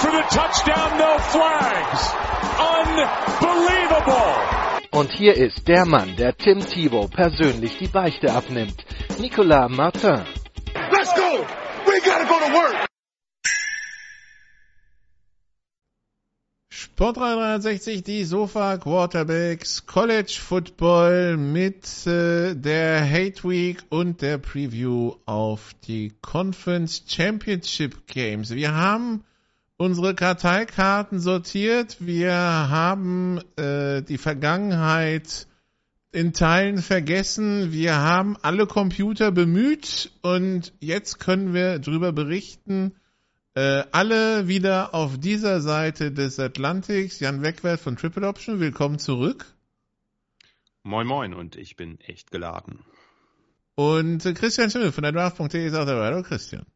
for the touchdown, no flags. Unbelievable! Und hier ist der Mann, der Tim Thibault persönlich die Beichte abnimmt. Nicolas Martin. Let's go! We gotta go to work! Sport 360, die Sofa Quarterbacks, College Football mit äh, der Hate Week und der Preview auf die Conference Championship Games. Wir haben unsere Karteikarten sortiert. Wir haben äh, die Vergangenheit in Teilen vergessen. Wir haben alle Computer bemüht und jetzt können wir darüber berichten. Äh, alle wieder auf dieser Seite des Atlantiks. Jan Wegwert von Triple Option, willkommen zurück. Moin Moin und ich bin echt geladen. Und äh, Christian Schimmel von der Draft.de sagt dabei, hallo Christian.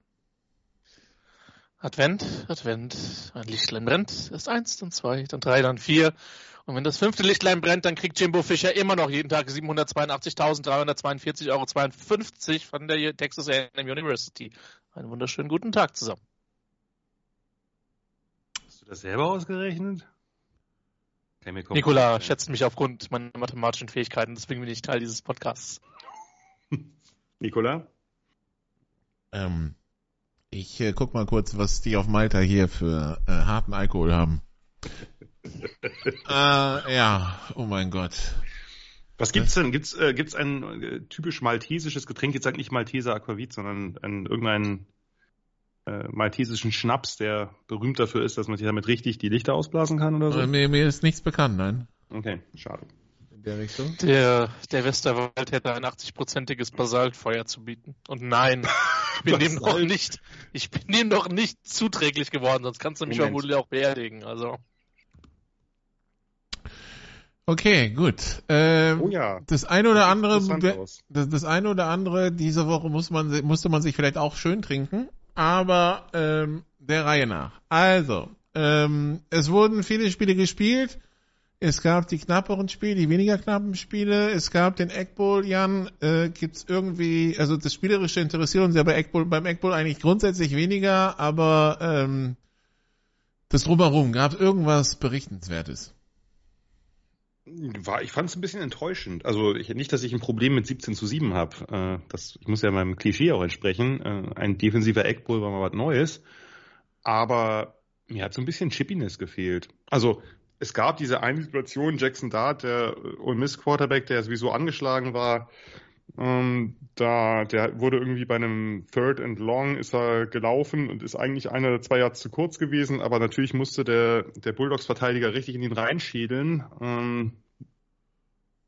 Advent, Advent, ein Lichtlein brennt, erst eins, dann zwei, dann drei, dann vier. Und wenn das fünfte Lichtlein brennt, dann kriegt Jimbo Fischer immer noch jeden Tag 782.342,52 Euro von der Texas A&M University. Einen wunderschönen guten Tag zusammen. Hast du das selber ausgerechnet? Nikola schätzt mich aufgrund meiner mathematischen Fähigkeiten, deswegen bin ich Teil dieses Podcasts. Nikola? Ähm, ich äh, guck mal kurz, was die auf Malta hier für äh, harten Alkohol haben. äh, ja, oh mein Gott. Was gibt's denn? Gibt's, äh, gibt's ein äh, typisch maltesisches Getränk? Jetzt sag nicht Malteser Aquavit, sondern ein, irgendeinen äh, maltesischen Schnaps, der berühmt dafür ist, dass man sich damit richtig die Lichter ausblasen kann oder so? Äh, mir, mir ist nichts bekannt, nein. Okay, schade. In der Richtung? Der, der Westerwald hätte ein 80-prozentiges Basaltfeuer zu bieten. Und nein, bin dem noch nicht, ich bin dem noch nicht zuträglich geworden, sonst kannst du mich Moment. vermutlich auch beerdigen, also. Okay, gut. Ähm, oh ja. Das eine oder andere, das, das eine oder andere diese Woche muss man, musste man sich vielleicht auch schön trinken, aber ähm, der Reihe nach. Also, ähm, es wurden viele Spiele gespielt. Es gab die knapperen Spiele, die weniger knappen Spiele. Es gab den Bowl, Jan. Äh, gibt's irgendwie, also das Spielerische interessiert uns ja bei Bowl, beim Bowl eigentlich grundsätzlich weniger, aber ähm, das Drumherum, gab irgendwas Berichtenswertes? War, ich fand es ein bisschen enttäuschend. Also ich, nicht, dass ich ein Problem mit 17 zu 7 habe. Äh, das ich muss ja meinem Klischee auch entsprechen. Äh, ein defensiver Eckbull war mal was Neues. Aber mir hat so ein bisschen Chippiness gefehlt. Also es gab diese eine Situation, Jackson Dart, der Ole Miss Quarterback, der sowieso angeschlagen war, ähm, da, der wurde irgendwie bei einem Third and Long ist er gelaufen und ist eigentlich einer oder zwei Yards zu kurz gewesen, aber natürlich musste der, der Bulldogs-Verteidiger richtig in ihn reinschädeln, ähm,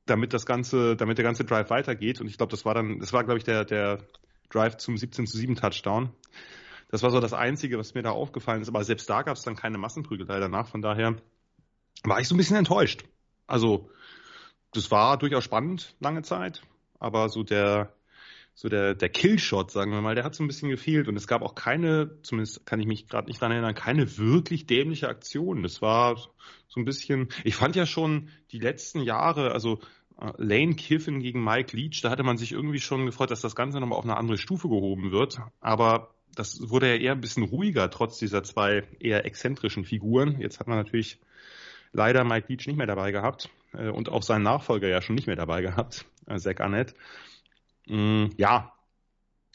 damit das ganze, damit der ganze Drive weitergeht. Und ich glaube, das war dann, das war, glaube ich, der, der Drive zum 17 zu 7 Touchdown. Das war so das Einzige, was mir da aufgefallen ist. Aber selbst da gab es dann keine Massenprügelei danach. Von daher war ich so ein bisschen enttäuscht. Also, das war durchaus spannend lange Zeit, aber so der, so der, der Killshot, sagen wir mal, der hat so ein bisschen gefehlt und es gab auch keine, zumindest kann ich mich gerade nicht daran erinnern, keine wirklich dämliche Aktion. Das war so ein bisschen, ich fand ja schon die letzten Jahre, also äh, Lane Kiffin gegen Mike Leach, da hatte man sich irgendwie schon gefreut, dass das Ganze nochmal auf eine andere Stufe gehoben wird, aber das wurde ja eher ein bisschen ruhiger, trotz dieser zwei eher exzentrischen Figuren. Jetzt hat man natürlich leider Mike Leach nicht mehr dabei gehabt äh, und auch seinen Nachfolger ja schon nicht mehr dabei gehabt, äh, Zach Arnett. Mm, ja,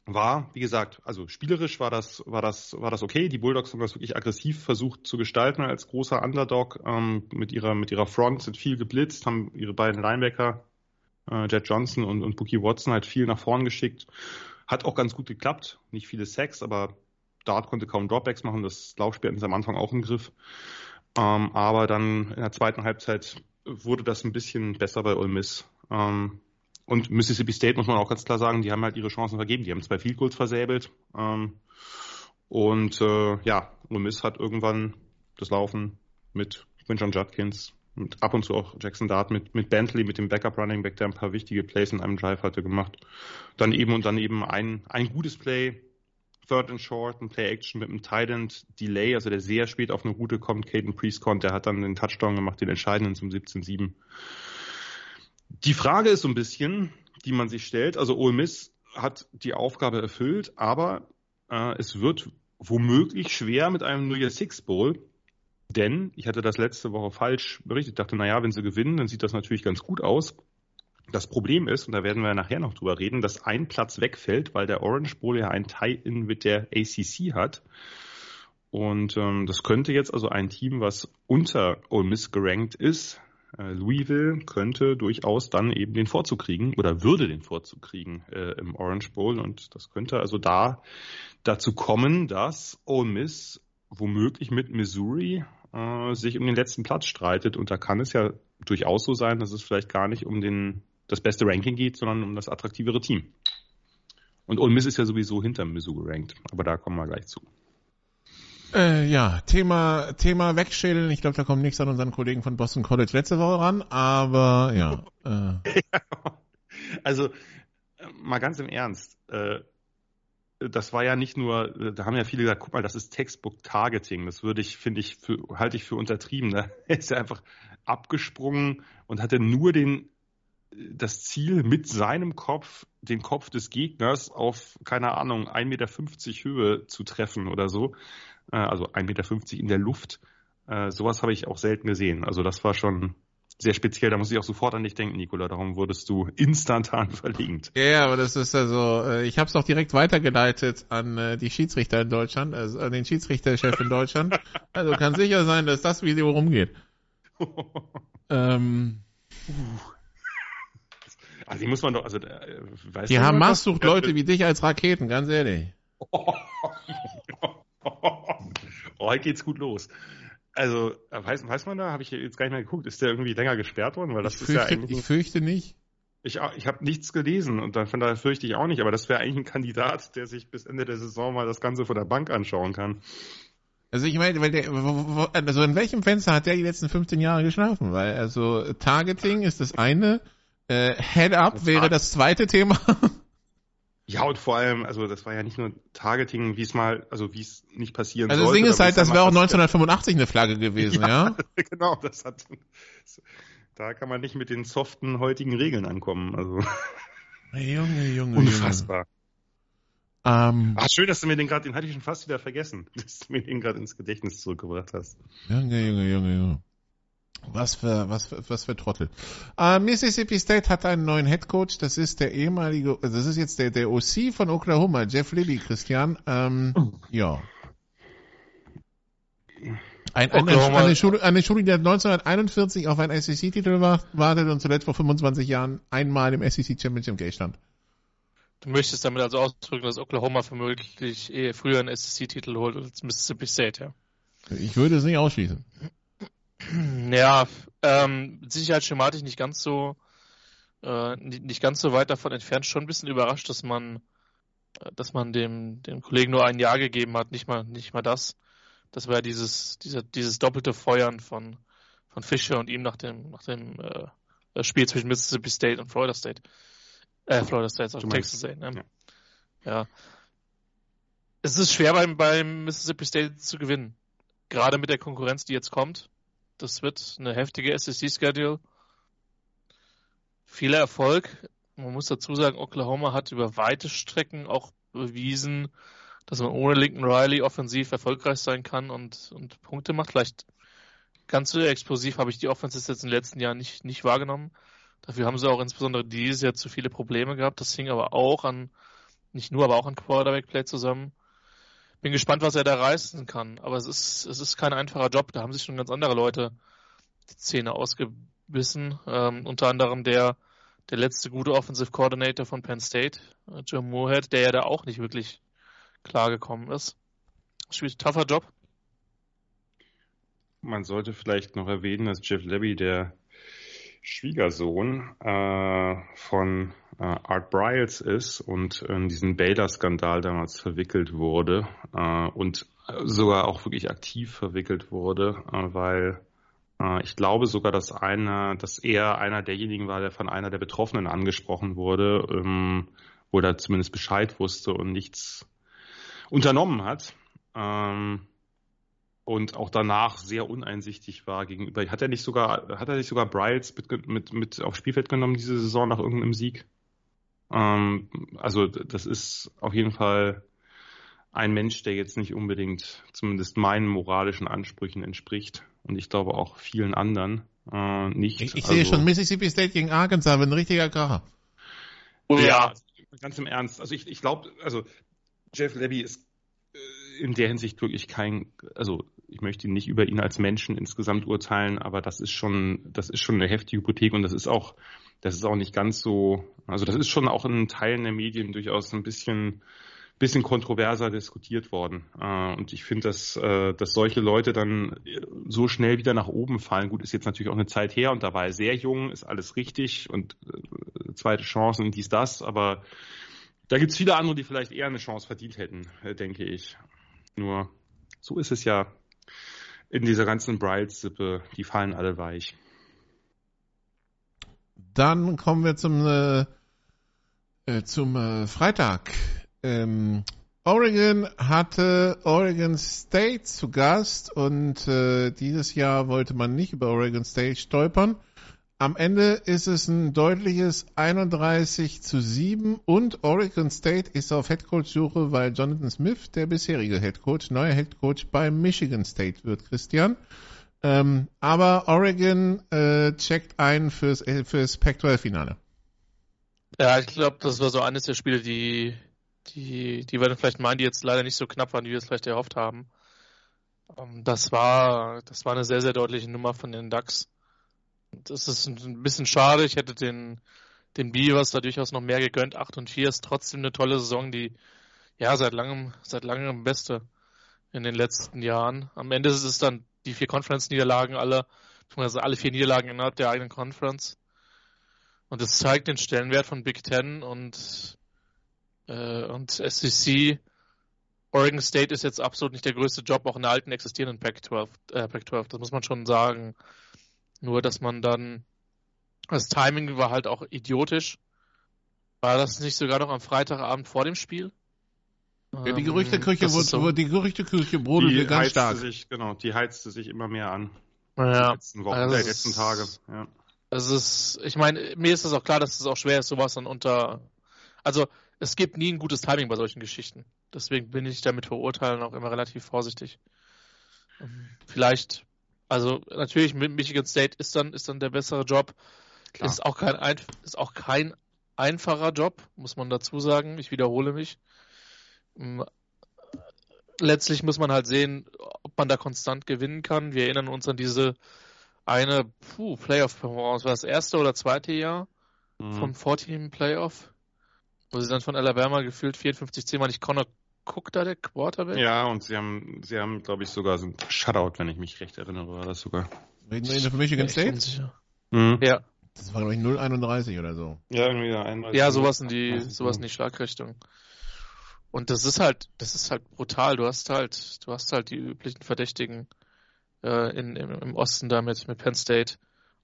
war, wie gesagt, also spielerisch war das, war das, war das okay. Die Bulldogs haben das wirklich aggressiv versucht zu gestalten als großer Underdog ähm, mit ihrer, mit ihrer Front, sind viel geblitzt, haben ihre beiden Linebacker, äh, Jet Johnson und, und Bookie Watson halt viel nach vorn geschickt. Hat auch ganz gut geklappt. Nicht viele Sacks, aber Dart konnte kaum Dropbacks machen. Das Laufspiel hatten sie am Anfang auch im Griff. Ähm, aber dann in der zweiten Halbzeit wurde das ein bisschen besser bei Ole Miss. Ähm, und Mississippi State muss man auch ganz klar sagen, die haben halt ihre Chancen vergeben. Die haben zwei Field Goals versäbelt. Ähm, Und äh, ja, Ole Miss hat irgendwann das Laufen mit Quinton Judkins und ab und zu auch Jackson Dart mit, mit Bentley, mit dem Backup Running Back, der ein paar wichtige Plays in einem Drive hatte gemacht. Dann eben und dann eben ein, ein gutes Play, Third and Short, ein Play Action mit einem Tight End Delay, also der sehr spät auf eine Route kommt. Caden Priest der hat dann den Touchdown gemacht, den entscheidenden zum 17-7. Die Frage ist so ein bisschen, die man sich stellt, also Ole Miss hat die Aufgabe erfüllt, aber äh, es wird womöglich schwer mit einem New Year Six Bowl, denn ich hatte das letzte Woche falsch berichtet, dachte, naja, wenn sie gewinnen, dann sieht das natürlich ganz gut aus. Das Problem ist, und da werden wir nachher noch drüber reden, dass ein Platz wegfällt, weil der Orange Bowl ja ein Tie-In mit der ACC hat. Und ähm, das könnte jetzt also ein Team, was unter Ole Miss gerankt ist, äh, Louisville, könnte durchaus dann eben den Vorzug kriegen oder würde den Vorzug kriegen äh, im Orange Bowl. Und das könnte also da dazu kommen, dass Ole Miss womöglich mit Missouri äh, sich um den letzten Platz streitet. Und da kann es ja durchaus so sein, dass es vielleicht gar nicht um den das beste Ranking geht, sondern um das attraktivere Team. Und Ole Miss ist ja sowieso hinter Mizzou gerankt, aber da kommen wir gleich zu. Äh, ja, Thema, Thema wegschädeln. Ich glaube, da kommt nichts an unseren Kollegen von Boston College letzte Woche ran, aber ja. Äh. also, mal ganz im Ernst. Äh, das war ja nicht nur, da haben ja viele gesagt, guck mal, das ist Textbook Targeting. Das würde ich, finde ich, für, halte ich für untertrieben. Ne? Er ist ja einfach abgesprungen und hatte nur den das Ziel mit seinem Kopf, den Kopf des Gegners auf, keine Ahnung, 1,50 Meter Höhe zu treffen oder so. Äh, also 1,50 Meter in der Luft. Äh, sowas habe ich auch selten gesehen. Also das war schon sehr speziell. Da muss ich auch sofort an dich denken, Nikola. Darum wurdest du instantan verlinkt. Ja, aber das ist also, äh, ich habe es auch direkt weitergeleitet an die Schiedsrichter in Deutschland, also an den Schiedsrichterchef in Deutschland. Also kann sicher sein, dass das Video rumgeht. ähm, also die muss man doch, also äh, weiß Die Hamas sucht Leute wie dich als Raketen, ganz ehrlich. oh, heute geht's gut los. Also, äh, weiß, weiß man da, habe ich jetzt gar nicht mehr geguckt, ist der irgendwie länger gesperrt worden? Weil das ich ist fürchte, ja eigentlich ich fürchte nicht. Ich, ich habe nichts gelesen und dann, von daher fürchte ich auch nicht, aber das wäre eigentlich ein Kandidat, der sich bis Ende der Saison mal das Ganze von der Bank anschauen kann. Also ich meine, weil der, also in welchem Fenster hat der die letzten 15 Jahre geschlafen? Weil also Targeting ist das eine, äh, Head Up das wäre das zweite Thema. Ja, und vor allem, also das war ja nicht nur Targeting, wie es mal, also wie es nicht passieren also sollte. Also das Ding ist halt, das wäre auch 1985 eine Flagge gewesen, ja? ja? genau, das hat, da kann man nicht mit den soften heutigen Regeln ankommen, also. Junge, Junge, Unfassbar. Ähm, Ach, schön, dass du mir den gerade, den hatte ich schon fast wieder vergessen, dass du mir den gerade ins Gedächtnis zurückgebracht hast. Junge, Junge, Junge, Junge. Was für, was für, was für Trottel. Uh, Mississippi State hat einen neuen Head Coach. Das ist der ehemalige, das ist jetzt der, der OC von Oklahoma, Jeff Lilly, Christian. Ähm, ja. Ein, eine, eine, Schule, eine Schule, die 1941 auf einen SEC-Titel wartet und zuletzt vor 25 Jahren einmal im SEC Championship Game stand. Du möchtest damit also ausdrücken, dass Oklahoma vermutlich eher früher einen SEC-Titel holt als Mississippi State, ja? Ich würde es nicht ausschließen. Ja, ähm, sicherheitsschematisch nicht ganz so, äh, nicht ganz so weit davon entfernt. Schon ein bisschen überrascht, dass man, äh, dass man dem, dem Kollegen nur ein Jahr gegeben hat, nicht mal, nicht mal das. Das war ja dieses, dieser, dieses doppelte Feuern von, von Fischer und ihm nach dem, nach dem äh, Spiel zwischen Mississippi State und Florida State. Äh, Florida State, also Texas State, ne? Ja. ja. Es ist schwer beim, beim Mississippi State zu gewinnen. Gerade mit der Konkurrenz, die jetzt kommt. Das wird eine heftige SEC-Schedule. Viel Erfolg. Man muss dazu sagen, Oklahoma hat über weite Strecken auch bewiesen, dass man ohne Lincoln Riley offensiv erfolgreich sein kann und, und Punkte macht. Vielleicht ganz so explosiv habe ich die Offenses jetzt in den letzten Jahren nicht, nicht wahrgenommen. Dafür haben sie auch insbesondere dieses Jahr zu viele Probleme gehabt. Das hing aber auch an, nicht nur, aber auch an Quarterback-Play zusammen bin gespannt, was er da reißen kann. Aber es ist, es ist kein einfacher Job. Da haben sich schon ganz andere Leute die Zähne ausgebissen. Ähm, unter anderem der, der letzte gute Offensive Coordinator von Penn State, äh, Joe Moorhead, der ja da auch nicht wirklich klargekommen ist. Spielt tougher Job. Man sollte vielleicht noch erwähnen, dass Jeff Levy der Schwiegersohn äh, von Art Briles ist und in diesen Baylor-Skandal damals verwickelt wurde äh, und sogar auch wirklich aktiv verwickelt wurde, äh, weil äh, ich glaube sogar, dass einer, dass er einer derjenigen war, der von einer der Betroffenen angesprochen wurde, ähm, er zumindest Bescheid wusste und nichts unternommen hat. Ähm, und auch danach sehr uneinsichtig war gegenüber. Hat er nicht sogar, hat er nicht sogar Bryles mit, mit, mit aufs Spielfeld genommen diese Saison nach irgendeinem Sieg? Ähm, also das ist auf jeden Fall ein Mensch, der jetzt nicht unbedingt zumindest meinen moralischen Ansprüchen entspricht und ich glaube auch vielen anderen äh, nicht. Ich, ich also, sehe schon Mississippi State gegen Arkansas, ein richtiger Kracher. Oh ja, ganz im Ernst. Also ich, ich glaube, also Jeff Levy ist äh, in der Hinsicht wirklich kein, also ich möchte nicht über ihn als Menschen insgesamt urteilen, aber das ist schon, das ist schon eine heftige Hypothek und das ist auch, das ist auch nicht ganz so, also das ist schon auch in Teilen der Medien durchaus ein bisschen bisschen kontroverser diskutiert worden. Äh, und ich finde, dass, äh, dass solche Leute dann so schnell wieder nach oben fallen. Gut, ist jetzt natürlich auch eine Zeit her und da war er sehr jung, ist alles richtig und äh, zweite Chancen und dies, das, aber da gibt es viele andere, die vielleicht eher eine Chance verdient hätten, denke ich. Nur so ist es ja in dieser ganzen Brides-Sippe, die fallen alle weich. Dann kommen wir zum, äh, zum äh, Freitag. Ähm, Oregon hatte Oregon State zu Gast und äh, dieses Jahr wollte man nicht über Oregon State stolpern. Am Ende ist es ein deutliches 31 zu 7 und Oregon State ist auf Headcoach-Suche, weil Jonathan Smith, der bisherige Headcoach, neuer Headcoach bei Michigan State wird, Christian. Ähm, aber Oregon äh, checkt ein fürs, äh, fürs Pac-12-Finale. Ja, ich glaube, das war so eines der Spiele, die die, die wir dann vielleicht meinen, die jetzt leider nicht so knapp waren, wie wir es vielleicht erhofft haben. Ähm, das war, das war eine sehr, sehr deutliche Nummer von den Ducks. Das ist ein bisschen schade. Ich hätte den, den Beavers da durchaus noch mehr gegönnt. 8 und 4 ist trotzdem eine tolle Saison, die, ja, seit langem, seit langem beste in den letzten Jahren. Am Ende ist es dann die vier Conference-Niederlagen alle, also alle vier Niederlagen innerhalb der eigenen Conference. Und es zeigt den Stellenwert von Big Ten und äh, und SEC, Oregon State ist jetzt absolut nicht der größte Job, auch in der alten existierenden Pac-12, äh, Pac-12, das muss man schon sagen. Nur, dass man dann, das Timing war halt auch idiotisch. War das nicht sogar noch am Freitagabend vor dem Spiel? Ja, die Gerüchteküche, ähm, so. die Gerüchteküche brodelte ganz stark. Sich, genau, die heizte sich immer mehr an. Ja. Die letzten Wochen, also der letzten Tage. Ja. Es ist, ich meine, mir ist es auch klar, dass es auch schwer ist, sowas dann unter, also es gibt nie ein gutes Timing bei solchen Geschichten. Deswegen bin ich damit verurteilen auch immer relativ vorsichtig. Ähm, vielleicht, also natürlich mit Michigan State ist dann, ist dann der bessere Job. Klar. Ist auch kein, ist auch kein einfacher Job, muss man dazu sagen. Ich wiederhole mich. Letztlich muss man halt sehen, ob man da konstant gewinnen kann. Wir erinnern uns an diese eine Playoff-Performance. War das erste oder zweite Jahr mhm. vom 14-Playoff? Wo sie dann von Alabama gefühlt 54 10 mal nicht Connor Cook da der Quarterback? Ja, und sie haben, sie haben, glaube ich, sogar so ein Shutout, wenn ich mich recht erinnere, war das sogar. Reden wir von Michigan State? Mhm. Ja. Das war, glaube ich, 0,31 oder so. Ja, irgendwie ja, einmal. Ja, sowas in die, sowas in die Schlagrichtung. Und das ist halt, das ist halt brutal. Du hast halt, du hast halt die üblichen Verdächtigen äh, in, im, im Osten damit mit Penn State,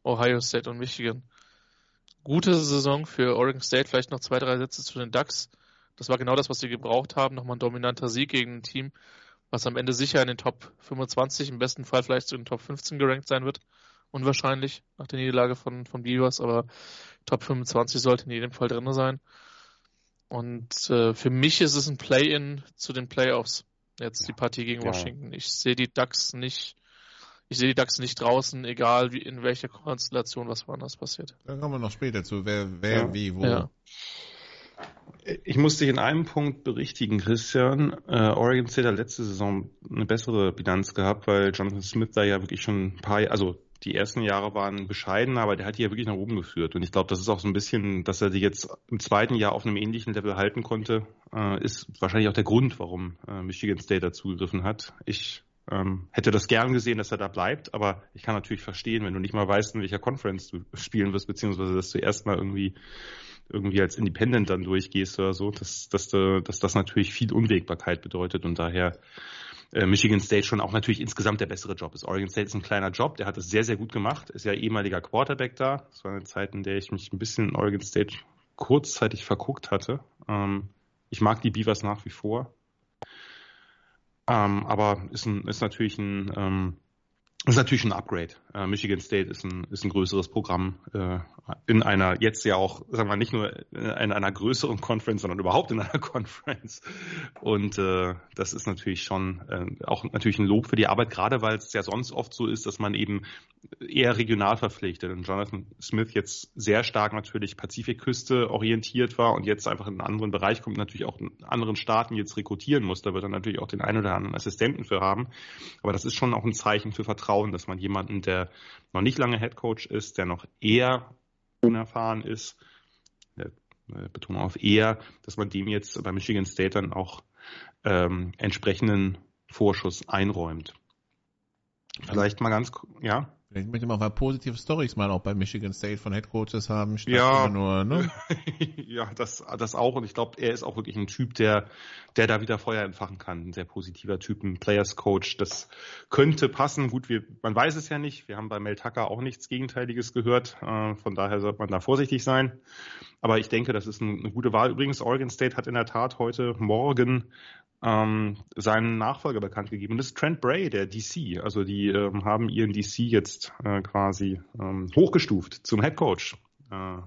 Ohio State und Michigan gute Saison für Oregon State. Vielleicht noch zwei, drei Sätze zu den Ducks. Das war genau das, was sie gebraucht haben. Nochmal ein dominanter Sieg gegen ein Team, was am Ende sicher in den Top 25, im besten Fall vielleicht in den Top 15 gerankt sein wird. Unwahrscheinlich nach der Niederlage von, von Beavers, aber Top 25 sollte in jedem Fall drin sein. Und äh, für mich ist es ein Play-in zu den Playoffs. Jetzt die Partie gegen ja. Washington. Ich sehe die Ducks nicht ich sehe die DAX nicht draußen, egal wie, in welcher Konstellation was woanders passiert. Da kommen wir noch später zu, wer, wer ja. wie, wo. Ja. Ich muss dich in einem Punkt berichtigen, Christian. Äh, Oregon State hat letzte Saison eine bessere Bilanz gehabt, weil Jonathan Smith da ja wirklich schon ein paar, also die ersten Jahre waren bescheiden, aber der hat die ja wirklich nach oben geführt. Und ich glaube, das ist auch so ein bisschen, dass er die jetzt im zweiten Jahr auf einem ähnlichen Level halten konnte, äh, ist wahrscheinlich auch der Grund, warum äh, Michigan State dazugegriffen hat. Ich ähm, hätte das gern gesehen, dass er da bleibt, aber ich kann natürlich verstehen, wenn du nicht mal weißt, in welcher Conference du spielen wirst, beziehungsweise dass du erstmal irgendwie irgendwie als Independent dann durchgehst oder so, dass, dass, dass das natürlich viel Unwägbarkeit bedeutet und daher Michigan State schon auch natürlich insgesamt der bessere Job ist. Oregon State ist ein kleiner Job, der hat es sehr, sehr gut gemacht, ist ja ehemaliger Quarterback da. Das war eine Zeit, in der ich mich ein bisschen in Oregon State kurzzeitig verguckt hatte. Ähm, ich mag die Beavers nach wie vor. Ähm, aber ist, ein, ist natürlich ein ähm, das ist natürlich ein Upgrade. Äh, Michigan State ist ein, ist ein größeres Programm äh, in einer, jetzt ja auch, sagen wir nicht nur in einer größeren Conference, sondern überhaupt in einer Conference. Und äh, das ist natürlich schon äh, auch natürlich ein Lob für die Arbeit, gerade weil es ja sonst oft so ist, dass man eben eher regional verpflichtet. Und Jonathan Smith jetzt sehr stark natürlich Pazifikküste orientiert war und jetzt einfach in einen anderen Bereich kommt, natürlich auch in anderen Staaten jetzt rekrutieren muss. Da wird er natürlich auch den einen oder anderen Assistenten für haben. Aber das ist schon auch ein Zeichen für Vertrauen vertrauen, dass man jemanden, der noch nicht lange Head Coach ist, der noch eher unerfahren ist, äh, Betonung auf eher, dass man dem jetzt bei Michigan State dann auch ähm, entsprechenden Vorschuss einräumt. Vielleicht mal ganz, ja. Vielleicht möchte man auch mal positive Stories mal auch bei Michigan State von Head Coaches haben, ja, nur, ne? ja, das, das auch. Und ich glaube, er ist auch wirklich ein Typ, der, der da wieder Feuer entfachen kann. Ein sehr positiver Typ, ein Players Coach. Das könnte passen. Gut, wir, man weiß es ja nicht. Wir haben bei Mel Tucker auch nichts Gegenteiliges gehört. Äh, von daher sollte man da vorsichtig sein. Aber ich denke, das ist eine gute Wahl. Übrigens, Oregon State hat in der Tat heute Morgen ähm, seinen Nachfolger bekannt gegeben. Und das ist Trent Bray, der DC. Also die ähm, haben ihren DC jetzt äh, quasi ähm, hochgestuft zum Head Coach. Äh,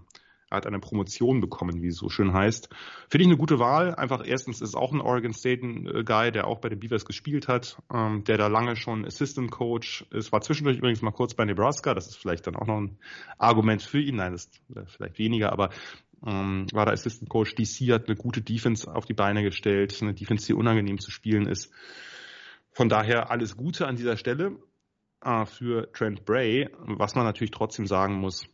er hat eine Promotion bekommen, wie es so schön heißt. Finde ich eine gute Wahl. Einfach erstens ist auch ein Oregon State äh, Guy, der auch bei den Beavers gespielt hat, ähm, der da lange schon Assistant Coach ist. War zwischendurch übrigens mal kurz bei Nebraska. Das ist vielleicht dann auch noch ein Argument für ihn. Nein, das ist vielleicht weniger, aber ähm, war der Assistant Coach DC, hat eine gute Defense auf die Beine gestellt, eine Defense, die unangenehm zu spielen ist. Von daher alles Gute an dieser Stelle äh, für Trent Bray. Was man natürlich trotzdem sagen muss,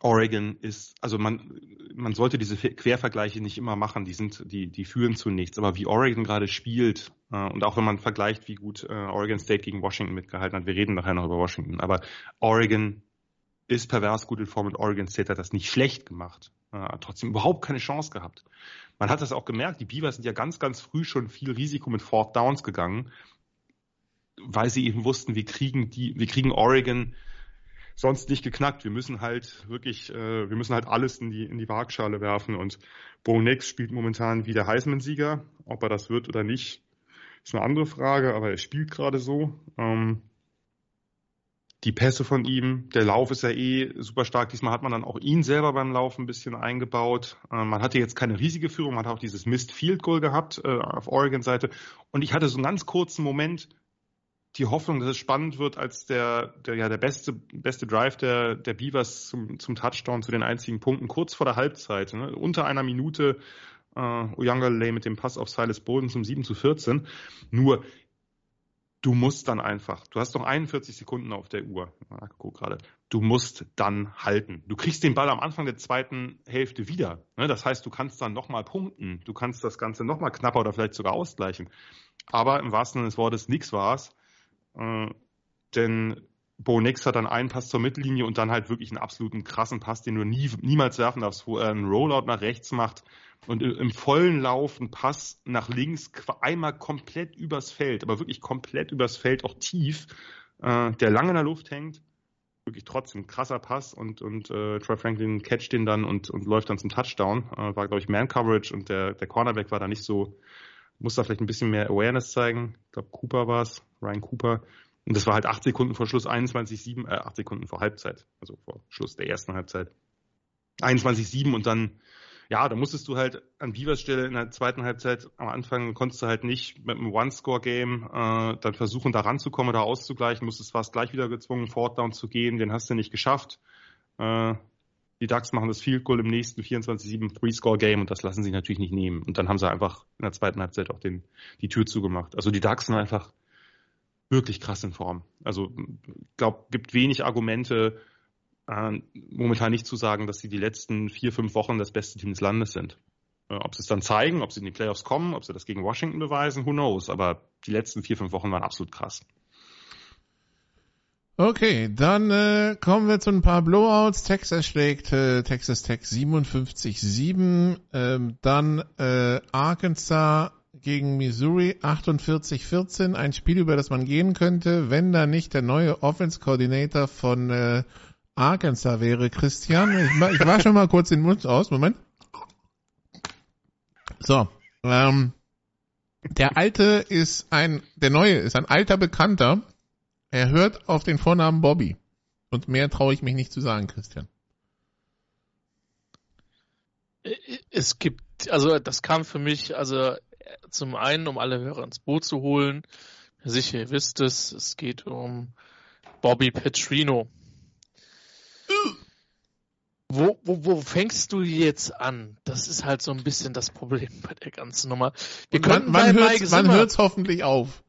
Oregon ist, also man, man sollte diese Quervergleiche nicht immer machen, die sind, die, die führen zu nichts. Aber wie Oregon gerade spielt, äh, und auch wenn man vergleicht, wie gut äh, Oregon State gegen Washington mitgehalten hat, wir reden nachher noch über Washington, aber Oregon ist pervers gut in Form und Oregon State hat das nicht schlecht gemacht. Äh, trotzdem überhaupt keine Chance gehabt. Man hat das auch gemerkt, die Beavers sind ja ganz, ganz früh schon viel Risiko mit Fourth Downs gegangen, weil sie eben wussten, wir kriegen die, wir kriegen Oregon sonst nicht geknackt. Wir müssen halt wirklich, äh, wir müssen halt alles in die, in die Waagschale werfen und Bo Nix spielt momentan wie der Heisman-Sieger. Ob er das wird oder nicht, ist eine andere Frage, aber er spielt gerade so. Ähm, die Pässe von ihm, der Lauf ist ja eh super stark. Diesmal hat man dann auch ihn selber beim Lauf ein bisschen eingebaut. Äh, man hatte jetzt keine riesige Führung, man hat auch dieses Missed Field Goal gehabt äh, auf Oregon-Seite. Und ich hatte so einen ganz kurzen Moment die Hoffnung, dass es spannend wird, als der, der ja der beste, beste Drive der, der Beavers zum, zum Touchdown zu den einzigen Punkten kurz vor der Halbzeit. Ne? Unter einer Minute äh, Oyangalele mit dem Pass auf Silas Boden zum 7 zu 14. Nur du musst dann einfach, du hast noch 41 Sekunden auf der Uhr, guck gerade, du musst dann halten. Du kriegst den Ball am Anfang der zweiten Hälfte wieder. Ne? Das heißt, du kannst dann nochmal punkten, du kannst das Ganze nochmal knapper oder vielleicht sogar ausgleichen. Aber im wahrsten Sinne des Wortes, nichts war's. Äh, denn Bo Nix hat dann einen Pass zur Mittellinie und dann halt wirklich einen absoluten krassen Pass, den du nie, niemals werfen darfst, wo er einen Rollout nach rechts macht und im vollen Lauf einen Pass nach links einmal komplett übers Feld, aber wirklich komplett übers Feld, auch tief, äh, der lange in der Luft hängt. Wirklich trotzdem krasser Pass und, und äh, Troy Franklin catcht den dann und, und läuft dann zum Touchdown. Äh, war, glaube ich, Man-Coverage und der, der Cornerback war da nicht so, muss da vielleicht ein bisschen mehr Awareness zeigen. Ich glaube, Cooper war es, Ryan Cooper. Und das war halt acht Sekunden vor Schluss, 21,7, äh, acht Sekunden vor Halbzeit, also vor Schluss der ersten Halbzeit. 21,7 und dann ja, da musstest du halt an Beavers Stelle in der zweiten Halbzeit am Anfang konntest du halt nicht mit einem One-Score-Game äh, dann versuchen, da ranzukommen oder auszugleichen, musstest fast gleich wieder gezwungen, Fortdown zu gehen, den hast du nicht geschafft. Äh, die Ducks machen das Field Goal im nächsten 24-7 Three-Score-Game und das lassen sie natürlich nicht nehmen. Und dann haben sie einfach in der zweiten Halbzeit auch den, die Tür zugemacht. Also die Ducks sind einfach wirklich krass in Form. Also ich glaube, gibt wenig Argumente, äh, momentan nicht zu sagen, dass sie die letzten vier, fünf Wochen das beste Team des Landes sind. Äh, ob sie es dann zeigen, ob sie in die Playoffs kommen, ob sie das gegen Washington beweisen, who knows. Aber die letzten vier, fünf Wochen waren absolut krass. Okay, dann äh, kommen wir zu ein paar Blowouts. Texas schlägt äh, Texas Tech 57-7. Ähm, dann äh, Arkansas gegen Missouri 48-14. Ein Spiel, über das man gehen könnte, wenn da nicht der neue Offense Coordinator von äh, Arkansas wäre. Christian, ich, ich war schon mal kurz den Mund aus. Moment. So. Ähm, der alte ist ein, der neue ist ein alter Bekannter er hört auf den Vornamen Bobby. Und mehr traue ich mich nicht zu sagen, Christian. Es gibt, also das kam für mich, also zum einen, um alle Hörer ins Boot zu holen. Sicher, ihr wisst es, es geht um Bobby Petrino. Wo, wo, wo fängst du jetzt an? Das ist halt so ein bisschen das Problem bei der ganzen Nummer. Wir können man, man hört es hoffentlich auf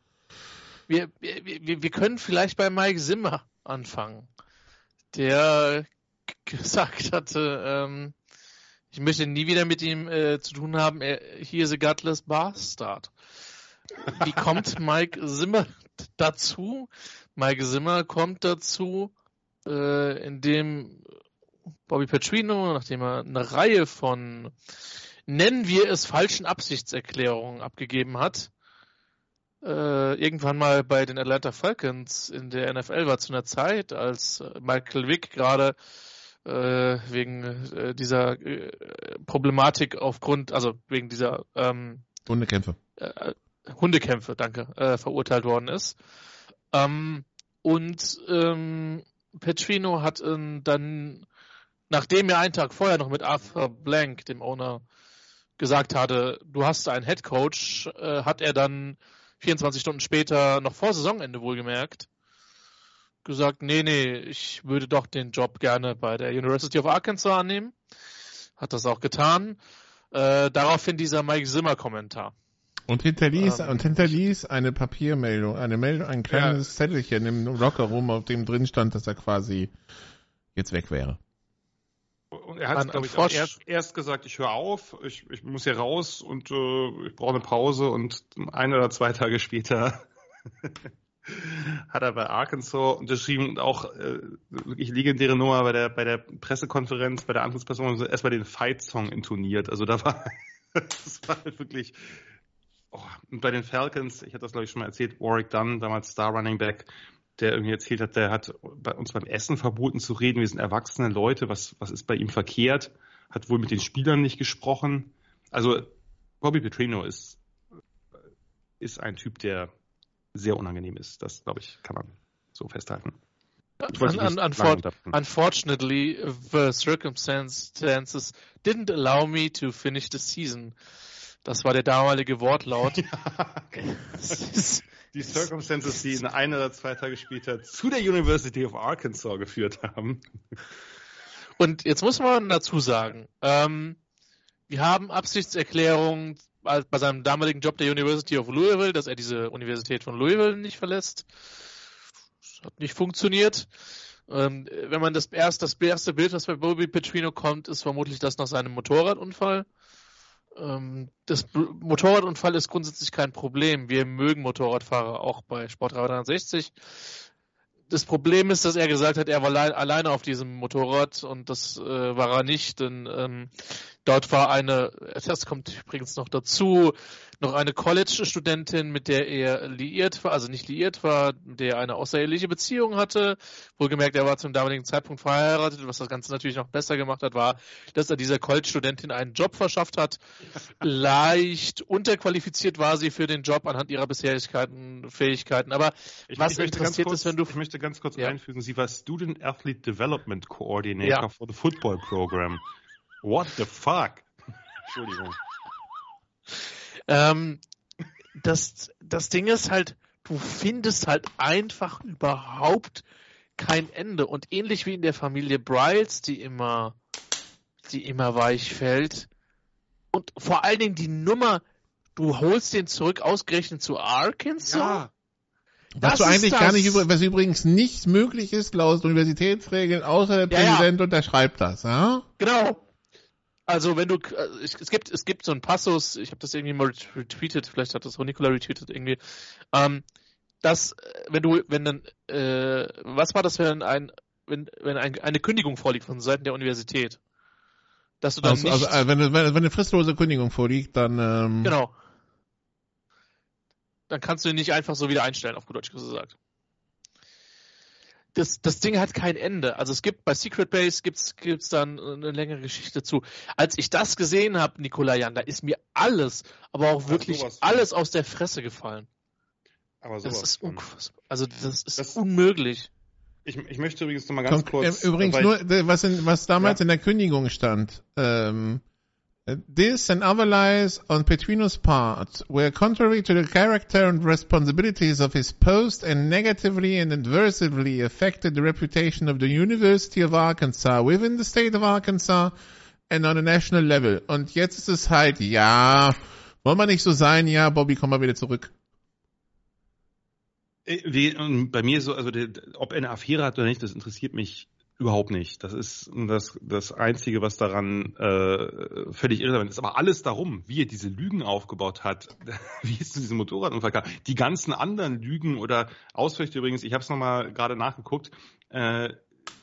wir, wir, wir können vielleicht bei Mike Zimmer anfangen, der gesagt hatte, ähm, ich möchte nie wieder mit ihm äh, zu tun haben, er, hier ist a gutless bastard. Wie kommt Mike Zimmer dazu? Mike Zimmer kommt dazu, äh, indem Bobby Petrino, nachdem er eine Reihe von, nennen wir es, falschen Absichtserklärungen abgegeben hat, äh, irgendwann mal bei den Atlanta Falcons in der NFL war zu einer Zeit, als äh, Michael Vick gerade äh, wegen äh, dieser äh, Problematik aufgrund, also wegen dieser ähm, Hundekämpfe. Äh, Hundekämpfe, danke, verurteilt worden ist. Ähm, und ähm, Petrino hat dann, nachdem er einen Tag vorher noch mit Arthur Blank, dem Owner, gesagt hatte, du hast einen Head Coach, äh, hat er dann 24 Stunden später, noch vor Saisonende wohlgemerkt, gesagt, nee, nee, ich würde doch den Job gerne bei der University of Arkansas annehmen. Hat das auch getan. Äh, daraufhin dieser Mike Zimmer Kommentar. Und hinterließ, ähm, und hinterließ eine Papiermeldung, eine Meldung, ein kleines ja. Zettelchen im Lockerroom, auf dem drin stand, dass er quasi jetzt weg wäre. Und er hat, glaube ich, auch erst, erst gesagt, ich höre auf, ich, ich muss hier raus und äh, ich brauche eine Pause und ein oder zwei Tage später hat er bei Arkansas unterschrieben und auch äh, wirklich legendäre Nummer bei der bei der Pressekonferenz, bei der Antwortperson erstmal den Fight-Song intoniert. Also da war das war halt wirklich oh, und bei den Falcons, ich hatte das glaube ich schon mal erzählt, Warwick Dunn, damals Star Running Back, der irgendwie erzählt hat, der hat bei uns beim Essen verboten zu reden. Wir sind erwachsene Leute. Was, was ist bei ihm verkehrt? Hat wohl mit den Spielern nicht gesprochen. Also Bobby Petrino ist, ist ein Typ, der sehr unangenehm ist. Das, glaube ich, kann man so festhalten. Un, un, unfor unfortunately, the circumstances didn't allow me to finish the season. Das war der damalige Wortlaut. Ja die Circumstances, die ihn ein oder zwei Tage später zu der University of Arkansas geführt haben. Und jetzt muss man dazu sagen, ähm, wir haben Absichtserklärungen bei seinem damaligen Job der University of Louisville, dass er diese Universität von Louisville nicht verlässt. Das hat nicht funktioniert. Ähm, wenn man das erste, das erste Bild, was bei Bobby Petrino kommt, ist vermutlich das nach seinem Motorradunfall. Ähm, das Motorradunfall ist grundsätzlich kein Problem. Wir mögen Motorradfahrer auch bei Sport 360 das Problem ist, dass er gesagt hat, er war alleine auf diesem Motorrad und das äh, war er nicht, denn ähm, dort war eine, das kommt übrigens noch dazu, noch eine College-Studentin, mit der er liiert war, also nicht liiert war, mit der er eine außereheliche Beziehung hatte. Wohlgemerkt, er war zum damaligen Zeitpunkt verheiratet. Was das Ganze natürlich noch besser gemacht hat, war, dass er dieser College-Studentin einen Job verschafft hat. Leicht unterqualifiziert war sie für den Job anhand ihrer Bisherigkeiten, Fähigkeiten. Aber ich, was ich interessiert kurz, ist, wenn du... Ich möchte ganz kurz ja. einfügen, sie war Student Athlete Development Coordinator ja. for the Football Program. What the fuck? Entschuldigung. Ähm, das, das Ding ist halt, du findest halt einfach überhaupt kein Ende. Und ähnlich wie in der Familie Bryles, die immer, die immer weich fällt. Und vor allen Dingen die Nummer, du holst den zurück ausgerechnet zu Arkansas. Ja. Was du eigentlich gar nicht, was übrigens nicht möglich ist, laut Universitätsregeln, außer der ja, Präsident ja. unterschreibt das, ja? Genau. Also wenn du, äh, es gibt, es gibt so einen Passus, ich habe das irgendwie mal retweetet, vielleicht hat das auch Nikola retweetet irgendwie. Ähm, dass äh, wenn du, wenn dann, äh, was war das, wenn ein, wenn, wenn ein, eine Kündigung vorliegt von Seiten der Universität? Dass du dann Also, nicht, also wenn, wenn, wenn eine fristlose Kündigung vorliegt, dann ähm, genau. Dann kannst du ihn nicht einfach so wieder einstellen, auf gut Deutsch gesagt. Das, das Ding hat kein Ende. Also es gibt bei Secret Base gibt's gibt's dann eine längere Geschichte zu. Als ich das gesehen habe, Nikola Jan, da ist mir alles, aber auch wirklich sowas. alles aus der Fresse gefallen. Aber Das sowas ist von. unfassbar. Also das ist Das- unmöglich. Ich, ich möchte übrigens noch mal ganz Konk- kurz. äh, Übrigens weil- nur, äh, was, in, was damals Ja. in der Kündigung stand. Ähm, äh, This and other lies on Petrino's part were contrary to the character and responsibilities of his post and negatively and adversely affected the reputation of the University of Arkansas within the state of Arkansas and on a national level. Und jetzt ist es halt, ja, wollen wir nicht so sein, ja, Bobby, komm mal wieder zurück. Äh, Wie, ähm, bei mir so, also ob er eine Affäre hat oder nicht, das interessiert mich überhaupt nicht. Das ist das, das Einzige, was daran äh, völlig irrelevant ist. Aber alles darum, wie er diese Lügen aufgebaut hat, wie es zu diesem Motorradunfall kam, die ganzen anderen Lügen oder Ausflüchte übrigens, ich habe es nochmal gerade nachgeguckt, äh,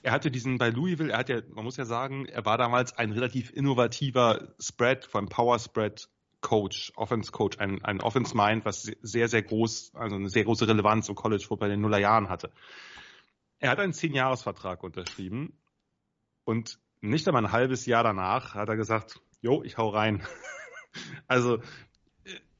er hatte diesen bei Louisville, er hat ja, man muss ja sagen, er war damals ein relativ innovativer Spread, allem Power Spread Coach, Offense Coach, ein, ein Offense Mind, was sehr, sehr groß, also eine sehr große Relevanz im College Football in den Nullerjahren hatte. Er hat einen Zehn-Jahres-Vertrag unterschrieben und nicht einmal ein halbes Jahr danach hat er gesagt, jo, ich hau rein. also, äh,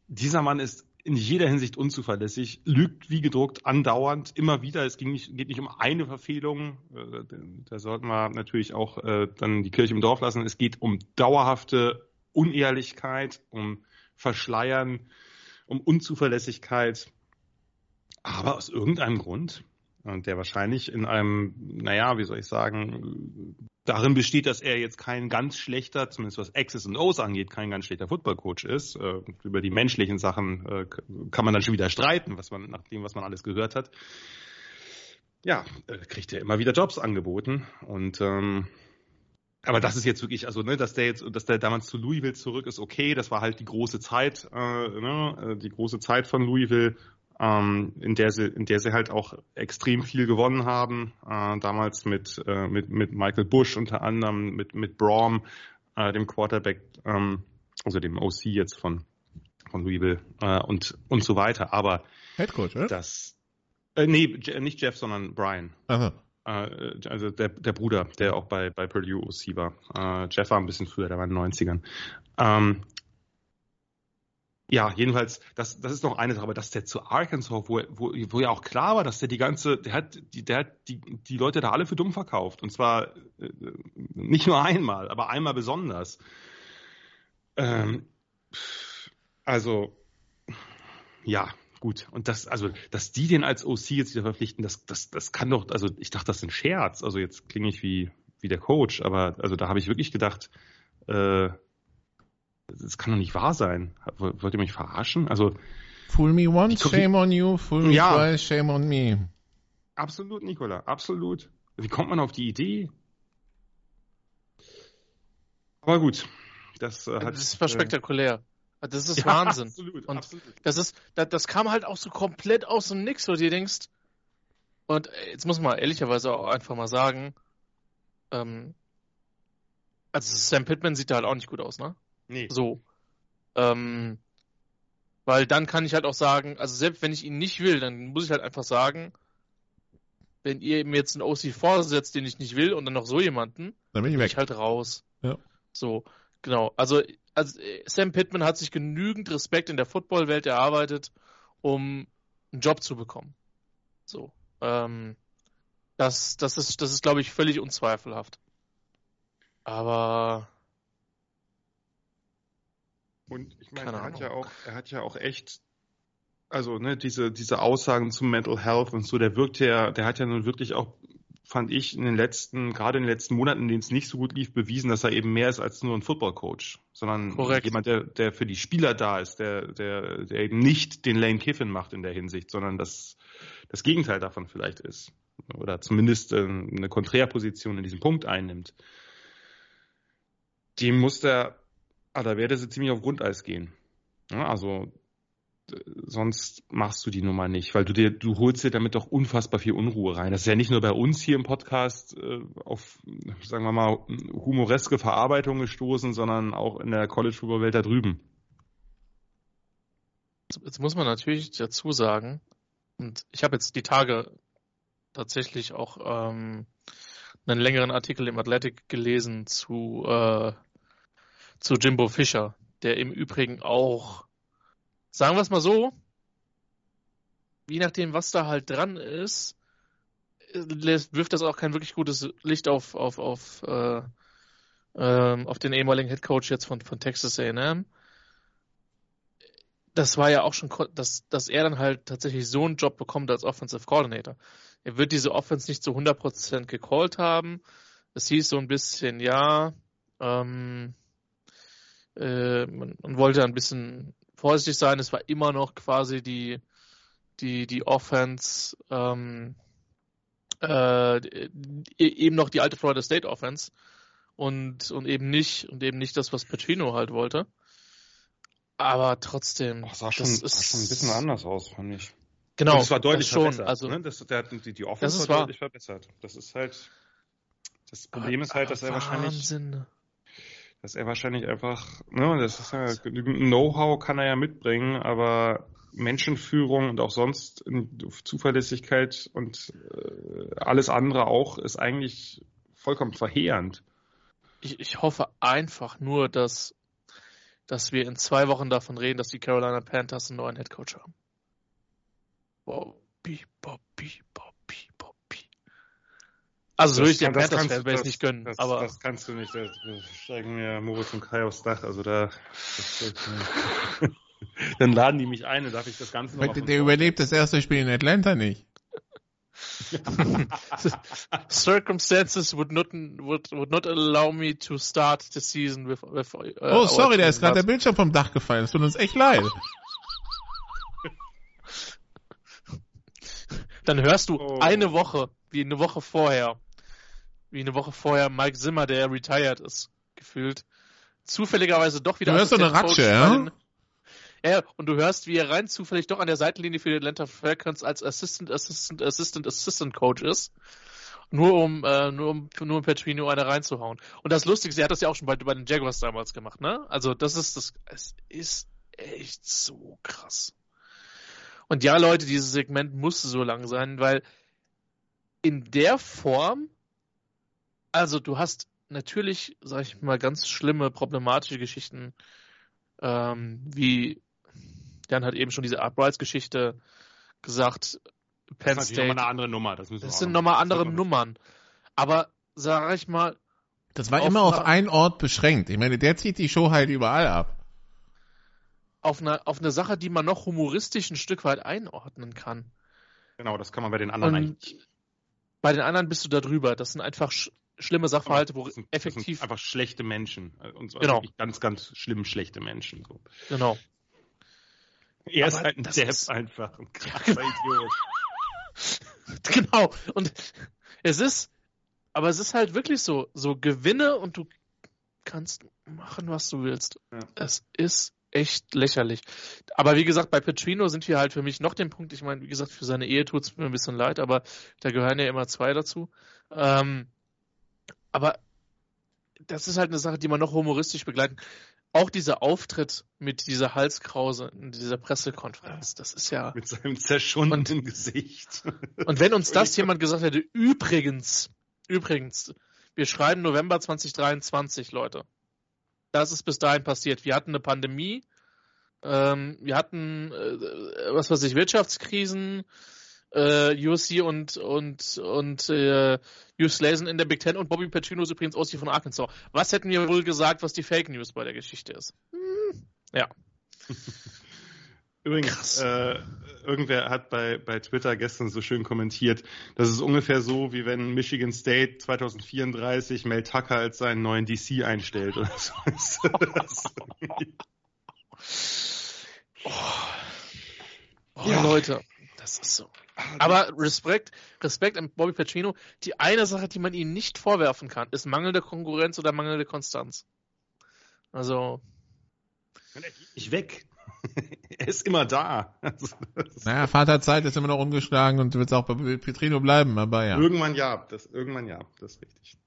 dieser Mann ist in jeder Hinsicht unzuverlässig, lügt wie gedruckt, andauernd, immer wieder. Es nicht, geht nicht um eine Verfehlung. Äh, Da sollten wir natürlich auch äh, dann die Kirche im Dorf lassen. Es geht um dauerhafte Unehrlichkeit, um Verschleiern, um Unzuverlässigkeit. Aber aus irgendeinem Grund, und der wahrscheinlich in einem, naja, wie soll ich sagen, darin besteht, dass er jetzt kein ganz schlechter, zumindest was X's und O's angeht, kein ganz schlechter Footballcoach ist. Äh, über die menschlichen Sachen äh, kann man dann schon wieder streiten, was man, nach dem, was man alles gehört hat. Ja, äh, kriegt er immer wieder Jobs angeboten und ähm, aber das ist jetzt wirklich, also ne, dass der jetzt, dass der damals zu Louisville zurück ist, okay, das war halt die große Zeit, äh, ne, die große Zeit von Louisville, ähm, in der sie, in der sie halt auch extrem viel gewonnen haben. Äh, damals mit, äh, mit, mit Michael Bush unter anderem, mit, mit Braum, äh, dem Quarterback, ähm, also dem OC jetzt von, von Louisville äh, und, und so weiter. Aber Head Coach, oder? das, äh, nee, nicht Jeff, sondern Brian. Aha. Äh, also der, der Bruder, der auch bei, bei Purdue OC war. Äh, Jeff war ein bisschen früher, der war in den 90ern. Ähm, ja, jedenfalls, das, das ist noch eine Sache, aber dass der zu Arkansas, wo, wo, wo ja auch klar war, dass der die ganze, der hat, die, der hat die, die Leute da alle für dumm verkauft. Und zwar äh, nicht nur einmal, aber einmal besonders. Ähm, also, ja, gut. Und das, also, dass die den als OC jetzt wieder verpflichten, das, das, das kann doch, also ich dachte, das ist ein Scherz. Also jetzt klinge ich wie, wie der Coach, aber also da habe ich wirklich gedacht, äh, das kann doch nicht wahr sein. Wollt ihr mich verarschen? Also Fool me once, shame on you. Fool me Ja. twice, shame on me. absolut, Nicola, absolut. Wie kommt man auf die Idee? Aber gut, das äh, hat. Das ist voll äh, spektakulär. Das ist ja, Wahnsinn. Absolut, Und absolut. Das ist, das, das kam halt auch so komplett aus dem Nix, wo du dir denkst. Und äh, jetzt muss man ehrlicherweise auch einfach mal sagen, ähm, also Sam Pittman sieht da halt auch nicht gut aus, ne? Nee. So. Ähm, weil dann kann ich halt auch sagen, also selbst wenn ich ihn nicht will, dann muss ich halt einfach sagen, wenn ihr mir jetzt einen OC vorsetzt, den ich nicht will, und dann noch so jemanden, Dann bin ich bin weg. ich halt raus. Ja. So, genau. Also, also äh, Sam Pittman hat sich genügend Respekt in der Footballwelt erarbeitet, um einen Job zu bekommen. So. Ähm, das, das ist, das ist, glaube ich, völlig unzweifelhaft. Aber Und ich meine, er hat ja auch, er hat ja auch echt, also ne, diese, diese Aussagen zum Mental Health und so, der wirkt ja, der hat ja nun wirklich auch, fand ich, in den letzten, gerade in den letzten Monaten, in denen es nicht so gut lief, bewiesen, dass er eben mehr ist als nur ein Football-Coach, sondern Korrekt. jemand, der, der für die Spieler da ist, der, der, der eben nicht den Lane Kiffin macht in der Hinsicht, sondern das, das Gegenteil davon vielleicht ist. Oder zumindest äh, eine Konträrposition in diesem Punkt einnimmt. Dem muss der, ah, da werde sie ziemlich auf Grundeis gehen. Ja, also sonst machst du die Nummer nicht, weil du dir, du holst dir damit doch unfassbar viel Unruhe rein. Das ist ja nicht nur bei uns hier im Podcast äh, auf, sagen wir mal, humoreske Verarbeitung gestoßen, sondern auch in der College Football Welt da drüben. Jetzt muss man natürlich dazu sagen, und ich habe jetzt die Tage tatsächlich auch ähm, einen längeren Artikel im Athletic gelesen zu, äh, zu Jimbo Fischer, der im Übrigen auch sagen wir es mal so, je nachdem, was da halt dran ist, wirft das auch kein wirklich gutes Licht auf, auf, auf, äh, äh, auf den ehemaligen Headcoach jetzt von, von Texas AM. Das war ja auch schon, dass, dass er dann halt tatsächlich so einen Job bekommt als Offensive Coordinator. Er wird diese Offense nicht zu 100% gecallt haben. Es hieß so ein bisschen, ja, ähm, äh, man, man wollte ein bisschen vorsichtig sein. Es war immer noch quasi die, die, die Offense, ähm, äh, e-, eben noch die alte Florida State Offense und, und eben nicht, und eben nicht das, was Petrino halt wollte. Aber trotzdem. Ach, sah, schon, das ist, sah schon ein bisschen anders aus, fand ich. Genau. Und es war deutlich schon, verbessert. Also, ne? das, der, die, die Offense war, war deutlich verbessert. Das ist halt. Das Problem ist halt, dass er wahrscheinlich dass er wahrscheinlich einfach, ne, das ist ja Know-how kann er ja mitbringen, aber Menschenführung und auch sonst Zuverlässigkeit und äh, alles andere auch ist eigentlich vollkommen verheerend. Ich, ich hoffe einfach nur, dass, dass wir in zwei Wochen davon reden, dass die Carolina Panthers einen neuen Headcoach haben. Bobby, Bobby, also so ich den Panthers Fan werde ich nicht gönnen. Das, aber das kannst du nicht. Da steigen mir Moritz und Kai aufs Dach. Also da. dann laden die mich ein und darf ich das Ganze noch. Der, der überlebt das erste Spiel in Atlanta nicht. Circumstances would not would, would not allow me to start the season with. with uh, oh, sorry, da ist gerade der Bildschirm vom Dach gefallen. Es tut uns echt leid. Dann hörst du oh. eine Woche, wie eine Woche vorher, wie eine Woche vorher Mike Zimmer, der retired ist, gefühlt, zufälligerweise doch wieder. Du hörst so eine Ratsche, ja? Ja, und du hörst, wie er rein zufällig doch an der Seitenlinie für die Atlanta Falcons als Assistant, Assistant, Assistant, Assistant Coach ist. Nur um, äh, nur um, nur um Petrino eine reinzuhauen. Und das Lustige ist, er hat das ja auch schon bei, bei den Jaguars damals gemacht, ne? Also, das ist, das, es ist echt so krass. Und ja, Leute, dieses Segment musste so lang sein, weil in der Form also du hast natürlich, sag ich mal, ganz schlimme, problematische Geschichten, ähm, wie Jan hat eben schon diese Uprights-Geschichte gesagt, Penn das ist State. nochmal eine andere Nummer. Das, das sind nochmal andere Nummern. Aber sag ich mal. Das war auf immer auf einen Ort beschränkt. Ich meine, der zieht die Show halt überall ab. Auf eine, auf eine Sache, die man noch humoristisch ein Stück weit einordnen kann. Genau, das kann man bei den anderen Und eigentlich. Bei den anderen bist du da drüber. Das sind einfach schlimme Sachverhalte, wo sind, effektiv. einfach schlechte Menschen. Und so genau. ganz, ganz schlimm schlechte Menschen. So. Genau. Er Aber ist halt ein Depp ist... einfach. Ein krasser Idiot. genau. Und es ist, aber es ist halt wirklich so, so Gewinne und du kannst machen, was du willst. Ja. Es ist echt lächerlich. Aber wie gesagt, bei Petrino sind wir halt für mich noch den Punkt, ich meine, wie gesagt, für seine Ehe tut es mir ein bisschen leid, aber da gehören ja immer zwei dazu. Ähm, aber das ist halt eine Sache, die man noch humoristisch begleiten. Auch dieser Auftritt mit dieser Halskrause in dieser Pressekonferenz, das ist ja. Mit seinem zerschundenen Gesicht. Und wenn uns das jemand gesagt hätte, übrigens, übrigens, wir schreiben November 2023, Leute. Das ist bis dahin passiert. Wir hatten eine Pandemie, ähm, wir hatten, äh, was weiß ich, Wirtschaftskrisen, äh, USC und und und äh, Hugh Lazen in der Big Ten und Bobby Petrino ist übrigens aus von Arkansas. Was hätten wir wohl gesagt, was die Fake News bei der Geschichte ist? Hm, ja. Übrigens, äh, irgendwer hat bei, bei Twitter gestern so schön kommentiert, das ist ungefähr so, wie wenn Michigan State 2034 Mel Tucker als seinen neuen DC einstellt. Oder so. oh. oh, ja. Leute, das ist so. Aber Respekt, Respekt an Bobby Pacino. Die eine Sache, die man ihm nicht vorwerfen kann, ist mangelnde Konkurrenz oder mangelnde Konstanz. Also. Er geht nicht weg. er ist immer da. naja, Vaterzeit ist immer noch ungeschlagen und wird es auch bei Petrino bleiben, aber ja. Irgendwann ja, das, irgendwann ja, das ist richtig.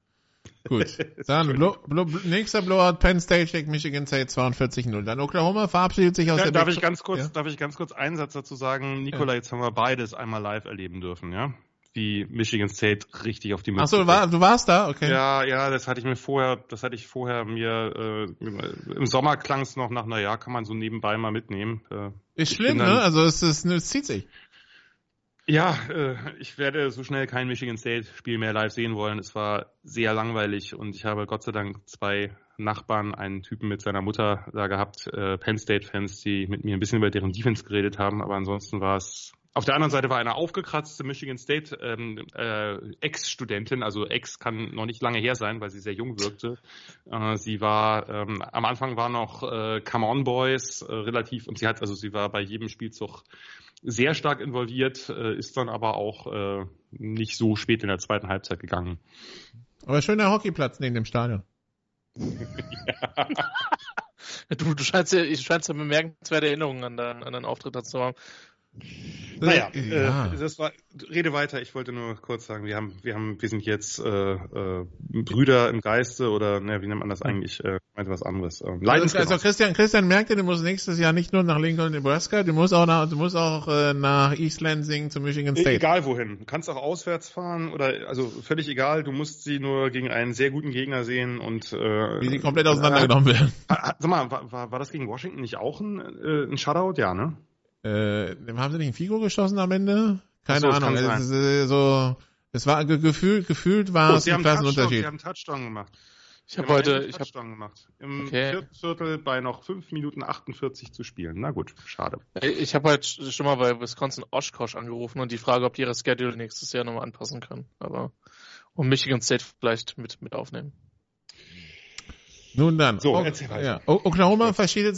Gut, dann Blo Blo nächster Blowout Penn State schlägt Michigan State 42-0. Dann Oklahoma verabschiedet sich aus ja, der darf Big ich ganz kurz, ja? Darf ich ganz kurz einen Satz dazu sagen? Nikola, ja. jetzt haben wir beides einmal live erleben dürfen, ja? Wie Michigan State richtig auf die Mütze. Achso, war, du warst da? Okay. Ja, ja, das hatte ich mir vorher, das hatte ich vorher mir, äh, im Sommer klang es noch nach, naja, kann man so nebenbei mal mitnehmen. Äh, ist schlimm, dann, ne? Also es, ist, es zieht sich. Ja, äh, ich werde so schnell kein Michigan State-Spiel mehr live sehen wollen. Es war sehr langweilig und ich habe Gott sei Dank zwei Nachbarn, einen Typen mit seiner Mutter da gehabt, äh, Penn State-Fans, die mit mir ein bisschen über deren Defense geredet haben, aber ansonsten war es auf der anderen Seite war eine aufgekratzte Michigan State ähm, äh, Ex-Studentin, also Ex kann noch nicht lange her sein, weil sie sehr jung wirkte. Äh, sie war ähm, am Anfang war noch äh, Come On Boys äh, relativ und sie hat also sie war bei jedem Spielzug sehr stark involviert, äh, ist dann aber auch äh, nicht so spät in der zweiten Halbzeit gegangen. Aber schöner Hockeyplatz neben dem Stadion. ja. du, du scheinst ja, ich scheinst ja bemerkenswerte Erinnerungen an deinen, an deinen Auftritt dazu haben. Naja, ja. äh, das war, rede weiter. Ich wollte nur kurz sagen, wir haben, wir haben, wir sind jetzt äh, äh, Brüder im Geiste oder, ne, wie nennt man das eigentlich? Äh, meinte was anderes. Ähm, also, also Christian, Christian merkte, du musst nächstes Jahr nicht nur nach Lincoln, Nebraska, du musst auch nach, du musst auch äh, nach East Lansing zu Michigan State. Egal wohin. Du kannst auch auswärts fahren oder, also völlig egal. Du musst sie nur gegen einen sehr guten Gegner sehen und äh, wie sie komplett auseinandergenommen werden. Sag mal, war, war, war das gegen Washington nicht auch ein, äh, ein Shutout? Ja, ne? Äh, haben sie nicht ein Figo geschossen am Ende? Keine so, Ahnung. Es, ist, äh, so, es war ge gefühlt, gefühlt war oh, es ein Klassenunterschied. Sie haben einen Touchdown gemacht. Ich habe heute ich Touchdown hab, gemacht. Im okay. vierten Viertel bei noch 5 Minuten 48 zu spielen. Na gut, schade. Ich habe halt schon mal bei Wisconsin Oshkosh angerufen und die Frage, ob die ihre Schedule nächstes Jahr nochmal anpassen können. Aber um Michigan State vielleicht mit, mit aufnehmen. Nun dann. So, o erzähl weiter. Ja. Oklahoma verabschiedet,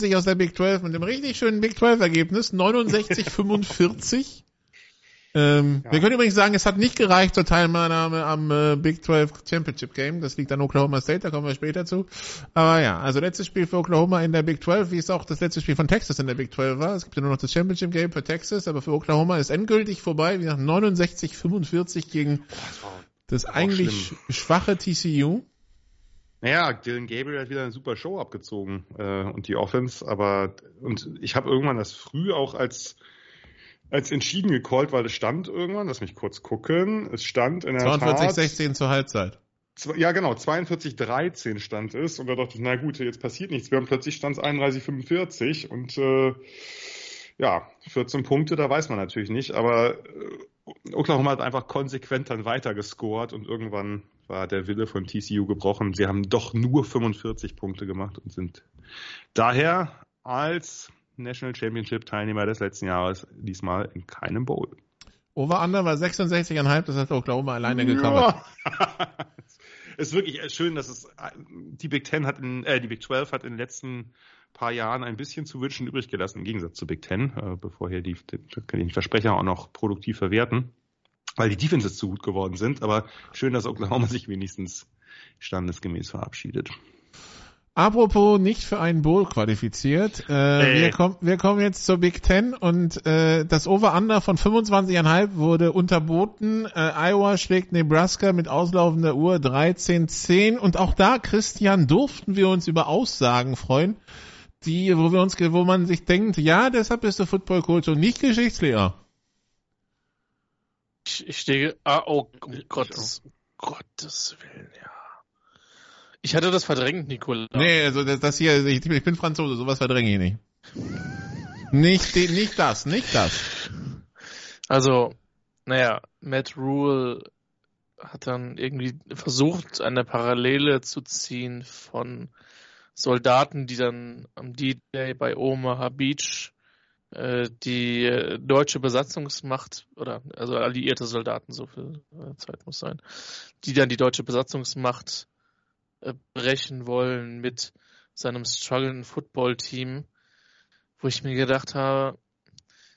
sich aus der Big 12 mit dem richtig schönen Big 12 Ergebnis. 69-45. ähm, ja. Wir können übrigens sagen, es hat nicht gereicht zur Teilnahme am äh, Big 12 Championship Game. Das liegt an Oklahoma State, da kommen wir später zu. Aber ja, also letztes Spiel für Oklahoma in der Big 12, wie es auch das letzte Spiel von Texas in der Big 12 war. Es gibt ja nur noch das Championship Game für Texas, aber für Oklahoma ist endgültig vorbei. Wie gesagt, 69-45 gegen das eigentlich schwache TCU. Naja, Dylan Gabriel hat wieder eine super Show abgezogen äh, und die Offense, aber und ich habe irgendwann das früh auch als als entschieden gecallt, weil es stand irgendwann, lass mich kurz gucken, es stand in der 42, Tat, 16 zur Halbzeit. Ja, genau, 42, 13 stand es und da dachte ich, na gut, jetzt passiert nichts mehr und plötzlich stand es 31, 45 und äh, ja, 14 Punkte, da weiß man natürlich nicht, aber äh, Oklahoma hat einfach konsequent dann weiter gescored und irgendwann war der Wille von TCU gebrochen. Sie haben doch nur 45 Punkte gemacht und sind daher als National Championship Teilnehmer des letzten Jahres diesmal in keinem Bowl. Over-Under war 66,5, das hat Oklahoma alleine gecovert. Ja. es ist wirklich schön, dass es die Big Ten hat in, äh, die Big 12 hat in den letzten paar Jahren ein bisschen zu wünschen übrig gelassen, im Gegensatz zu Big Ten, äh, bevor hier die, die Versprecher auch noch produktiv verwerten weil die Defenses zu gut geworden sind. Aber schön, dass Oklahoma sich wenigstens standesgemäß verabschiedet. Apropos nicht für einen Bowl qualifiziert. Äh, äh. Wir, kommen, wir kommen jetzt zur Big Ten und äh, das Over-Under von 25,5 wurde unterboten. Äh, Iowa schlägt Nebraska mit auslaufender Uhr 13-10 und auch da, Christian, durften wir uns über Aussagen freuen, die, wo wir uns, wo man sich denkt, ja, deshalb ist der Football Coach und nicht Geschichtslehrer. Ich, ich stehe. Ah, oh, um Gottes, Gottes Willen, ja. Ich hatte das verdrängt, Nicola. Nee, also das, das hier, ich, ich bin Franzose, sowas verdränge ich nicht. nicht, nicht das, nicht das. Also, naja, Matt Rule hat dann irgendwie versucht, eine Parallele zu ziehen von Soldaten, die dann am D-Day bei Omaha Beach äh, die äh, deutsche Besatzungsmacht oder also alliierte Soldaten, so viel äh, Zeit muss sein, die dann die deutsche Besatzungsmacht brechen wollen mit seinem struggling Football Team, wo ich mir gedacht habe,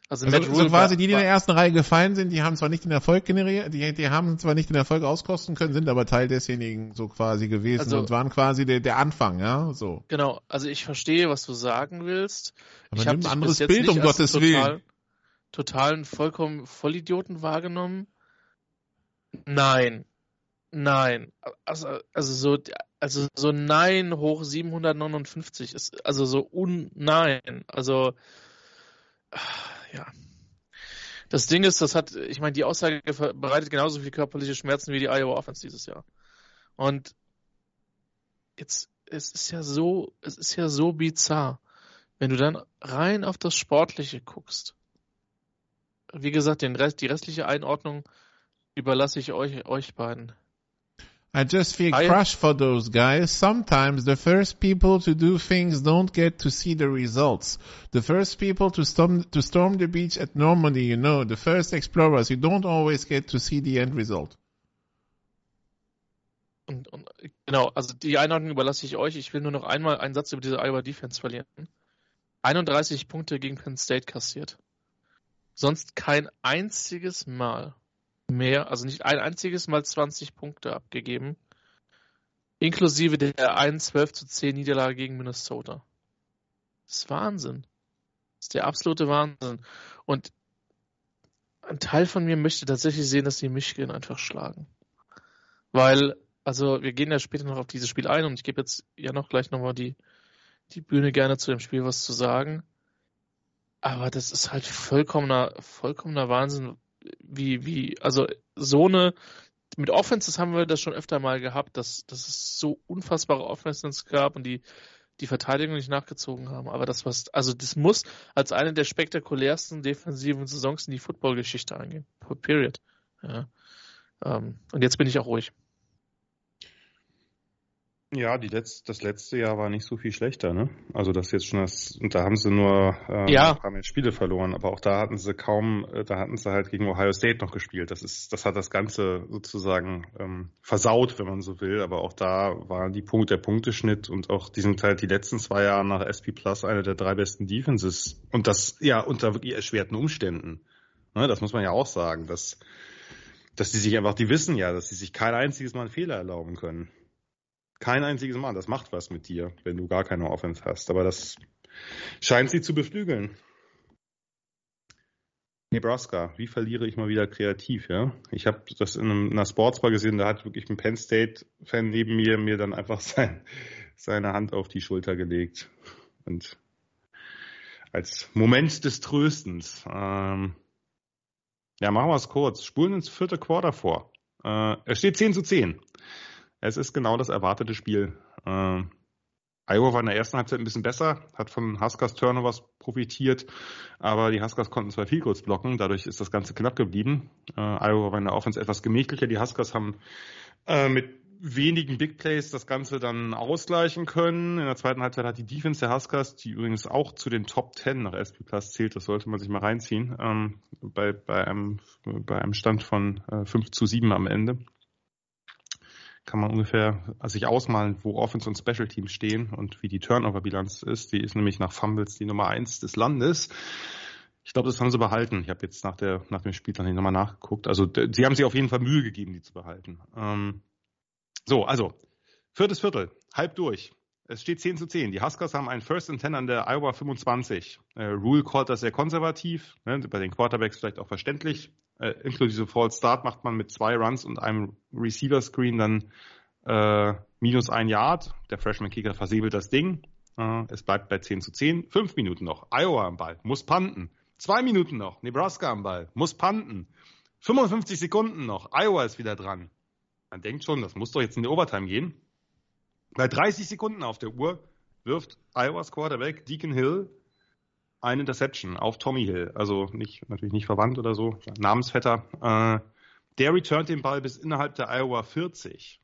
Also, also so quasi die, die in der ersten Reihe gefallen sind, die haben zwar nicht den Erfolg generiert, die, die haben zwar nicht den Erfolg auskosten können, sind aber Teil desjenigen so quasi gewesen also, und waren quasi der, der Anfang, ja, so. Genau, also ich verstehe, was du sagen willst. Aber ich habe ein anderes Bild, um Gottes total, Willen. Totalen vollkommen Vollidioten wahrgenommen. Nein. Nein. Also, also so, also so Nein hoch 759 ist, also so un Nein. Also, ja. Das Ding ist, das hat, ich meine, die Aussage bereitet genauso viel körperliche Schmerzen wie die Iowa Offense dieses Jahr. Und jetzt, es ist ja so, es ist ja so bizarr, wenn du dann rein auf das Sportliche guckst. Wie gesagt, den Rest, die restliche Einordnung überlasse ich euch, euch beiden. I just feel I, crush for those guys. Sometimes the first people to do things don't get to see the results. The first people to storm, to storm the beach at Normandy, you know, the first explorers, you don't always get to see the end result. Und, und, genau, also die Einordnung überlasse ich euch. Ich will nur noch einmal einen Satz über diese Iowa Defense verlieren. 31 Punkte gegen Penn State kassiert. Sonst kein einziges Mal mehr, also nicht ein einziges Mal 20 Punkte abgegeben. Inklusive der 1 12 zu 10 Niederlage gegen Minnesota. Das ist Wahnsinn. Das ist der absolute Wahnsinn. Und ein Teil von mir möchte tatsächlich sehen, dass die Michigan einfach schlagen. Weil, also wir gehen ja später noch auf dieses Spiel ein und ich gebe jetzt ja noch gleich nochmal die, die Bühne gerne zu dem Spiel was zu sagen. Aber das ist halt vollkommener, vollkommener Wahnsinn, wie, wie, also so eine, mit Offenses haben wir das schon öfter mal gehabt, dass, dass es so unfassbare Offenses gab und die, die Verteidigung nicht nachgezogen haben. Aber das was, also das muss als eine der spektakulärsten defensiven Saisons in die Footballgeschichte eingehen. Period. Ja. Ähm, und jetzt bin ich auch ruhig. Ja, die letzt, das letzte Jahr war nicht so viel schlechter, ne? Also das jetzt schon das, und da haben sie nur äh, ja. haben jetzt Spiele verloren, aber auch da hatten sie kaum, äh, da hatten sie halt gegen Ohio State noch gespielt. Das ist, das hat das Ganze sozusagen ähm, versaut, wenn man so will. Aber auch da war die Punkt, der Punkteschnitt und auch die sind halt die letzten zwei Jahre nach SP Plus eine der drei besten Defenses. Und das ja unter wirklich erschwerten Umständen. Ne, das muss man ja auch sagen, dass, dass die sich einfach, die wissen ja, dass sie sich kein einziges Mal einen Fehler erlauben können. Kein einziges Mal. Das macht was mit dir, wenn du gar keine Offense hast. Aber das scheint sie zu beflügeln. Nebraska, wie verliere ich mal wieder kreativ, ja? Ich habe das in, einer Sportsbar gesehen, da hat wirklich ein Penn State-Fan neben mir mir dann einfach sein, seine Hand auf die Schulter gelegt. Und als Moment des Tröstens. Ähm, ja, machen wir es kurz. Spulen ins vierte Quarter vor. Äh, es steht 10 zu 10. Es ist genau das erwartete Spiel. Äh, Iowa war in der ersten Halbzeit ein bisschen besser, hat von Huskers Turnovers profitiert, aber die Huskers konnten zwei viel kurz blocken, dadurch ist das Ganze knapp geblieben. Äh, Iowa war in der Offense etwas gemächlicher, die Huskers haben äh, mit wenigen Big Plays das Ganze dann ausgleichen können. In der zweiten Halbzeit hat die Defense der Huskers, die übrigens auch zu den Top 10 nach SP Plus zählt, das sollte man sich mal reinziehen, ähm, bei, bei, einem, bei einem Stand von äh, 5 zu 7 am Ende kann man ungefähr sich ausmalen, wo Offense und Special Teams stehen und wie die Turnover-Bilanz ist. Die ist nämlich nach Fumbles die Nummer eins des Landes. Ich glaube, das haben sie behalten. Ich habe jetzt nach, der, nach dem Spiel dann nochmal nachgeguckt. Also sie haben sich auf jeden Fall Mühe gegeben, die zu behalten. Ähm, so, also viertes Viertel, halb durch. Es steht 10 zu 10. Die Huskers haben einen First and Ten an der Iowa 25. Äh, Rule callt das sehr konservativ, ne, bei den Quarterbacks vielleicht auch verständlich äh, inklusive False Start macht man mit zwei Runs und einem Receiver Screen dann äh, minus ein Yard. Der Freshman Kicker versäbelt das Ding. Äh, es bleibt bei 10 zu 10. Fünf Minuten noch. Iowa am Ball. Muss panten. Zwei Minuten noch. Nebraska am Ball. Muss panten. 55 Sekunden noch. Iowa ist wieder dran. Man denkt schon, das muss doch jetzt in die Overtime gehen. Bei 30 Sekunden auf der Uhr wirft Iowas Quarterback Deacon Hill ein Interception auf Tommy Hill, also nicht, natürlich nicht verwandt oder so, Namensvetter. Äh, der returnt den Ball bis innerhalb der Iowa 40.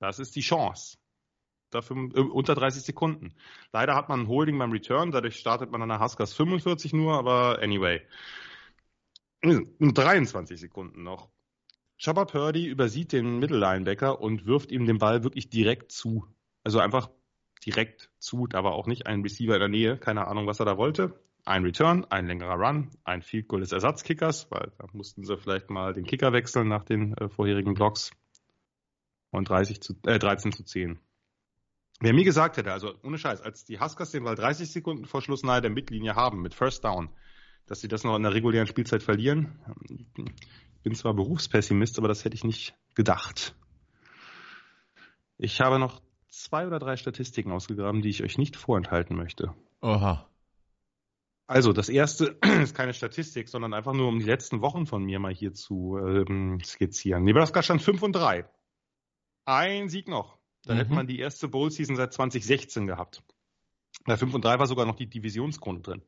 Das ist die Chance. Dafür äh, unter 30 Sekunden. Leider hat man ein Holding beim Return, dadurch startet man an der Huskers 45 nur, aber anyway. 23 Sekunden noch. Chopper Purdy übersieht den Mittellinebacker und wirft ihm den Ball wirklich direkt zu. Also einfach direkt zu. Da war auch nicht ein Receiver in der Nähe. Keine Ahnung, was er da wollte. Ein Return, ein längerer Run, ein Field Goal des Ersatzkickers, weil da mussten sie vielleicht mal den Kicker wechseln nach den äh, vorherigen Blocks. Und 30 zu, äh, 13 zu 10. Wer mir gesagt hätte, also ohne Scheiß, als die Huskers den Ball 30 Sekunden vor Schluss nahe der Mittellinie haben mit First Down, dass sie das noch in der regulären Spielzeit verlieren. Ich bin zwar Berufspessimist, aber das hätte ich nicht gedacht. Ich habe noch zwei oder drei Statistiken ausgegraben, die ich euch nicht vorenthalten möchte. Oha. Also, das erste ist keine Statistik, sondern einfach nur um die letzten Wochen von mir mal hier zu ähm, skizzieren. Nebraska stand 5 und 3. Ein Sieg noch. Da mhm. hätte man die erste Bowl-Season seit 2016 gehabt. Bei 5 und 3 war sogar noch die Divisionskrone drin.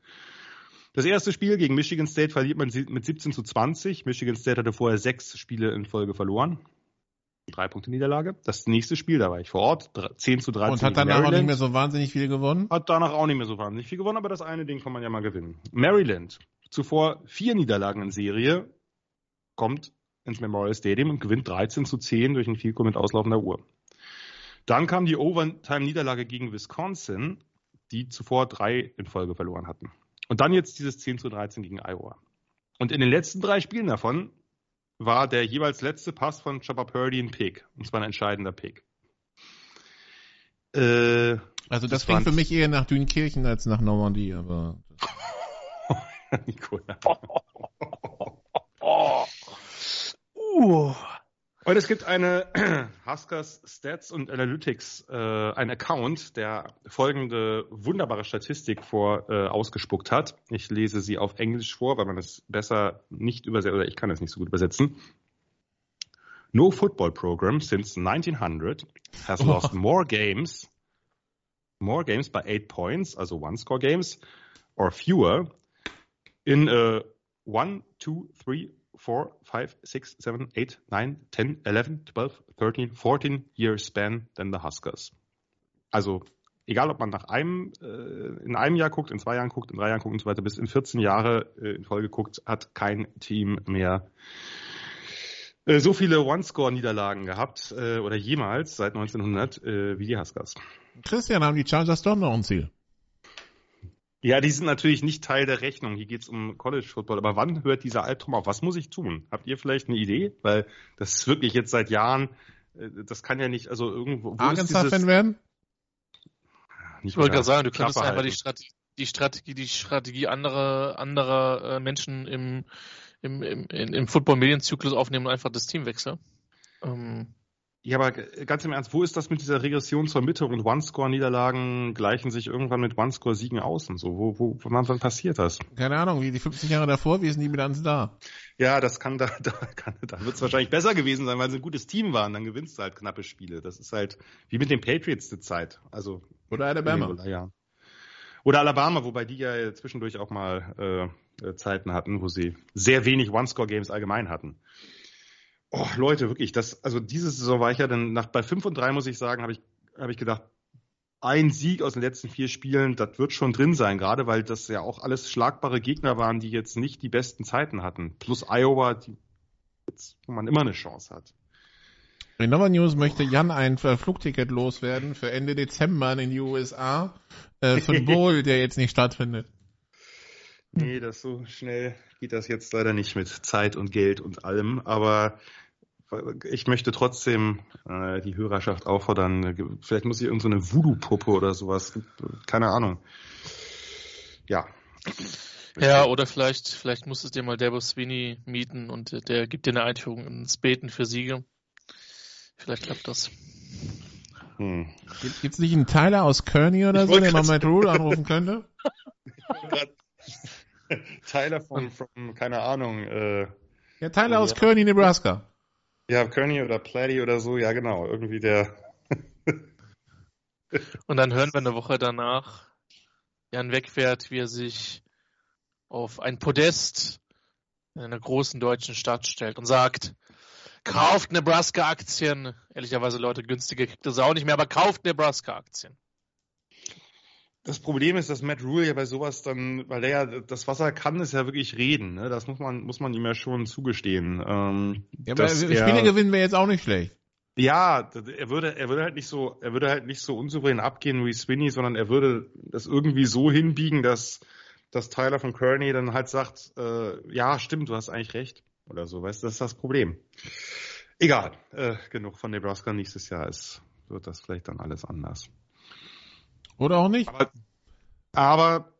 Das erste Spiel gegen Michigan State verliert man mit 17 zu 20. Michigan State hatte vorher sechs Spiele in Folge verloren. Drei Punkte Niederlage. Das nächste Spiel, da war ich vor Ort, 10 zu 13. Und hat danach Maryland. auch nicht mehr so wahnsinnig viel gewonnen? Hat danach auch nicht mehr so wahnsinnig viel gewonnen, aber das eine Ding kann man ja mal gewinnen. Maryland, zuvor vier Niederlagen in Serie, kommt ins Memorial Stadium und gewinnt 13 zu 10 durch ein Field mit auslaufender Uhr. Dann kam die Overtime-Niederlage gegen Wisconsin, die zuvor drei in Folge verloren hatten. Und dann jetzt dieses 10 zu 13 gegen Iowa. Und in den letzten drei Spielen davon war der jeweils letzte Pass von Chopper Purdy ein Pick. Und zwar ein entscheidender Pick. Äh, also das, das klingt für mich eher nach Dünkirchen als nach Normandie, aber. Nicola. uh. Und es gibt eine Huskers Stats und Analytics, äh, ein Account, der folgende wunderbare Statistik vor äh, ausgespuckt hat. Ich lese sie auf Englisch vor, weil man es besser nicht übersetzt, oder ich kann es nicht so gut übersetzen. No football program since 1900 has oh. lost more games, more games by eight points, also one-score games, or fewer in a one, two, three, 4, 5, 6, 7, 8, 9, 10, 11, 12, 13, 14 year span than the Huskers. Also egal, ob man nach einem äh, in einem Jahr guckt, in zwei Jahren guckt, in drei Jahren guckt und so weiter, bis in 14 Jahre äh, in Folge guckt, hat kein Team mehr äh, so viele One-Score-Niederlagen gehabt äh, oder jemals seit 1900 äh, wie die Huskers. Christian, haben die Chargers doch noch ein Ziel? Ja, die sind natürlich nicht Teil der Rechnung. Hier geht es um College Football. Aber wann hört dieser Albtraum auf? Was muss ich tun? Habt ihr vielleicht eine Idee? Weil das ist wirklich jetzt seit Jahren, äh, das kann ja nicht, also irgendwo. Arkansas-Fan werden? Ich wollte gerade sagen, du könntest einfach die Strategie, die Strategie, die Strategie anderer, anderer äh, Menschen im, im, im, im Football-Medienzyklus aufnehmen und einfach das Team wechseln. Ähm, ja, aber ganz im Ernst, wo ist das mit dieser Regression zur Mitte und One-Score-Niederlagen gleichen sich irgendwann mit One-Score-Siegen aus und so? Wo, wo, wann, wann passiert das? Keine Ahnung, wie die 50 Jahre davor, wie sind die Bilanz da? Ja, das kann da, da, kann, da wird es wahrscheinlich besser gewesen sein, weil sie ein gutes Team waren, dann gewinnst du halt knappe Spiele. Das ist halt wie mit den Patriots zur Zeit. Also, Oder Alabama. Ja. Oder Alabama, wobei die ja zwischendurch auch mal äh, Zeiten hatten, wo sie sehr wenig One-Score-Games allgemein hatten. Oh, Leute, wirklich, das, also diese Saison war ich ja dann nach bei 5 und 3, muss ich sagen, habe ich, habe ich gedacht, ein Sieg aus den letzten vier Spielen, das wird schon drin sein, gerade weil das ja auch alles schlagbare Gegner waren, die jetzt nicht die besten Zeiten hatten. Plus Iowa, die jetzt, wo man immer eine Chance hat. In Nova News möchte Jan ein Flugticket loswerden für Ende Dezember in die USA äh, für den Bowl, der jetzt nicht stattfindet. Nee, das so schnell geht das jetzt leider nicht mit Zeit und Geld und allem, aber ich möchte trotzdem äh, die Hörerschaft auffordern, vielleicht muss ich irgendeine so Voodoo-Puppe oder sowas, keine Ahnung. Ja. Ja, oder vielleicht, vielleicht muss es dir mal Debo Sweeney mieten und der gibt dir eine Einführung ins Beten für Siege. Vielleicht klappt das. Hm. Gibt es nicht einen Tyler aus Kearney oder so, den man Matt Rule anrufen könnte? Tyler von, from, keine Ahnung. Äh, ja, Tyler aus Kearney, Nebraska. Ja, Kearney oder Platty oder so, ja genau, irgendwie der. Und dann hören wir eine Woche danach Jan Wegwert, wie er sich auf ein Podest in einer großen deutschen Stadt stellt und sagt, kauft Nebraska-Aktien. Ehrlicherweise, Leute, günstiger kriegt das auch nicht mehr, aber kauft Nebraska-Aktien. Das Problem ist, dass Matt Rule ja bei sowas dann, weil der ja, das, was er kann, ist ja wirklich reden. Ne? Das muss man, muss man ihm ja schon zugestehen. Ähm, ja, aber Spiele gewinnen wir jetzt auch nicht schlecht. Ja, er würde, er würde halt nicht so, er würde halt nicht so unsouverän abgehen wie Swinny, sondern er würde das irgendwie so hinbiegen, dass, dass Tyler von Kearney dann halt sagt, äh, ja, stimmt, du hast eigentlich recht oder so, weißt du, das ist das Problem. Egal, äh, genug von Nebraska nächstes Jahr ist, wird das vielleicht dann alles anders. Oder auch nicht. Aber, aber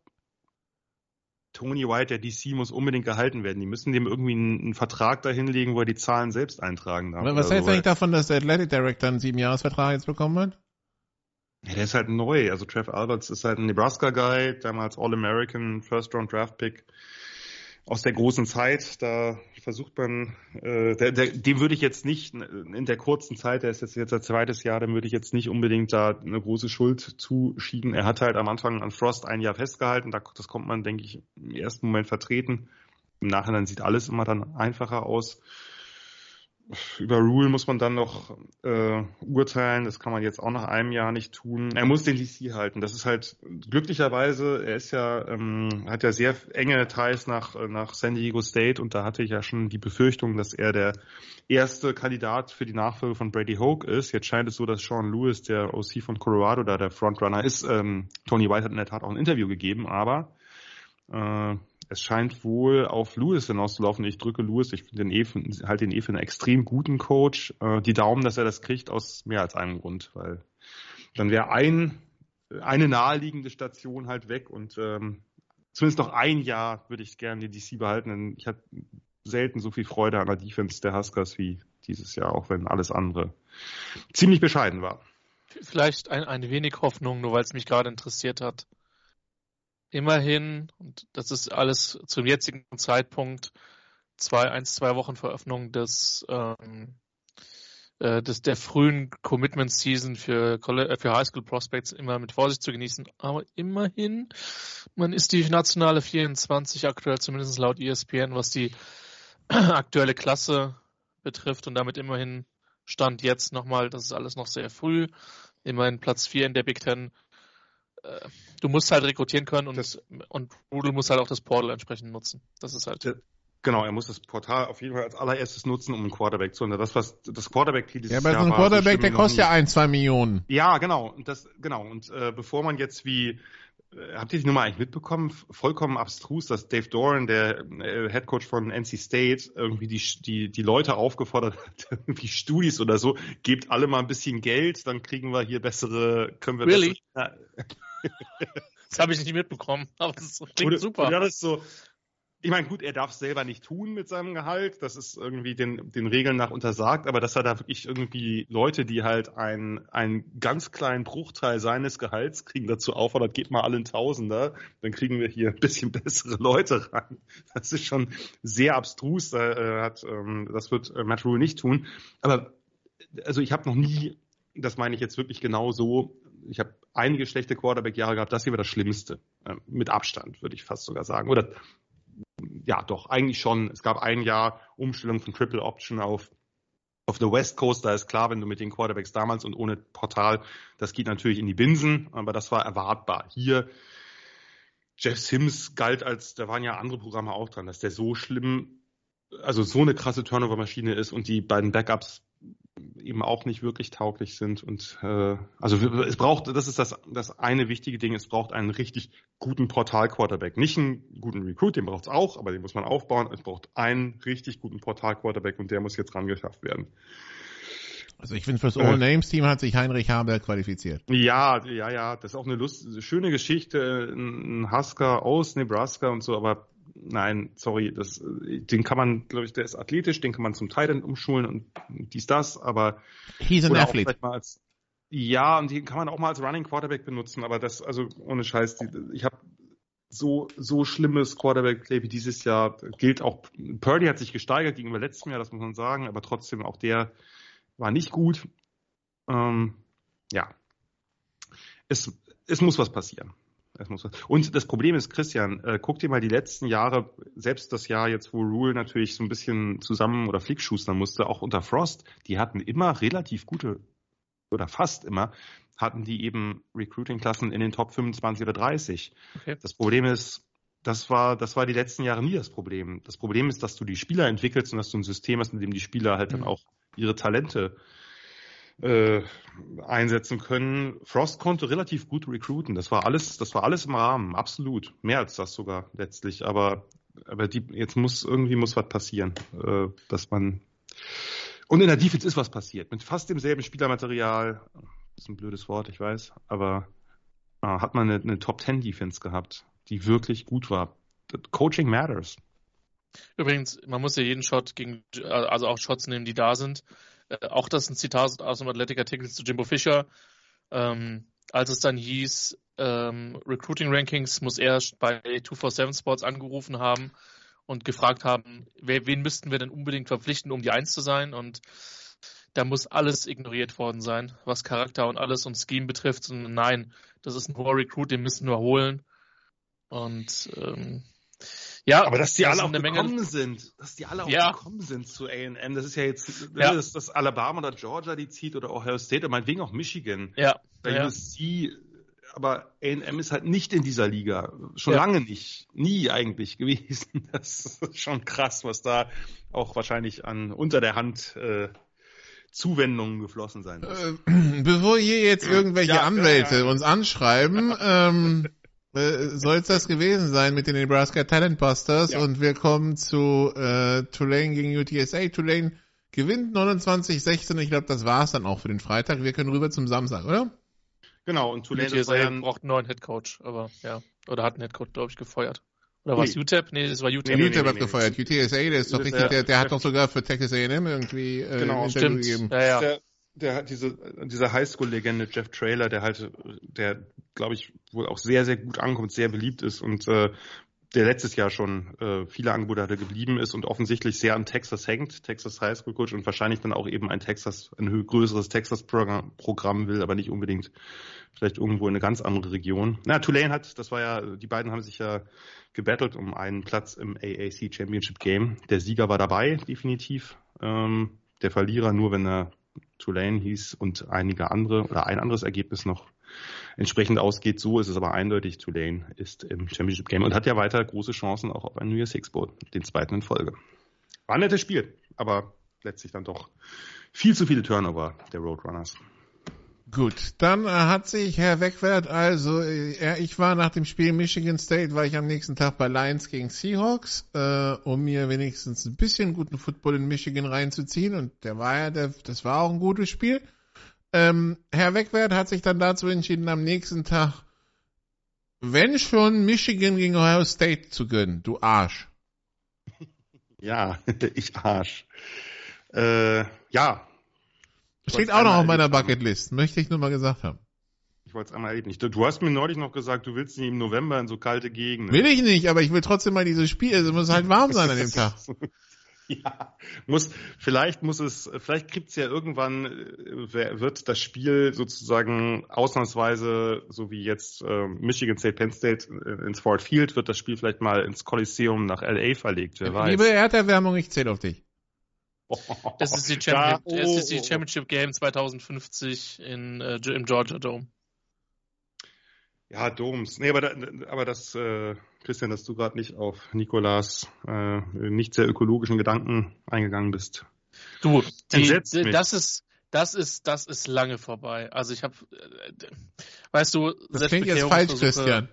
Tony White, der DC, muss unbedingt gehalten werden. Die müssen dem irgendwie einen, einen Vertrag dahinlegen, wo er die Zahlen selbst eintragen darf. Was hältst du eigentlich davon, dass der Athletic Director einen Siebenjahresvertrag jetzt bekommen hat? Ja, der ist halt neu. Also Trev Alberts ist halt ein Nebraska-Guy, damals All-American, First-Round-Draft-Pick aus der großen Zeit. Da versucht man, äh, der, der, dem würde ich jetzt nicht in der kurzen Zeit, der ist jetzt jetzt ein zweites Jahr, dem würde ich jetzt nicht unbedingt da eine große Schuld zuschieben. Er hat halt am Anfang an Frost ein Jahr festgehalten. Da, das kommt man, denke ich, im ersten Moment vertreten. Im Nachhinein sieht alles immer dann einfacher aus über Rule muss man dann noch äh, urteilen. Das kann man jetzt auch nach einem Jahr nicht tun. Er muss den DC halten. Das ist halt glücklicherweise, er ist ja, ähm, hat ja sehr enge Ties nach, nach San Diego State und da hatte ich ja schon die Befürchtung, dass er der erste Kandidat für die Nachfolge von Brady Hoke ist. Jetzt scheint es so, dass Sean Lewis, der OC von Colorado, da der Frontrunner ist. Ähm, Tony White hat in der Tat auch ein Interview gegeben, aber äh, es scheint wohl auf Lewis hinauszulaufen. Ich drücke Lewis, ich finde den eh, halt den eh für einen extrem guten Coach. Äh, die Daumen, dass er das kriegt, aus mehr als einem Grund, weil dann wäre ein, eine naheliegende Station halt weg und ähm, zumindest noch ein Jahr würde ich gerne die DC behalten, denn ich hatte selten so viel Freude an der Defense der Huskers wie dieses Jahr, auch wenn alles andere ziemlich bescheiden war. Vielleicht ein, ein wenig Hoffnung, nur weil es mich gerade interessiert hat immerhin, und das ist alles zum jetzigen Zeitpunkt, zwei, eins, zwei Wochen Veröffnung des, ähm, äh, des der frühen Commitment Season für, äh, für High School Prospects immer mit Vorsicht zu genießen. Aber immerhin, man ist die nationale 24 aktuell, zumindest laut ESPN, was die aktuelle Klasse betrifft. Und damit immerhin Stand jetzt nochmal, das ist alles noch sehr früh, immerhin Platz 4 in der Big Ten äh, du musst halt rekrutieren können und, das, und Rudel muss halt auch das Portal entsprechend nutzen. Das ist halt. Genau, er muss das Portal auf jeden Fall als allererstes nutzen, um einen Quarterback zu holen. Das, was das Quarterback dieses Ja, aber Jahr so ein Quarterback, der kostet ja ein, zwei Millionen. Ja, genau. Und das, genau. Und äh, bevor man jetzt wie Habt ihr die Nummer eigentlich mitbekommen? Vollkommen abstrus, dass Dave Doran, der äh, Head Coach von NC State, irgendwie die, die, die Leute aufgefordert hat, irgendwie Studis oder so, gebt alle mal ein bisschen Geld, dann kriegen wir hier bessere, können wir really? bessere, das habe ich nicht mitbekommen, aber das klingt oder, super. Ja, das ist so. Ich meine, gut, er darf es selber nicht tun mit seinem Gehalt, das ist irgendwie den, den Regeln nach untersagt, aber dass er da wirklich irgendwie Leute, die halt einen, einen ganz kleinen Bruchteil seines Gehalts kriegen, dazu auffordert, geht mal alle ein Tausender, dann kriegen wir hier ein bisschen bessere Leute ran. Das ist schon sehr abstrus, da, äh, hat, ähm, das wird äh, Matt Rule nicht tun. Aber also ich habe noch nie, das meine ich jetzt wirklich genau so, ich habe einige schlechte Quarterback-Jahre gehabt. Das hier war das Schlimmste. Äh, mit Abstand, würde ich fast sogar sagen. Oder ja, doch, eigentlich schon. Es gab ein Jahr Umstellung von Triple Option auf auf der West Coast, da ist klar, wenn du mit den Quarterbacks damals und ohne Portal, das geht natürlich in die Binsen, aber das war erwartbar. Hier, Jeff Sims galt als, da waren ja andere Programme auch dran, dass der so schlimm, also so eine krasse Turnover-Maschine ist und die beiden Backups eben auch nicht wirklich tauglich sind. Und äh, also es braucht, das ist das, das eine wichtige Ding, es braucht einen richtig guten Portal-Quarterback. Nicht einen guten Recruit, den braucht es auch, aber den muss man aufbauen. Es braucht einen richtig guten Portal-Quarterback und der muss jetzt rangeschafft werden. Also ich finde, fürs All-Names-Team hat sich Heinrich Haber qualifiziert. Ja, ja, ja, das ist auch eine Lust, schöne Geschichte, ein Husker aus Nebraska und so, aber nein, sorry, das, den kann man, glaube ich, der ist athletisch, den kann man zum Teil umschulen und dies, das, aber. He's an athlete. Als, ja, und den kann man auch mal als Running Quarterback benutzen, aber das, also ohne Scheiß, die, ich habe so, so schlimmes Quarterback-Play wie dieses Jahr gilt auch, Purdy hat sich gesteigert gegenüber letztem Jahr, das muss man sagen, aber trotzdem auch der war nicht gut. Ähm, ja. Es, es muss was passieren. Und das Problem ist, Christian, äh, guck dir mal die letzten Jahre, selbst das Jahr jetzt, wo Rule natürlich so ein bisschen zusammen oder flickschustern musste, auch unter Frost, die hatten immer relativ gute, oder fast immer, hatten die eben Recruiting-Klassen in den Top 25 oder 30. Okay. Das Problem ist, das war, das war die letzten Jahre nie das Problem. Das Problem ist, dass du die Spieler entwickelst und dass du ein System hast, in dem die Spieler halt mhm. dann auch ihre Talente äh, einsetzen können. Frost konnte relativ gut recruiten. Das war alles, das war alles im Rahmen, absolut. Mehr als das sogar letztlich. Aber, aber die, jetzt muss irgendwie muss was passieren, äh, dass man und in der Defense ist was passiert. Mit fast demselben Spielermaterial, das ist ein blödes Wort, ich weiß, aber äh, hat man eine, eine Top 10 Defense gehabt, die wirklich gut war. Coaching matters. Übrigens, man muss ja jeden Shot gegen, also auch Shots nehmen, die da sind. Äh, auch das ist ein Zitat aus dem Athletic-Artikel zu Jimbo Fischer. Ähm, als es dann hieß, ähm, Recruiting Rankings muss er bei 247 Sports angerufen haben und gefragt haben, wer, wen müssten wir denn unbedingt verpflichten, um die Eins zu sein? Und da muss alles ignoriert worden sein, was Charakter und alles und Scheme betrifft. Und nein, das ist ein hoher Recruit, den müssen wir holen. Und ähm, ja, aber dass die das alle auch gekommen Menge... sind, dass die alle auch ja. gekommen sind zu A&M, das ist ja jetzt, ja. Das, das Alabama oder Georgia die zieht oder Ohio State oder meinetwegen auch Michigan. Ja. Bei ja. USC, aber A&M ist halt nicht in dieser Liga, schon ja. lange nicht, nie eigentlich gewesen. Das ist schon krass, was da auch wahrscheinlich an unter der Hand äh, Zuwendungen geflossen sein muss. Äh, bevor hier jetzt irgendwelche ja, Anwälte uns anschreiben, ähm, äh, soll es das gewesen sein mit den Nebraska Talent Busters ja. und wir kommen zu äh, Tulane gegen UTSA. Tulane gewinnt 29-16 ich glaube, das war's dann auch für den Freitag. Wir können rüber zum Samstag, oder? Genau, und Tulane UTSA ja braucht einen neuen Headcoach, aber ja, oder hat einen Headcoach, glaube ich, gefeuert. Oder war es UTEP? Nee, das war UTEP. Nee, nee, UTEP nee, hat nee, gefeuert. UTSA, der ist doch richtig, der, der hat doch sogar für Texas A&M irgendwie äh, genau, ein Interview gegeben. Ja, ja. Der, hat diese, diese Highschool-Legende Jeff Trailer, der halt, der, glaube ich, wohl auch sehr, sehr gut ankommt, sehr beliebt ist und äh, der letztes Jahr schon äh, viele Angebote hatte geblieben ist und offensichtlich sehr an Texas hängt, Texas Highschool Coach und wahrscheinlich dann auch eben ein Texas, ein größeres Texas Programm, Programm will, aber nicht unbedingt vielleicht irgendwo in eine ganz andere Region. Na, Tulane hat, das war ja, die beiden haben sich ja gebettelt um einen Platz im AAC Championship Game. Der Sieger war dabei, definitiv. Ähm, der Verlierer nur, wenn er Tulane hieß und einige andere oder ein anderes Ergebnis noch entsprechend ausgeht. So ist es aber eindeutig. Tulane ist im Championship Game und hat ja weiter große Chancen auch auf einen New Year's Six Bowl, den zweiten in Folge. War ein nettes Spiel, aber letztlich dann doch viel zu viele Turnover der Roadrunners. Gut, dann hat sich Herr Wegwert, also äh, ich war nach dem Spiel Michigan State, war ich am nächsten Tag bei Lions gegen Seahawks, äh, um mir wenigstens ein bisschen guten Football in Michigan reinzuziehen und der war ja, der, das war auch ein gutes Spiel. Ähm, Herr Wegwert hat sich dann dazu entschieden, am nächsten Tag, wenn schon Michigan gegen Ohio State zu gönnen, du Arsch. Ja, ich Arsch. Äh, ja, Steht auch noch auf meiner Bucketlist, möchte ich nur mal gesagt haben. Ich wollte es einmal erleben. Du hast mir neulich noch gesagt, du willst nicht im November in so kalte Gegenden. Will ich nicht, aber ich will trotzdem mal dieses Spiel, es muss halt warm sein an dem Tag. Ja, muss, vielleicht muss es, vielleicht kriegt es ja irgendwann, äh, wird das Spiel sozusagen ausnahmsweise, so wie jetzt äh, Michigan State, Penn State äh, ins Ford Field, wird das Spiel vielleicht mal ins Kolosseum nach LA verlegt, wer weiß. Liebe Erderwärmung, ich zähle auf dich. Das ist die, Champion, da, oh, das ist die Championship Game 2050 in, äh, im Georgia Dome. Ja, Domes. Nee, aber, da, aber das, äh, Christian, dass du gerade nicht auf Nikolas äh, nicht sehr ökologischen Gedanken eingegangen bist. Du, die, das ist das ist das ist lange vorbei. Also ich habe, äh, weißt du, das klingt jetzt falsch, Christian.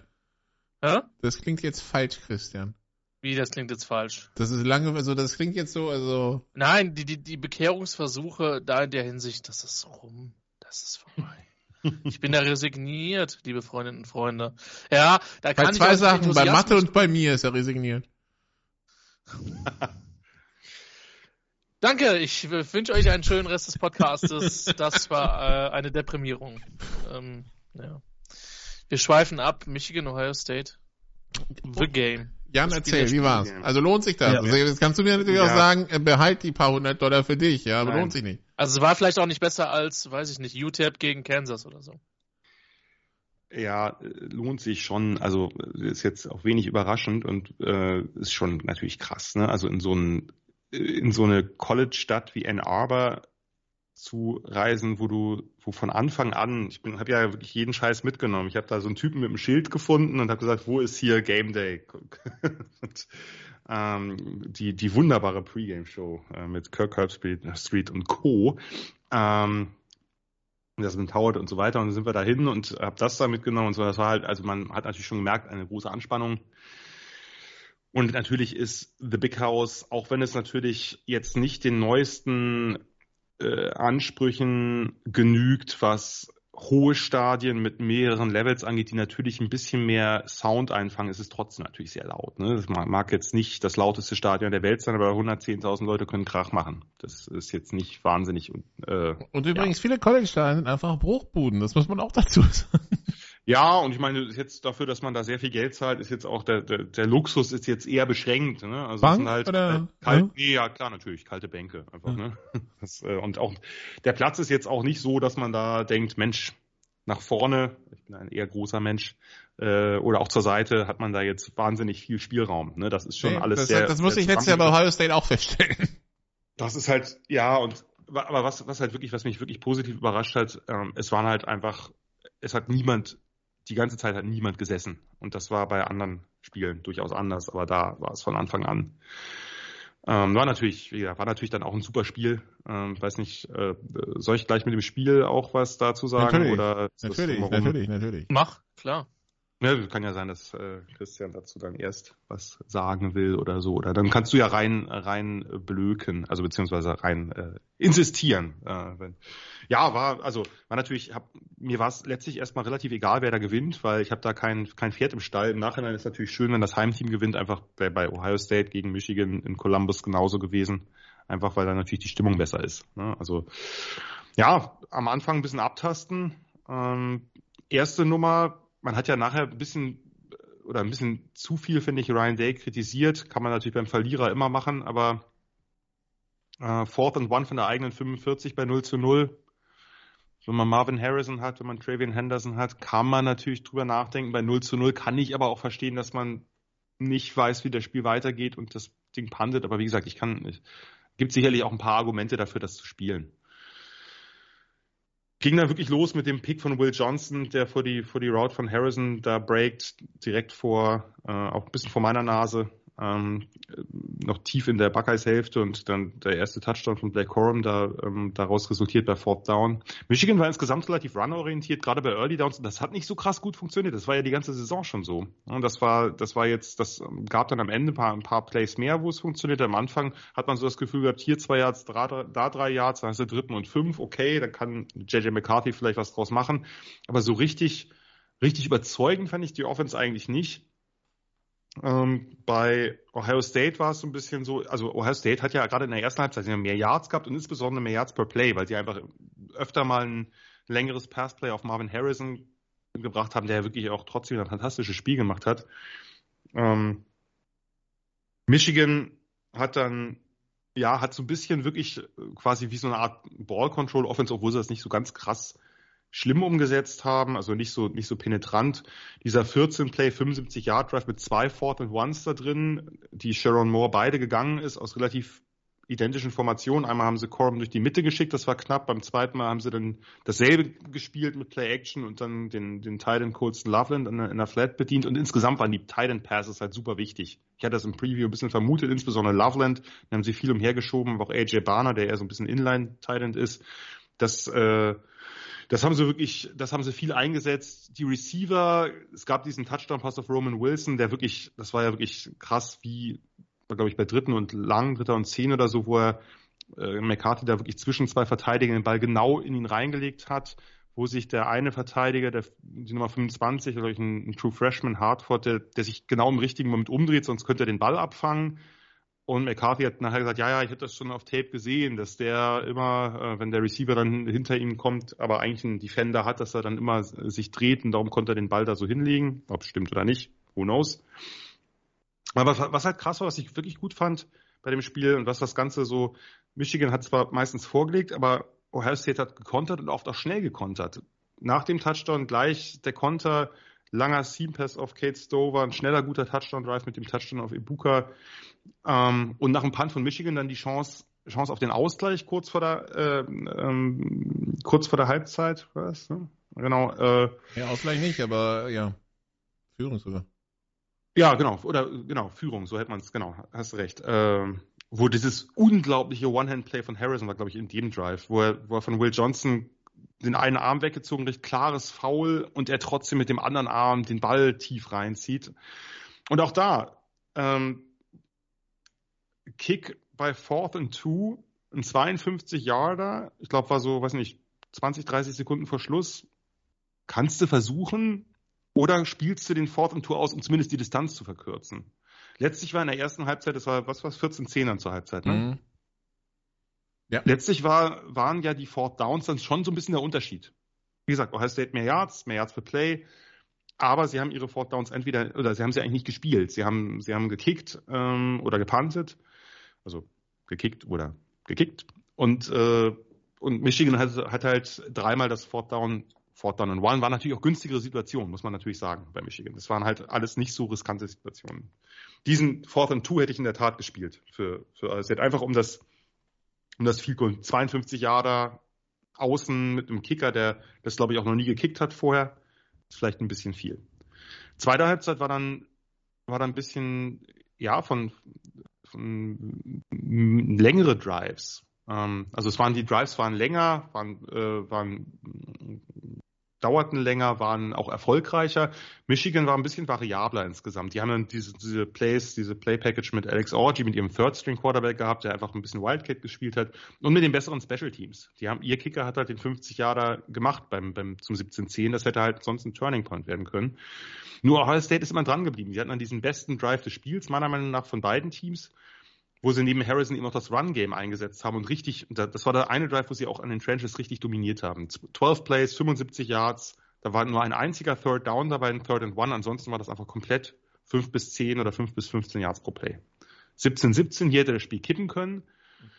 Hä? Das klingt jetzt falsch, Christian. Wie, das klingt jetzt falsch. Das ist lange, also das klingt jetzt so, also. Nein, die, die, die Bekehrungsversuche da in der Hinsicht, das ist rum. Das ist vorbei. ich bin da resigniert, liebe Freundinnen und Freunde. Ja, da kann bei ich. Bei zwei Sachen, bei Mathe und bei mir ist er resigniert. Danke, ich wünsche euch einen schönen Rest des Podcastes. Das war äh, eine Deprimierung. Ähm, ja. Wir schweifen ab. Michigan, Ohio State. The Game. Jan, erzähl, wie war's? Also lohnt sich das? Ja. Also jetzt kannst du mir natürlich ja. auch sagen, äh, behalt die paar hundert Dollar für dich, ja, aber Nein. lohnt sich nicht. Also es war vielleicht auch nicht besser als, weiß ich nicht, UTEP gegen Kansas oder so. Ja, lohnt sich schon. Also ist jetzt auch wenig überraschend und äh, ist schon natürlich krass. Ne? Also in so, ein, in so eine College-Stadt wie Ann Arbor zu reisen, wo du, wo von Anfang an, ich bin, habe ja wirklich jeden Scheiß mitgenommen. Ich habe da so einen Typen mit einem Schild gefunden und habe gesagt, wo ist hier Game Day? und, ähm, die, die wunderbare Pre-Game-Show äh, mit Kirk Herbstreit Street und Co. Ähm, das mit Howard und so weiter. Und dann sind wir da hin und habe das da mitgenommen und so. Das war halt, also man hat natürlich schon gemerkt, eine große Anspannung. Und natürlich ist The Big House, auch wenn es natürlich jetzt nicht den neuesten äh, Ansprüchen genügt, was hohe Stadien mit mehreren Levels angeht, die natürlich ein bisschen mehr Sound einfangen, ist es trotzdem natürlich sehr laut. Ne? Das mag jetzt nicht das lauteste Stadion der Welt sein, aber 110.000 Leute können Krach machen. Das ist jetzt nicht wahnsinnig. Äh, und übrigens, ja. viele College-Stadien sind einfach Bruchbuden, das muss man auch dazu sagen. Ja, und ich meine, jetzt dafür, dass man da sehr viel Geld zahlt, ist jetzt auch der, der, der Luxus ist jetzt eher beschränkt. Ne? Also Bank, sind halt oder? Äh, kalt, ja? Nee, ja klar, natürlich, kalte Bänke einfach. Ja. Ne? Das, äh, und auch der Platz ist jetzt auch nicht so, dass man da denkt, Mensch, nach vorne, ich bin ein eher großer Mensch, äh, oder auch zur Seite hat man da jetzt wahnsinnig viel Spielraum. Ne? Das ist schon nee, alles das, sehr. Das muss ich letztes Jahr bei Ohio State auch feststellen. Das ist halt, ja, und aber was, was halt wirklich, was mich wirklich positiv überrascht hat, ähm, es waren halt einfach, es hat niemand die ganze Zeit hat niemand gesessen. Und das war bei anderen Spielen durchaus anders, aber da war es von Anfang an. Ähm, war natürlich, ja, war natürlich dann auch ein super Spiel. Ähm, weiß nicht, äh, soll ich gleich mit dem Spiel auch was dazu sagen? Natürlich, oder natürlich, natürlich, natürlich. Mach, klar. Ja, kann ja sein, dass äh, Christian dazu dann erst was sagen will oder so. Oder dann kannst du ja rein rein blöken, also beziehungsweise rein äh, insistieren. Äh, wenn. Ja, war also war natürlich, hab, mir war es letztlich erstmal relativ egal, wer da gewinnt, weil ich habe da kein kein Pferd im Stall. Im Nachhinein ist natürlich schön, wenn das Heimteam gewinnt. Einfach bei, bei Ohio State gegen Michigan in Columbus genauso gewesen. Einfach weil da natürlich die Stimmung besser ist. Ne? Also ja, am Anfang ein bisschen abtasten. Ähm, erste Nummer man hat ja nachher ein bisschen oder ein bisschen zu viel, finde ich, Ryan Day kritisiert. Kann man natürlich beim Verlierer immer machen, aber äh, Fourth and One von der eigenen 45 bei 0 zu 0. Wenn man Marvin Harrison hat, wenn man Travian Henderson hat, kann man natürlich drüber nachdenken. Bei 0 zu 0 kann ich aber auch verstehen, dass man nicht weiß, wie das Spiel weitergeht und das Ding pandet. Aber wie gesagt, ich kann, es gibt sicherlich auch ein paar Argumente dafür, das zu spielen ging dann wirklich los mit dem Pick von Will Johnson, der vor die, vor die Route von Harrison da breakt, direkt vor, äh, auch ein bisschen vor meiner Nase ähm, noch tief in der Buckeyes-Hälfte und dann der erste Touchdown von Black Corum da, ähm, daraus resultiert bei Fourth Down. Michigan war insgesamt relativ run-orientiert, gerade bei Early Downs. Das hat nicht so krass gut funktioniert. Das war ja die ganze Saison schon so. Und das war, das war jetzt, das gab dann am Ende ein paar, ein paar Plays mehr, wo es funktioniert. Am Anfang hat man so das Gefühl gehabt, hier zwei Yards, da drei Yards, dann hast du dritten und fünf. Okay, dann kann JJ McCarthy vielleicht was draus machen. Aber so richtig, richtig überzeugend fand ich die Offense eigentlich nicht. Ähm, bei Ohio State war es so ein bisschen so, also Ohio State hat ja gerade in der ersten Halbzeit mehr Yards gehabt und insbesondere mehr Yards per Play, weil sie einfach öfter mal ein längeres Passplay auf Marvin Harrison gebracht haben, der wirklich auch trotzdem ein fantastisches Spiel gemacht hat. Ähm, Michigan hat dann, ja, hat so ein bisschen wirklich quasi wie so eine Art Ball Control Offense, obwohl sie das nicht so ganz krass schlimm umgesetzt haben, also nicht so, nicht so penetrant. Dieser 14 Play 75 Yard Drive mit zwei Fourth and Ones da drin, die Sharon Moore beide gegangen ist aus relativ identischen Formationen. Einmal haben sie Corbin durch die Mitte geschickt, das war knapp. Beim zweiten Mal haben sie dann dasselbe gespielt mit Play Action und dann den, den Titan Colston Loveland in der, in der Flat bedient. Und insgesamt waren die Titan Passes halt super wichtig. Ich hatte das im Preview ein bisschen vermutet, insbesondere Loveland. Da haben sie viel umhergeschoben, aber auch AJ Barner, der eher so ein bisschen Inline Titan ist. Das, äh, das haben sie wirklich, das haben sie viel eingesetzt. Die Receiver, es gab diesen Touchdown-Pass auf Roman Wilson, der wirklich, das war ja wirklich krass, wie, glaube ich, bei dritten und lang, dritter und zehn oder so, wo er äh, McCarthy da wirklich zwischen zwei Verteidigern den Ball genau in ihn reingelegt hat, wo sich der eine Verteidiger, der, die Nummer 25, glaube ich, ein, ein True Freshman Hartford, der, der sich genau im richtigen Moment umdreht, sonst könnte er den Ball abfangen. Und McCarthy hat nachher gesagt, ja, ja, ich hätte das schon auf Tape gesehen, dass der immer, äh, wenn der Receiver dann hinter ihm kommt, aber eigentlich einen Defender hat, dass er dann immer sich dreht und darum konnte er den Ball da so hinlegen. Ob es stimmt oder nicht, who knows. Aber was halt krass war, was ich wirklich gut fand bei dem Spiel und was das Ganze so, Michigan hat zwar meistens vorgelegt, aber Ohio State hat gekontert und oft auch schnell gekontert. Nach dem Touchdown gleich der Konter, langer Seam Pass auf Kate Stover, ein schneller, guter Touchdown Drive mit dem Touchdown auf Ibuka. Ähm, und nach dem Punt von Michigan dann die Chance, Chance auf den Ausgleich kurz vor der, äh, ähm, kurz vor der Halbzeit. Was? Ne? Genau. Äh, ja, Ausgleich nicht, aber ja, Führung sogar. Ja, genau, oder genau, Führung, so hätte man es, genau, hast du recht. Ähm, wo dieses unglaubliche One-Hand-Play von Harrison war, glaube ich, in dem Drive, wo er, wo er von Will Johnson den einen Arm weggezogen, recht klares Foul und er trotzdem mit dem anderen Arm den Ball tief reinzieht. Und auch da, ähm, Kick bei Fourth and Two, ein 52 Yarder, ich glaube war so, weiß nicht, 20, 30 Sekunden vor Schluss. Kannst du versuchen oder spielst du den Fourth and Two aus, um zumindest die Distanz zu verkürzen? Letztlich war in der ersten Halbzeit, das war, was war 14, 10 dann zur Halbzeit, ne? Mhm. Ja. Letztlich war, waren ja die Fourth Downs dann schon so ein bisschen der Unterschied. Wie gesagt, Ohio State mehr Yards, mehr Yards per Play, aber sie haben ihre Fourth Downs entweder, oder sie haben sie eigentlich nicht gespielt. Sie haben, sie haben gekickt ähm, oder gepantet, also gekickt oder gekickt. Und, äh, und Michigan hat, hat halt dreimal das Fourth Down Fourth Down and One war natürlich auch günstigere Situation, muss man natürlich sagen, bei Michigan. Das waren halt alles nicht so riskante Situationen. Diesen Fourth and Two hätte ich in der Tat gespielt für, für AZ. Einfach um das, um das Field Goal. 52 Jahre außen mit einem Kicker, der das glaube ich auch noch nie gekickt hat vorher. Ist vielleicht ein bisschen viel. Zweite Halbzeit war dann, war dann ein bisschen, ja, von längere Drives. Ähm, also es waren die Drives waren länger, waren, äh, waren dauerten länger, waren auch erfolgreicher. Michigan war ein bisschen variabler insgesamt. Die haben dann diese, diese Plays, diese Play-Package mit Alex Orgy, mit ihrem Third-String-Quarterback gehabt, der einfach ein bisschen Wildcat gespielt hat und mit den besseren Special-Teams. Die haben, ihr Kicker hat halt den 50 Jahre gemacht beim, beim, zum 17-10. Das hätte halt sonst ein Turning Point werden können. Nur Ohio State ist immer dran geblieben. Sie hatten dann diesen besten Drive des Spiels, meiner Meinung nach, von beiden Teams wo sie neben Harrison eben auch das Run-Game eingesetzt haben und richtig, das war der eine Drive, wo sie auch an den Trenches richtig dominiert haben. 12 Plays, 75 Yards, da war nur ein einziger Third Down dabei, ein Third and One, ansonsten war das einfach komplett 5 bis 10 oder 5 bis 15 Yards pro Play. 17-17, hier hätte das Spiel kippen können.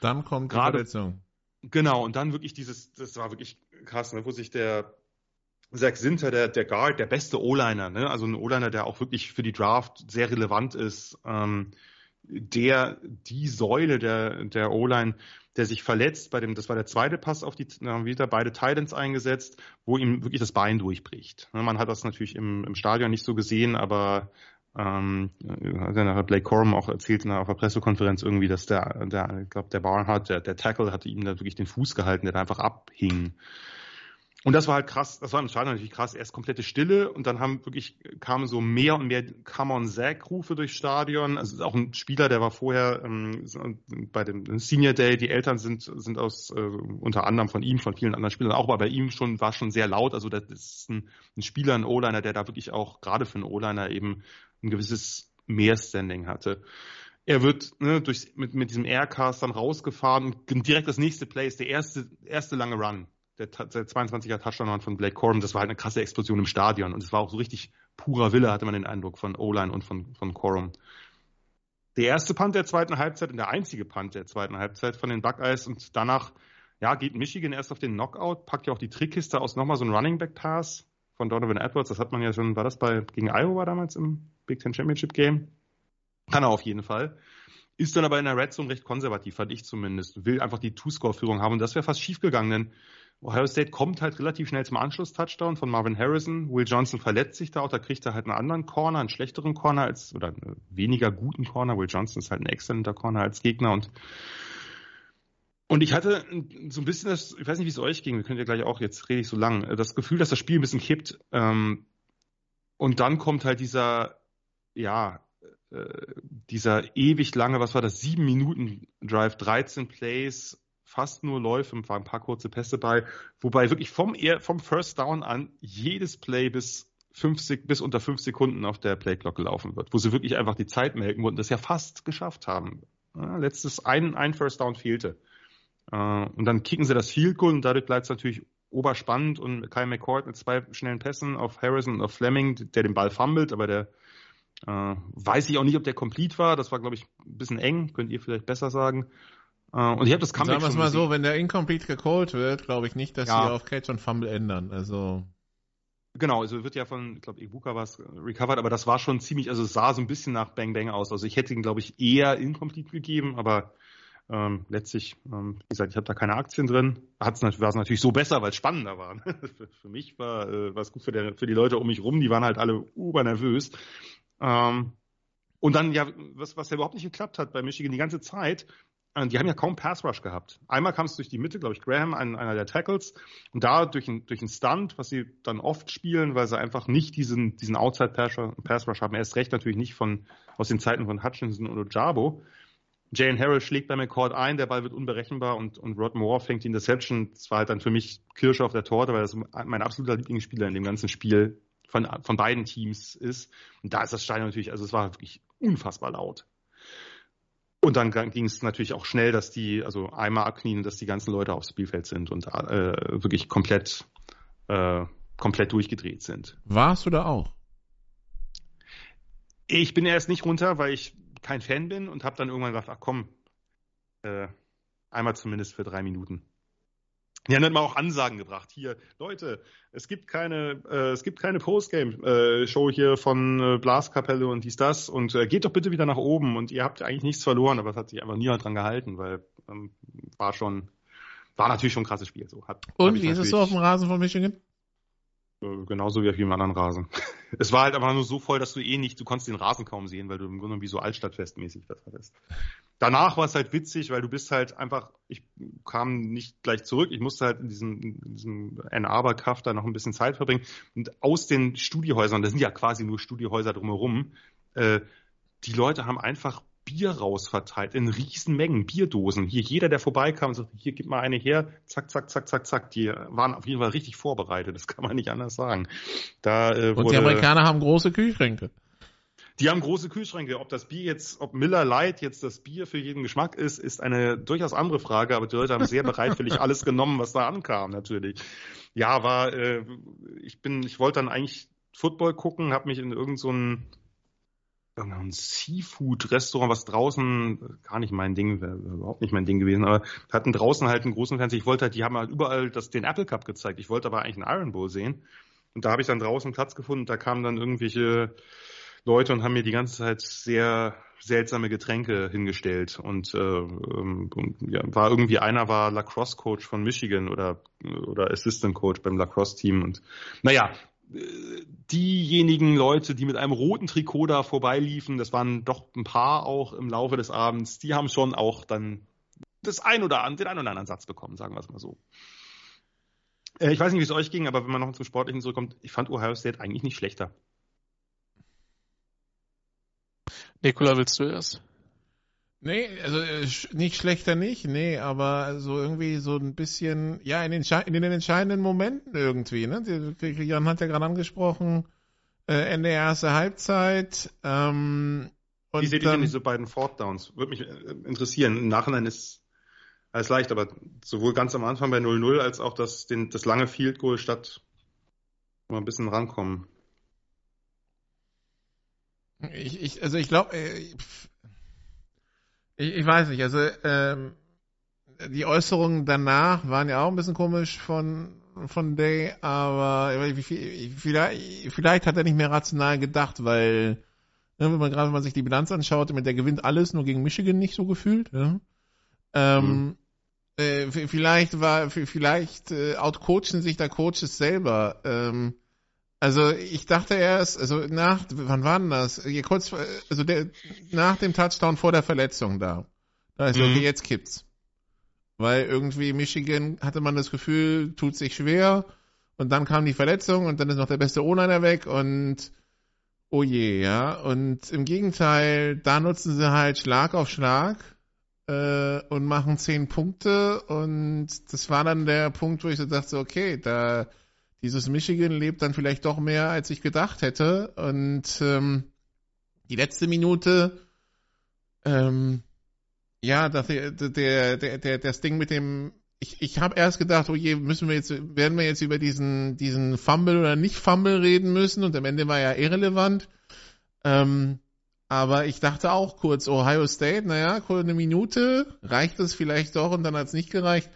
Dann kommt die Gerade, Verletzung. Genau, und dann wirklich dieses, das war wirklich krass, ne, wo sich der Zach Sinter, der, der Guard, der beste O-Liner, ne? also ein O-Liner, der auch wirklich für die Draft sehr relevant ist, ähm, der die Säule der, der O-Line, der sich verletzt bei dem, das war der zweite Pass auf die, haben wieder beide Titans eingesetzt, wo ihm wirklich das Bein durchbricht. Ne, man hat das natürlich im, im Stadion nicht so gesehen, aber ähm, hat ja nachher Blake Corum auch erzählt auf der Pressekonferenz irgendwie, dass der, der ich glaube, der Barnhart, der, der Tackle hatte ihm da wirklich den Fuß gehalten, der da einfach abhing. Und das war halt krass, das war im Stadion natürlich krass. Erst komplette Stille und dann haben wirklich kamen so mehr und mehr Come on Zack Rufe durchs Stadion. Also auch ein Spieler, der war vorher ähm, bei dem Senior Day. Die Eltern sind sind aus äh, unter anderem von ihm, von vielen anderen Spielern auch, aber bei ihm schon war schon sehr laut. Also das ist ein, ein Spieler, ein O-Liner, der da wirklich auch gerade für einen O-Liner eben ein gewisses Mehrstanding hatte. Er wird ne, durch, mit, mit diesem Aircast dann rausgefahren und direkt das nächste Play ist der erste, erste lange Run der, der 22er Touchdown von Blake Corum, das war halt eine krasse Explosion im Stadion und es war auch so richtig purer Wille, hatte man den Eindruck von O-Line und von, von Corum. Der erste Punt der zweiten Halbzeit und der einzige Punt der zweiten Halbzeit von den Buckeyes und danach, ja, geht Michigan erst auf den Knockout, packt ja auch die Trickkiste aus, nochmal so ein Running Back Pass von Donovan Edwards, das hat man ja schon, war das bei, gegen Iowa damals im Big Ten Championship Game? Kann er auf jeden Fall. Ist dann aber in der Red Zone recht konservativ, fand ich zumindest. Will einfach die Two-Score-Führung haben und das wäre fast schief gegangen, denn Ohio State kommt halt relativ schnell zum Anschluss-Touchdown von Marvin Harrison. Will Johnson verletzt sich da auch, da kriegt er halt einen anderen Corner, einen schlechteren Corner als, oder einen weniger guten Corner. Will Johnson ist halt ein exzellenter Corner als Gegner und und ich hatte so ein bisschen das, ich weiß nicht, wie es euch ging, wir können ja gleich auch, jetzt rede ich so lang, das Gefühl, dass das Spiel ein bisschen kippt. Ähm, und dann kommt halt dieser, ja, äh, dieser ewig lange, was war das, sieben Minuten Drive, 13 Plays, fast nur Läufe, ein paar kurze Pässe bei, wobei wirklich vom, vom First Down an jedes Play bis 50, bis unter fünf Sekunden auf der Playclock gelaufen wird, wo sie wirklich einfach die Zeit melken und das ja fast geschafft haben. Ja, letztes ein, ein First Down fehlte. Äh, und dann kicken sie das Field Goal und dadurch bleibt es natürlich oberspannend und Kyle McCord mit zwei schnellen Pässen auf Harrison und auf Fleming, der den Ball fummelt, aber der äh, weiß ich auch nicht, ob der complete war. Das war, glaube ich, ein bisschen eng, könnt ihr vielleicht besser sagen. Uh, und ich habe das Comeback Sagen wir es mal so, wenn der Incomplete gecallt wird, glaube ich nicht, dass ja. sie auf Catch und Fumble ändern. Also Genau, also wird ja von, ich glaube, Ibuka war es recovered, aber das war schon ziemlich, also es sah so ein bisschen nach Bang Bang aus. Also ich hätte ihn, glaube ich, eher incomplete gegeben, aber ähm, letztlich, ähm, wie gesagt, ich habe da keine Aktien drin. Hat's, war es natürlich so besser, weil es spannender war. für, für, mich war äh, es gut für, der, für die Leute um mich rum, die waren halt alle nervös. Ähm, und dann, ja, was, was ja überhaupt nicht geklappt hat bei Michigan die ganze Zeit, äh, die haben ja kaum Pass Rush gehabt. Einmal kam es durch die Mitte, glaube ich, Graham, ein, einer der Tackles, und da durch einen durch Stunt, was sie dann oft spielen, weil sie einfach nicht diesen, diesen Outside Pass Rush haben. Erst recht natürlich nicht von, aus den Zeiten von Hutchinson oder Jabo. Jane Harrell schlägt bei McCord ein, der Ball wird unberechenbar und, und Rod Moore fängt die Interception. Das war halt dann für mich Kirsche auf der Torte, weil das mein absoluter Lieblingsspieler in dem ganzen Spiel von, von beiden Teams ist. Und da ist das Stadion natürlich, also es war wirklich unfassbar laut. Und dann ging es natürlich auch schnell, dass die, also einmal abknien, dass die ganzen Leute aufs Spielfeld sind und äh, wirklich komplett, äh, komplett durchgedreht sind. Warst du da auch? Ich bin erst nicht runter, weil ich kein Fan bin und habe dann irgendwann gedacht, ach komm, äh, einmal zumindest für drei Minuten. Die haben dann mal auch Ansagen gebracht. Hier, Leute, es gibt keine, äh, es gibt keine Postgame-Show hier von äh, Blaskapelle und dies, das. Und äh, geht doch bitte wieder nach oben. Und ihr habt eigentlich nichts verloren, aber es hat sich einfach niemand dran gehalten, weil ähm, war schon, war natürlich schon ein krasses Spiel. So, hat, und wie ist es so auf dem Rasen von Michigan? Äh, genauso wie auf jedem anderen Rasen. Es war halt einfach nur so voll, dass du eh nicht, du konntest den Rasen kaum sehen, weil du im Grunde wie so Altstadtfestmäßig das hattest. Danach war es halt witzig, weil du bist halt einfach, ich kam nicht gleich zurück, ich musste halt in diesem, in diesem Ann Arbor Kraft da noch ein bisschen Zeit verbringen und aus den Studiehäusern, das sind ja quasi nur Studiehäuser drumherum, äh, die Leute haben einfach Bier rausverteilt in riesen Mengen, Bierdosen. Hier jeder, der vorbeikam und sagte, hier gib mal eine her, zack, zack, zack, zack, zack. Die waren auf jeden Fall richtig vorbereitet, das kann man nicht anders sagen. Da, äh, und die Amerikaner haben große Kühlschränke. Die haben große Kühlschränke. Ob das Bier jetzt, ob Miller Light jetzt das Bier für jeden Geschmack ist, ist eine durchaus andere Frage. Aber die Leute haben sehr bereitwillig alles genommen, was da ankam, natürlich. Ja, war, äh, ich bin, ich wollte dann eigentlich Football gucken, habe mich in irgendeinen so ein Seafood-Restaurant, was draußen gar nicht mein Ding, überhaupt nicht mein Ding gewesen, aber hatten draußen halt einen großen Fernseher. Ich wollte halt, die haben halt überall das, den Apple Cup gezeigt. Ich wollte aber eigentlich einen Iron Bowl sehen. Und da habe ich dann draußen Platz gefunden. Da kamen dann irgendwelche Leute und haben mir die ganze Zeit sehr seltsame Getränke hingestellt. Und, äh, ähm, ja, war irgendwie einer war Lacrosse Coach von Michigan oder oder Assistant Coach beim Lacrosse Team und naja, diejenigen Leute, die mit einem roten Trikot da vorbeiliefen, das waren doch ein paar auch im Laufe des Abends, die haben schon auch dann das ein oder an, den ein oder anderen Satz bekommen, sagen wir es mal so. Äh, ich weiß nicht, wie es euch ging, aber wenn man noch zum Sportlichen zurückkommt, ich fand Ohio State eigentlich nicht schlechter. Nikola, willst du erst? Nee, also äh, nicht schlechter nicht, nee, aber so irgendwie so ein bisschen, ja, in den, in den entscheidenden Momenten irgendwie, ne? Jan hat ja gerade angesprochen, äh, Ende erste Halbzeit. Ähm, und Wie seht ihr denn diese beiden Fourth Downs? Würde mich äh, interessieren. Im Nachhinein ist alles leicht, aber sowohl ganz am Anfang bei 0-0 als auch das, den, das lange Field Goal statt mal ein bisschen rankommen. Ich, ich, also ich glaube, ich, ich weiß nicht, also ähm, die Äußerungen danach waren ja auch ein bisschen komisch von von Day, aber vielleicht, vielleicht hat er nicht mehr rational gedacht, weil ne, wenn man gerade wenn man sich die Bilanz anschaut, mit der gewinnt alles nur gegen Michigan nicht so gefühlt. Ja? Ähm, mhm. äh, vielleicht war vielleicht äh, outcoachen sich da Coaches selber. Ähm, also ich dachte erst, also nach, wann war denn das? Hier kurz, also der, nach dem Touchdown vor der Verletzung da. Da ist mhm. okay, jetzt kippt's. Weil irgendwie Michigan hatte man das Gefühl, tut sich schwer und dann kam die Verletzung und dann ist noch der beste O-Liner weg und oh je, ja. Und im Gegenteil, da nutzen sie halt Schlag auf Schlag äh, und machen zehn Punkte und das war dann der Punkt, wo ich so dachte, okay, da dieses Michigan lebt dann vielleicht doch mehr, als ich gedacht hätte. Und ähm, die letzte Minute, ähm, ja, das, der, der, der, das Ding mit dem, ich, ich habe erst gedacht, oh je, müssen wir jetzt, werden wir jetzt über diesen, diesen Fumble oder nicht Fumble reden müssen und am Ende war ja irrelevant. Ähm, aber ich dachte auch kurz, Ohio State, naja, eine Minute, reicht das vielleicht doch und dann hat es nicht gereicht.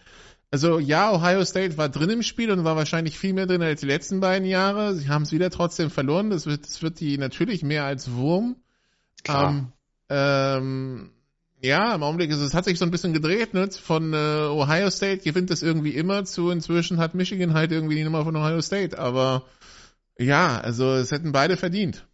Also ja, Ohio State war drin im Spiel und war wahrscheinlich viel mehr drin als die letzten beiden Jahre. Sie haben es wieder trotzdem verloren. Das wird, das wird die natürlich mehr als Wurm. Ähm, ähm, ja, im Augenblick ist es hat sich so ein bisschen gedreht. Ne? Von äh, Ohio State gewinnt es irgendwie immer zu. Inzwischen hat Michigan halt irgendwie die Nummer von Ohio State. Aber ja, also es hätten beide verdient.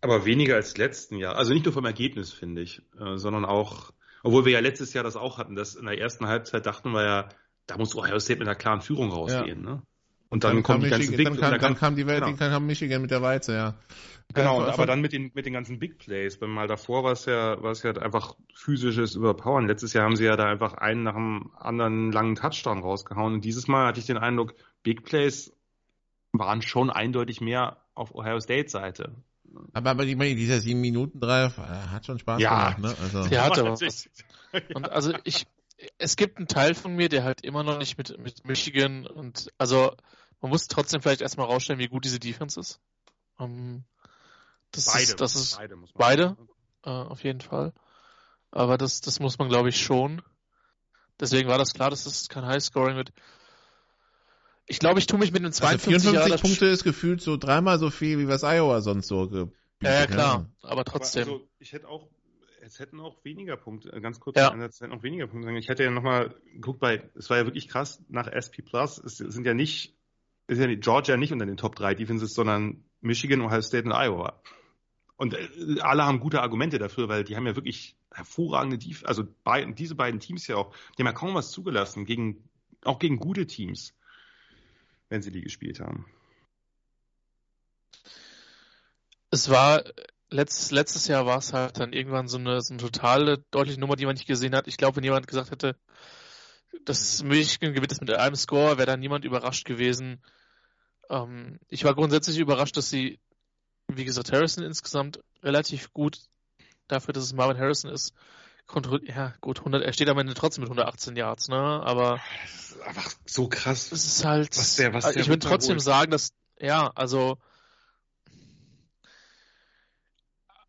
Aber weniger als letzten Jahr. Also nicht nur vom Ergebnis, finde ich, äh, sondern auch Obwohl wir ja letztes Jahr das auch hatten, dass in der ersten Halbzeit dachten wir ja, da muss Ohio State mit einer klaren Führung rausgehen. Ja. Ne? Und dann, dann kommen die ganzen Big dann, kam, dann, dann kam die Welt, genau. dann kam Michigan mit der Weize, ja. Genau, aber dann mit den, mit den ganzen Big Plays. Weil mal davor war es ja, war es ja einfach physisches Überpowern. Letztes Jahr haben sie ja da einfach einen nach dem anderen langen Touchdown rausgehauen. Und dieses Mal hatte ich den Eindruck, Big Plays waren schon eindeutig mehr auf Ohio State Seite. Aber, aber ich meine, dieser 7 Minuten Drive äh, hat schon Spaß ja. gemacht, ne? Also. Der hatte was. Und also ich, es gibt einen Teil von mir, der halt immer noch nicht mit, mit Michigan und also man muss trotzdem vielleicht erstmal rausstellen, wie gut diese Defense ist. Um, das beide. Ist, das ist beide, beide äh, auf jeden Fall. Aber das, das muss man, glaube ich, schon. Deswegen war das klar, dass es kein Highscoring wird. Ich glaube, ich tue mich mit den 52 also 54 Jahre Punkte ist gefühlt so dreimal so viel, wie was Iowa sonst so gebietet. Ja, ja, klar. Aber trotzdem. Also, ich hätte auch, es hätten auch weniger Punkte, äh, ganz kurz, ja. es hätten auch weniger Punkte. Ich hätte ja nochmal geguckt bei, es war ja wirklich krass, nach SP Plus, es sind ja nicht, ist ja Georgia nicht unter den Top 3 Defenses, sondern Michigan, Ohio State und Iowa. Und äh, alle haben gute Argumente dafür, weil die haben ja wirklich hervorragende Defense, also bei, diese beiden Teams ja auch, die haben ja kaum was zugelassen, gegen, auch gegen gute Teams, wenn sie die gespielt haben. Es war, letzt, letztes Jahr war es halt dann irgendwann so eine, so eine totale, deutliche Nummer, die man nicht gesehen hat. Ich glaube, wenn jemand gesagt hätte, das Michigan gewinnt es mit einem Score, wäre da niemand überrascht gewesen. Ähm, ich war grundsätzlich überrascht, dass sie, wie gesagt, Harrison insgesamt relativ gut dafür, dass es Marvin Harrison ist. Ja, gut, 100, er steht am Ende trotzdem mit 118 Yards, ne? Aber. Das ist einfach so krass. Es ist halt. Was der, was der ich würde trotzdem sagen, dass, ja, also.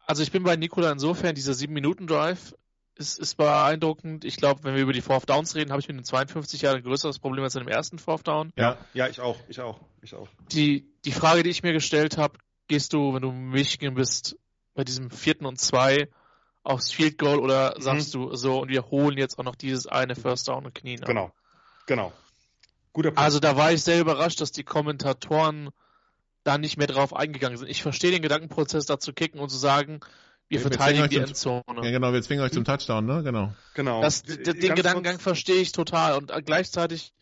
Also ich bin bei Nikola insofern, dieser 7-Minuten-Drive ist, ist beeindruckend. Ich glaube, wenn wir über die Fourth Downs reden, habe ich mit den 52 Jahren ein größeres Problem als in dem ersten Fourth Down. Ja, ja, ich auch, ich auch, ich auch. Die, die Frage, die ich mir gestellt habe, gehst du, wenn du Michigan bist, bei diesem vierten und zwei aufs Field Goal oder mhm. sagst mhm. du so und wir holen jetzt auch noch dieses eine First Down und knien ab. Genau, genau. Guter Punkt. Also da war ich sehr überrascht, dass die Kommentatoren da nicht mehr drauf eingegangen sind. Ich verstehe den Gedankenprozess da zu kicken und zu sagen, wir, wir verteidigen die Endzone. Ja, genau, wir zwingen euch zum Touchdown, ne? Genau. Genau. Das, den Ganz Gedankengang verstehe ich total. Und gleichzeitig,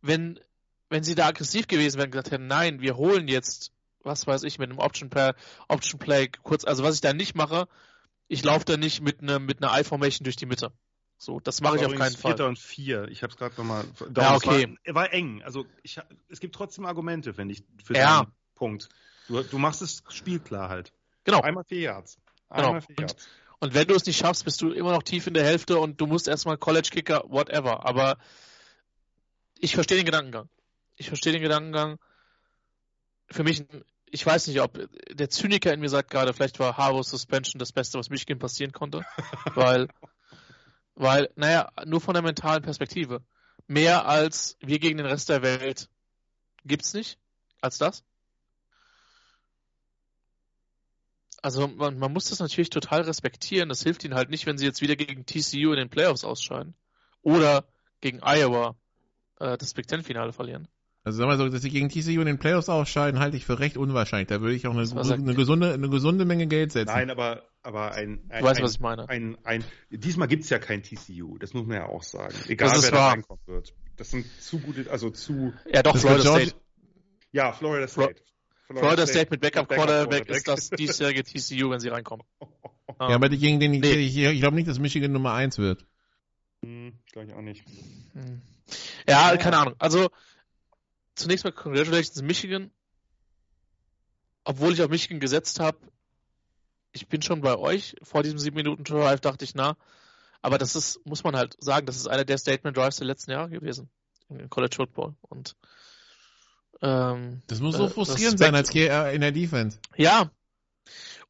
wenn, wenn sie da aggressiv gewesen wären, gesagt hätten, nein, wir holen jetzt was weiß ich, mit einem Option Play, Option Play kurz, also was ich da nicht mache, ich laufe da nicht mit einer mit einer I-Formation durch die Mitte. So, das mache ich auf keinen Fall. Vierter und vier. Ich habe es gerade nochmal. Ja, okay. War, war, eng. Also ich, es gibt trotzdem Argumente, finde ich, für ja. den Punkt. Du, du machst das Spiel klar halt. Genau. Einmal vier Yards. Genau. Einmal genau. vier Yards. Und, und wenn du es nicht schaffst, bist du immer noch tief in der Hälfte und du musst erstmal College Kicker, whatever. Aber ich verstehe den Gedankengang. Ich verstehe den Gedankengang. Für mich ich weiß nicht, ob der Zyniker in mir sagt gerade, vielleicht war Harbour Suspension das Beste, was Michigan passieren konnte. weil, weil, naja, nur von der mentalen Perspektive. Mehr als wir gegen den Rest der Welt gibt's nicht als das. Also man, man muss das natürlich total respektieren. Das hilft ihnen halt nicht, wenn sie jetzt wieder gegen TCU in den Playoffs ausscheiden. Oder gegen Iowa äh, das Big Ten Finale verlieren. Also sag mal so, dass sie gegen TCU in den Playoffs ausscheiden, halte ich für recht unwahrscheinlich. Da würde ich auch eine, eine, gesunde, eine gesunde Menge Geld setzen. Nein, aber, aber ein, ein, du weißt, ein, was ich meine. Ein, ein, diesmal gibt's ja kein TCU, das muss man ja auch sagen. Egal wer da reinkommen wird. Das sind zu gute, also zu. Ja, doch, Florida State. Ja, Florida State. Florida, Florida State, State mit Backup, Backup Quarterback ist das diesjährige TCU, wenn sie reinkommen. Ja, aber gegen den, nee. ich, ich glaube nicht, dass Michigan Nummer 1 wird. Hm, glaube ich auch nicht. Hm. Ja, keine Ahnung. Also, zunächst mal Congratulations Michigan. Obwohl ich auf Michigan gesetzt habe, ich bin schon bei euch. Vor diesem 7-Minuten-Drive dachte ich, na, aber das ist, muss man halt sagen, das ist einer der Statement-Drives der letzten Jahre gewesen. In College Football. Und ähm, das muss so äh, frustrierend sein als äh, in der Defense. Ja.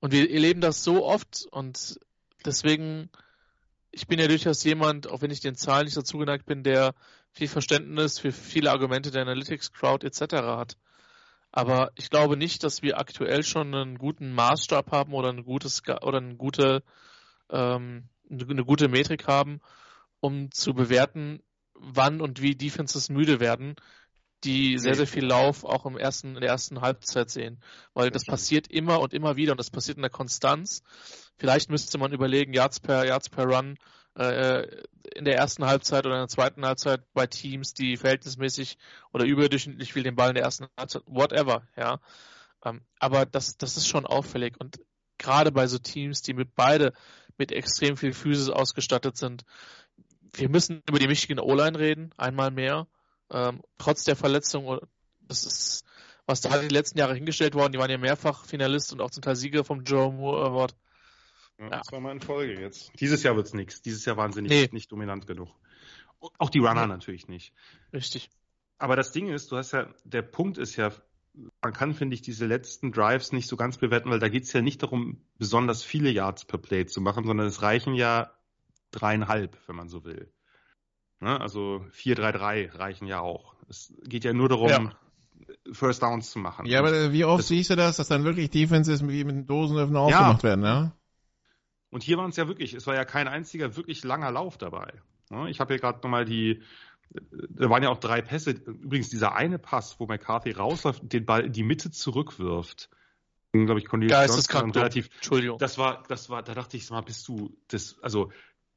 Und wir erleben das so oft und deswegen, ich bin ja durchaus jemand, auch wenn ich den Zahlen nicht dazu geneigt bin, der viel Verständnis für viele Argumente der Analytics Crowd etc. hat. Aber ich glaube nicht, dass wir aktuell schon einen guten Maßstab haben oder ein gutes oder eine gute ähm, eine gute Metrik haben, um zu bewerten, wann und wie Defenses müde werden, die sehr, sehr viel Lauf auch im ersten, in der ersten Halbzeit sehen. Weil das passiert immer und immer wieder und das passiert in der Konstanz. Vielleicht müsste man überlegen, Yards per, Yards per Run in der ersten Halbzeit oder in der zweiten Halbzeit bei Teams, die verhältnismäßig oder überdurchschnittlich viel den Ball in der ersten Halbzeit, whatever, ja. Ähm, aber das, das ist schon auffällig und gerade bei so Teams, die mit beide mit extrem viel Physis ausgestattet sind. Wir müssen über die Michigan O-Line reden, einmal mehr. Ähm, trotz der Verletzung, das ist, was da die letzten Jahre hingestellt worden, die waren ja mehrfach Finalist und auch zum Teil Sieger vom Joe Moore Award. Ja. Zweimal in Folge jetzt. Dieses Jahr wird es nichts. Dieses Jahr waren sie nicht, nee. nicht dominant genug. Auch die Runner ja. natürlich nicht. Richtig. Aber das Ding ist, du hast ja, der Punkt ist ja, man kann, finde ich, diese letzten Drives nicht so ganz bewerten, weil da geht es ja nicht darum, besonders viele Yards per Play zu machen, sondern es reichen ja dreieinhalb, wenn man so will. Ne? Also 4-3-3 reichen ja auch. Es geht ja nur darum, ja. First Downs zu machen. Ja, aber wie oft das, siehst du das, dass dann wirklich Defenses wie mit Dosenöffnen ja. aufgemacht werden, ja? Und hier waren es ja wirklich, es war ja kein einziger wirklich langer Lauf dabei. Ne? Ich habe hier gerade nochmal die, da waren ja auch drei Pässe. Übrigens, dieser eine Pass, wo McCarthy rausläuft den Ball in die Mitte zurückwirft. glaube ich, Cornelius Johnson relativ. Entschuldigung. Das war, das war, da dachte ich, mal, bist du, das, also,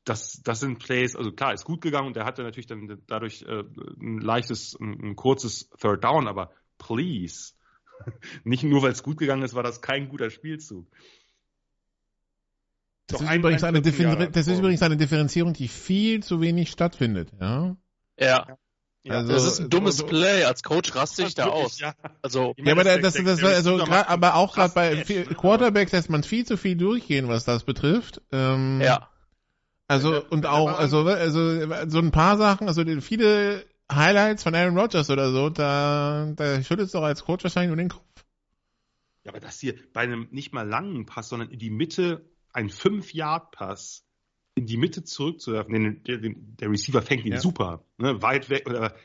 das, das sind Plays, also klar, ist gut gegangen und der hatte natürlich dann dadurch äh, ein leichtes, ein, ein kurzes Third Down, aber please. Nicht nur, weil es gut gegangen ist, war das kein guter Spielzug. Das, ist, ein, übrigens ein eine das ist übrigens eine Differenzierung, die viel zu wenig stattfindet, ja. Ja. Ja, also, das ist ein dummes so, Play. Als Coach raste ich da aus. Ja. Also, ja, aber das, das, das, das also, grad, aber auch gerade bei viel, Quarterbacks lässt man viel zu viel durchgehen, was das betrifft. Ähm, ja. Also und auch also also so ein paar Sachen, also viele Highlights von Aaron Rodgers oder so, da da schüttelt es doch als Coach wahrscheinlich nur den Kopf. Ja, aber das hier bei einem nicht mal langen Pass, sondern in die Mitte ein 5-Yard-Pass in die Mitte zurückzuwerfen, den, der, der Receiver fängt ihn ja. super, ne, weit weg. Oder,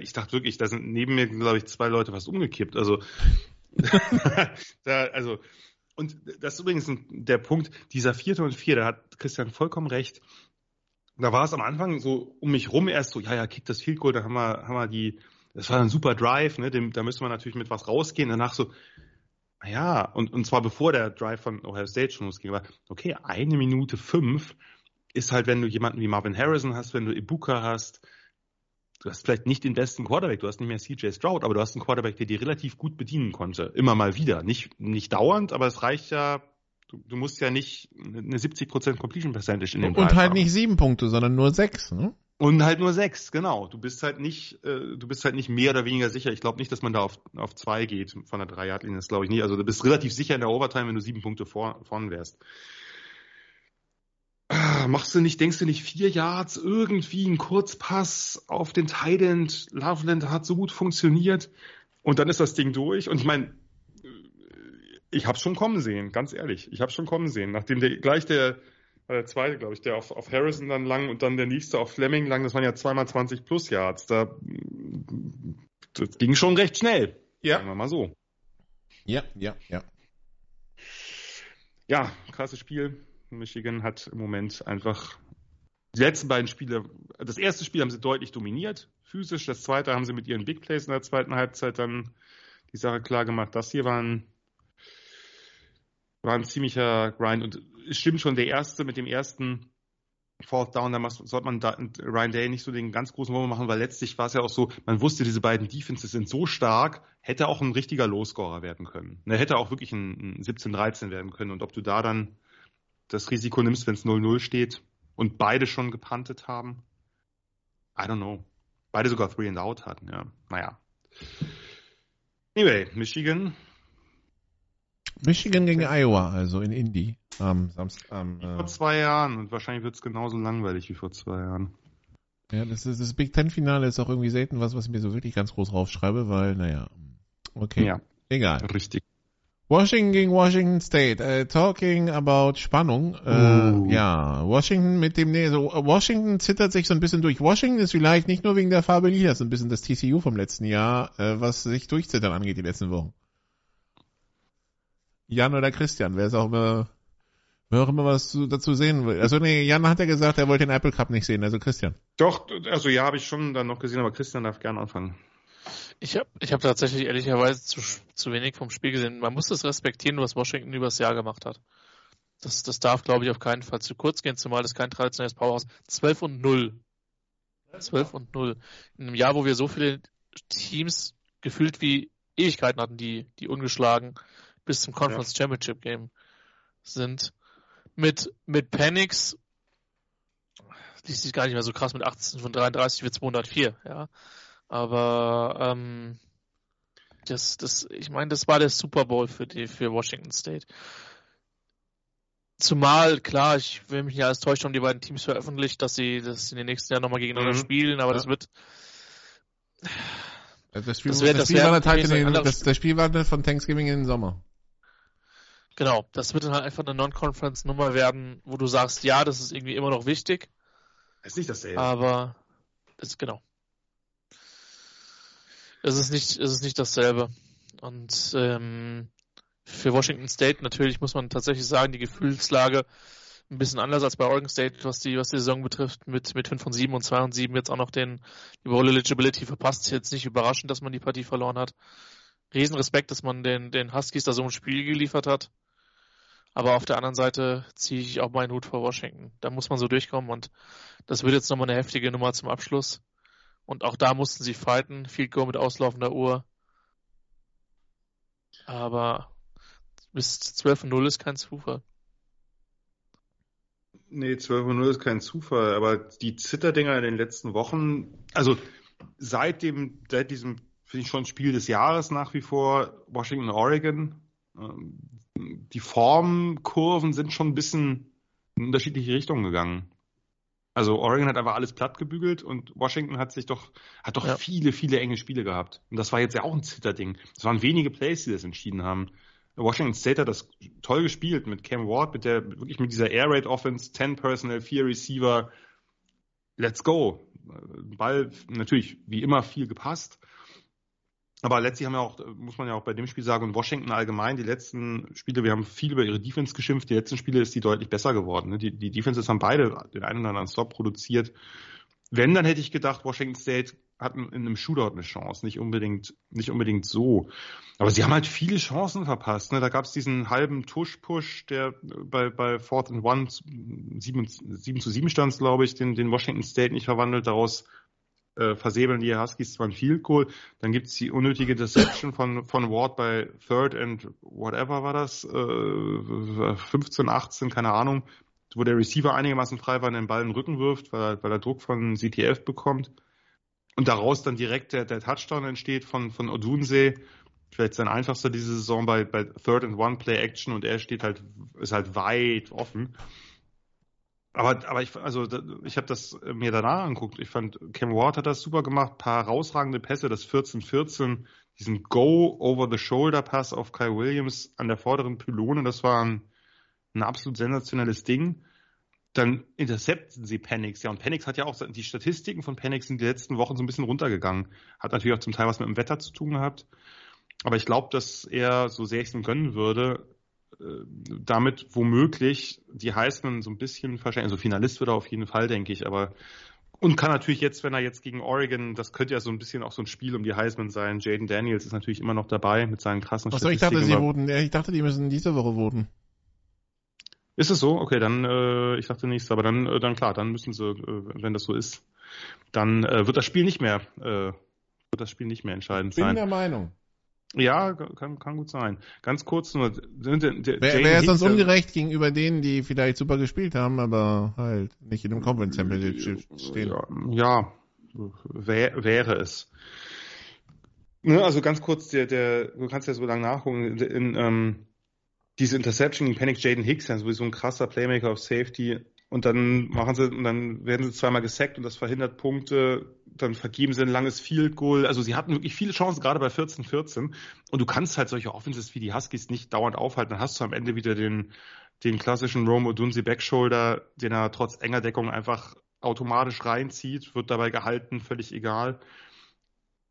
ich dachte wirklich, da sind neben mir, glaube ich, zwei Leute fast umgekippt. Also, da, also, und das ist übrigens der Punkt, dieser vierte und vier, da hat Christian vollkommen recht. Da war es am Anfang so um mich rum erst so, ja, ja, kick das Field Goal, da haben wir, haben wir die, das war ein super Drive, ne, dem, da müssen wir natürlich mit was rausgehen. Danach so, ja, und, und zwar bevor der Drive von Ohio State schon losging, aber okay, eine Minute fünf ist halt, wenn du jemanden wie Marvin Harrison hast, wenn du Ibuka hast, du hast vielleicht nicht den besten Quarterback, du hast nicht mehr CJ Stroud, aber du hast einen Quarterback, der dir relativ gut bedienen konnte. Immer mal wieder. Nicht, nicht dauernd, aber es reicht ja, du, du musst ja nicht eine 70% Completion Percentage in dem Und halt haben. nicht sieben Punkte, sondern nur sechs, ne? Und halt nur sechs, genau. Du bist halt nicht, äh, du bist halt nicht mehr oder weniger sicher. Ich glaube nicht, dass man da auf, auf zwei geht von der drei das glaube ich nicht. Also du bist relativ sicher in der Overtime, wenn du sieben Punkte vor, vorn wärst. Ah, machst du nicht, denkst du nicht vier Yards, irgendwie ein Kurzpass auf den Tident, Loveland hat so gut funktioniert und dann ist das Ding durch. Und ich meine, ich hab's schon kommen sehen, ganz ehrlich. Ich hab's schon kommen sehen. Nachdem der gleich der der zweite, glaube ich, der auf, auf Harrison dann lang und dann der nächste auf Fleming lang, das waren ja zweimal 20 plus Yards. Da, das ging schon recht schnell. Ja. Sagen wir mal so. Ja, ja, ja. Ja, krasses Spiel. Michigan hat im Moment einfach die letzten beiden Spiele, das erste Spiel haben sie deutlich dominiert, physisch. Das zweite haben sie mit ihren Big Plays in der zweiten Halbzeit dann die Sache klar gemacht. Das hier war ein, war ein ziemlicher Grind und es stimmt schon, der erste mit dem ersten Fourth Down, da sollte man da, Ryan Day nicht so den ganz großen Wurm machen, weil letztlich war es ja auch so, man wusste, diese beiden Defenses sind so stark, hätte auch ein richtiger Low-Scorer werden können. Er hätte auch wirklich ein, ein 17-13 werden können. Und ob du da dann das Risiko nimmst, wenn es 0-0 steht und beide schon gepantet haben, I don't know. Beide sogar Three and Out hatten, ja. Naja. Anyway, Michigan Michigan gegen Iowa, also in Indy am Samstag. Am, äh, vor zwei Jahren und wahrscheinlich wird es genauso langweilig wie vor zwei Jahren. Ja, das, ist, das Big Ten Finale ist auch irgendwie selten was, was ich mir so wirklich ganz groß raufschreibe, weil, naja, okay. Ja, egal. Richtig. Washington gegen Washington State. Uh, talking about Spannung. Uh, Ja, Washington mit dem, nee, so, Washington zittert sich so ein bisschen durch. Washington ist vielleicht nicht nur wegen der Farbe lila, so ein bisschen das TCU vom letzten Jahr, uh, was sich durchzittern angeht die letzten Wochen. Jan oder Christian, wer ist auch immer, wer auch immer was dazu sehen will. Also nee, Jan hat ja gesagt, er wollte den Apple Cup nicht sehen, also Christian. Doch, also ja, habe ich schon dann noch gesehen, aber Christian darf gerne anfangen. Ich habe ich hab tatsächlich ehrlicherweise zu, zu wenig vom Spiel gesehen. Man muss das respektieren, was Washington übers Jahr gemacht hat. das, das darf, glaube ich, auf keinen Fall zu kurz gehen, zumal das kein traditionelles Powerhouse 12 und 0. 12 und 0. In einem Jahr, wo wir so viele Teams gefühlt wie Ewigkeiten hatten, die, die ungeschlagen bis zum Conference ja. Championship Game sind. Mit, mit Panics liest sich gar nicht mehr so krass mit 18 von 33 für 204, ja. Aber ähm, das, das, ich meine, das war der Super Bowl für die, für Washington State. Zumal, klar, ich will mich nicht alles täuschen, haben die beiden Teams veröffentlicht, dass sie das in den nächsten Jahren nochmal gegeneinander mhm. spielen, aber ja. das wird. Das Spiel, das, wär, das, Spiel war halt den, das, das Spiel war von Thanksgiving in den Sommer. Genau, das wird dann halt einfach eine Non-Conference-Nummer werden, wo du sagst, ja, das ist irgendwie immer noch wichtig. Ist nicht dasselbe. Aber ist genau. Es ist nicht, es ist nicht dasselbe. Und ähm, für Washington State natürlich muss man tatsächlich sagen, die Gefühlslage ein bisschen anders als bei Oregon State, was die, was die Saison betrifft, mit, mit 5 von 7 und 2 und 7 jetzt auch noch den, die Bowl Eligibility verpasst. Ist jetzt nicht überraschend, dass man die Partie verloren hat. Riesenrespekt, dass man den, den Huskies da so ein Spiel geliefert hat. Aber auf der anderen Seite ziehe ich auch meinen Hut vor Washington. Da muss man so durchkommen und das wird jetzt nochmal eine heftige Nummer zum Abschluss. Und auch da mussten sie fighten. Field Goal mit auslaufender Uhr. Aber bis 12.0 ist kein Zufall. Nee, 12.0 ist kein Zufall, aber die Zitterdinger in den letzten Wochen, also seit dem, seit diesem, finde ich schon Spiel des Jahres nach wie vor, Washington, Oregon, ähm, die Formkurven sind schon ein bisschen in unterschiedliche Richtungen gegangen. Also Oregon hat einfach alles platt gebügelt und Washington hat sich doch, hat doch ja. viele, viele enge Spiele gehabt. Und das war jetzt ja auch ein Zitterding. Es waren wenige Plays, die das entschieden haben. Washington State hat das toll gespielt mit Cam Ward, mit der, wirklich mit dieser Air Raid Offense, 10 Personnel, 4 Receiver. Let's go. Ball natürlich wie immer viel gepasst. Aber letztlich haben wir auch, muss man ja auch bei dem Spiel sagen, und Washington allgemein, die letzten Spiele, wir haben viel über ihre Defense geschimpft, die letzten Spiele ist die deutlich besser geworden. Ne? Die, die Defenses haben beide den einen oder anderen Stop produziert. Wenn, dann hätte ich gedacht, Washington State hat in einem Shootout eine Chance, nicht unbedingt, nicht unbedingt so. Aber sie haben halt viele Chancen verpasst. Ne? Da gab es diesen halben Tush-Push, der bei, bei Fourth and One 7, 7 zu 7 stand, glaube ich, den, den Washington State nicht verwandelt. Daraus äh, versäbeln die Huskies zwar ein Field Goal. Dann gibt's die unnötige Deception von, von Ward bei Third and whatever war das, äh, 15, 18, keine Ahnung, wo der Receiver einigermaßen frei war und den Ball in den Rücken wirft, weil er, weil er Druck von CTF bekommt. Und daraus dann direkt der, der Touchdown entsteht von, von Odunsee. Vielleicht sein einfachster diese Saison bei, bei Third and One Play Action und er steht halt, ist halt weit offen. Aber, aber ich, also ich habe das mir danach angeguckt. Ich fand, Cam Ward hat das super gemacht, paar herausragende Pässe, das 14-14, diesen Go-Over-the-Shoulder-Pass auf Kyle Williams an der vorderen Pylone, das war ein, ein absolut sensationelles Ding. Dann intercepten sie Panix. Ja, und Panix hat ja auch, die Statistiken von Panix sind die letzten Wochen so ein bisschen runtergegangen. Hat natürlich auch zum Teil was mit dem Wetter zu tun gehabt. Aber ich glaube, dass er, so sehr ich es ihm gönnen würde, äh, damit womöglich die Heisman so ein bisschen wahrscheinlich, also Finalist wird er auf jeden Fall, denke ich, aber und kann natürlich jetzt, wenn er jetzt gegen Oregon, das könnte ja so ein bisschen auch so ein Spiel um die Heisman sein. Jaden Daniels ist natürlich immer noch dabei mit seinen krassen Achso, ich dachte, sie wurden, ich dachte, die müssen diese Woche voten. Ist es so? Okay, dann, äh, ich dachte nichts, aber dann, äh, dann klar, dann müssen sie, äh, wenn das so ist, dann äh, wird das Spiel nicht mehr, äh, wird das Spiel nicht mehr entscheidend sein. Ich bin der Meinung. Ja, kann, kann gut sein. Ganz kurz nur. Wäre wär sonst ungerecht gegenüber denen, die vielleicht super gespielt haben, aber halt nicht in dem Conference Championship stehen. Ja, ja wär, wäre es. Ne, also ganz kurz, der, der, du kannst ja so lange nachgucken, in, in ähm, diese Interception gegen Panic Jaden Hicks, ja sowieso ein krasser Playmaker auf Safety, und dann machen sie, und dann werden sie zweimal gesackt und das verhindert Punkte. Dann vergeben sie ein langes Field Goal. Also sie hatten wirklich viele Chancen, gerade bei 14-14. Und du kannst halt solche Offenses wie die Huskies nicht dauernd aufhalten. Dann hast du am Ende wieder den, den klassischen Rome Odunsi Backshoulder, den er trotz enger Deckung einfach automatisch reinzieht, wird dabei gehalten, völlig egal.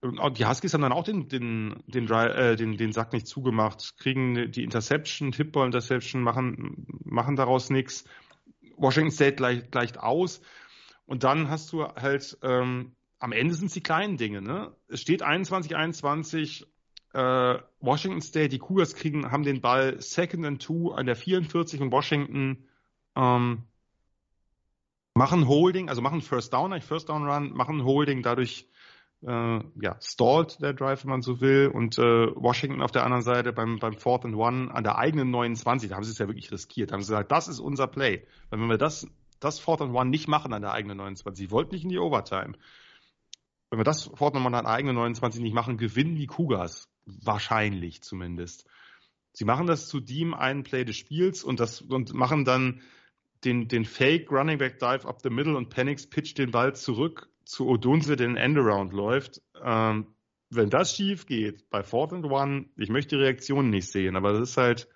Und die Huskies haben dann auch den, den, den, äh, den, den Sack nicht zugemacht, kriegen die Interception, Tipball Interception, machen, machen daraus nichts Washington State gleicht, gleicht aus. Und dann hast du halt, ähm, am Ende sind es die kleinen Dinge. Ne? Es steht 21, 21, äh, Washington State, die Cougars kriegen, haben den Ball Second and Two an der 44 und Washington ähm, machen Holding, also machen First Down, First Down Run, machen Holding, dadurch äh, ja, stallt der Drive, wenn man so will. Und äh, Washington auf der anderen Seite beim, beim Fourth and One an der eigenen 29, da haben sie es ja wirklich riskiert. Da haben sie gesagt, das ist unser Play. Weil wenn wir das, das Fourth and One nicht machen an der eigenen 29, sie wollten nicht in die Overtime. Wenn wir das Fourth and One an der eigenen 29 nicht machen, gewinnen die Cougars. Wahrscheinlich zumindest. Sie machen das zu dem einen Play des Spiels und das und machen dann den, den Fake Running Back Dive up the middle und Penix pitcht den Ball zurück zu Odunze, den Endaround läuft. Ähm, wenn das schief geht bei Fourth and One, ich möchte die Reaktion nicht sehen, aber das ist halt,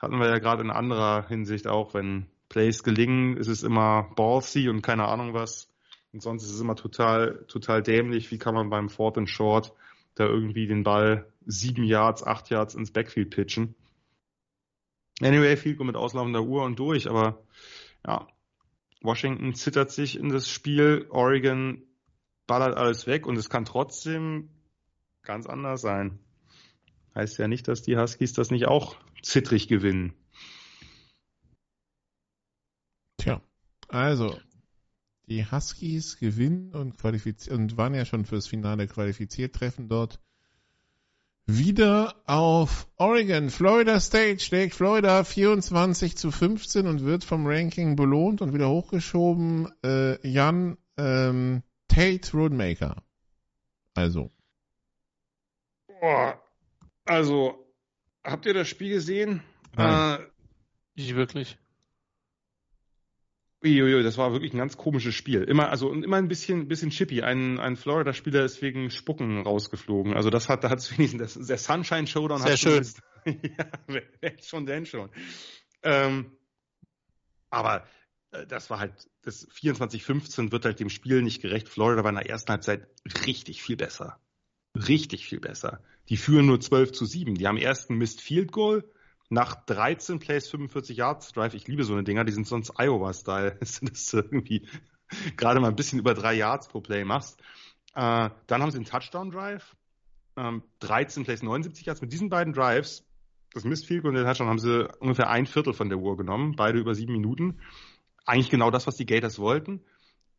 hatten wir ja gerade in anderer Hinsicht auch, wenn Plays gelingen, ist es immer ballsy und keine Ahnung was. Und sonst ist es immer total, total dämlich. Wie kann man beim Fourth and Short da irgendwie den Ball sieben Yards, acht Yards ins Backfield pitchen? Anyway, viel mit auslaufender Uhr und durch, aber ja, Washington zittert sich in das Spiel, Oregon ballert alles weg und es kann trotzdem ganz anders sein. Heißt ja nicht, dass die Huskies das nicht auch zittrig gewinnen. Tja, also die Huskies gewinnen und qualifizieren und waren ja schon fürs Finale qualifiziert, treffen dort wieder auf Oregon. Florida State schlägt Florida 24 zu 15 und wird vom Ranking belohnt und wieder hochgeschoben. Äh, Jan ähm, Tate Roadmaker. Also. Boah. Also, habt ihr das Spiel gesehen? Nein. Äh, Nicht wirklich. Uiuiui, das war wirklich ein ganz komisches Spiel. Immer, also immer ein bisschen, bisschen chippy. Ein, ein Florida-Spieler ist wegen Spucken rausgeflogen. Also das hat, da hat es wenigstens, das, der Sunshine Showdown Sehr hat schön. ja, schon denn schon. Ähm, aber äh, das war halt, das 24-15 wird halt dem Spiel nicht gerecht. Florida war in der ersten Halbzeit richtig viel besser. Richtig viel besser. Die führen nur 12 zu 7. Die haben erst ein Missed Field Goal nach 13 Plays 45 Yards Drive, ich liebe so eine Dinger, die sind sonst Iowa-Style, dass du irgendwie gerade mal ein bisschen über drei Yards pro Play machst. Äh, dann haben sie einen Touchdown-Drive, ähm, 13 Plays 79 Yards. Mit diesen beiden Drives, das Mistfield und den Touchdown, haben sie ungefähr ein Viertel von der Uhr genommen, beide über sieben Minuten. Eigentlich genau das, was die Gators wollten.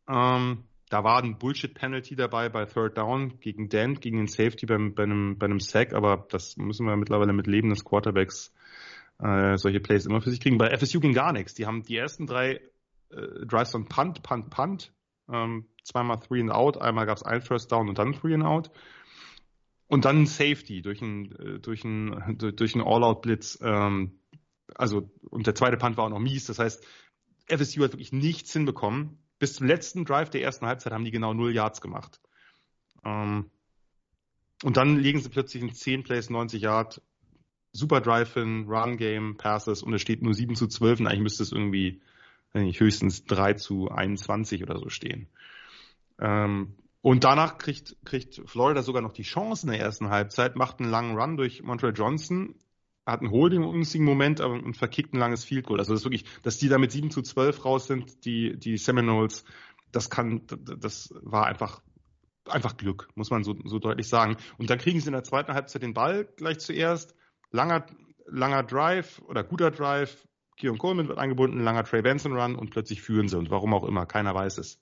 Ähm, da war ein Bullshit-Penalty dabei bei Third Down gegen Dent, gegen den Safety beim, bei, einem, bei einem Sack, aber das müssen wir mittlerweile mit Leben des Quarterbacks äh, solche Plays immer für sich kriegen. Bei FSU ging gar nichts. Die haben die ersten drei äh, Drives von Punt, Punt, Punt, ähm, zweimal Three and Out, einmal gab es ein First Down und dann Three and Out. Und dann Safety durch ein, äh, durch ein, durch ein All-Out-Blitz. Ähm, also, und der zweite Punt war auch noch mies. Das heißt, FSU hat wirklich nichts hinbekommen. Bis zum letzten Drive der ersten Halbzeit haben die genau null Yards gemacht. Ähm, und dann legen sie plötzlich in 10 Plays 90 Yard super Drive-In, Run-Game, Passes und es steht nur 7 zu 12 und eigentlich müsste es irgendwie nicht, höchstens 3 zu 21 oder so stehen. Ähm, und danach kriegt, kriegt Florida sogar noch die Chance in der ersten Halbzeit, macht einen langen Run durch Montreal Johnson, hat einen Holding im ungünstigen Moment aber, und verkickt ein langes Field Goal. Also das ist wirklich, dass die da mit 7 zu 12 raus sind, die, die Seminoles, das kann, das war einfach einfach Glück, muss man so, so deutlich sagen. Und dann kriegen sie in der zweiten Halbzeit den Ball gleich zuerst, langer, langer Drive oder guter Drive, Keon Coleman wird eingebunden, langer Trey Benson Run und plötzlich führen sie und warum auch immer, keiner weiß es.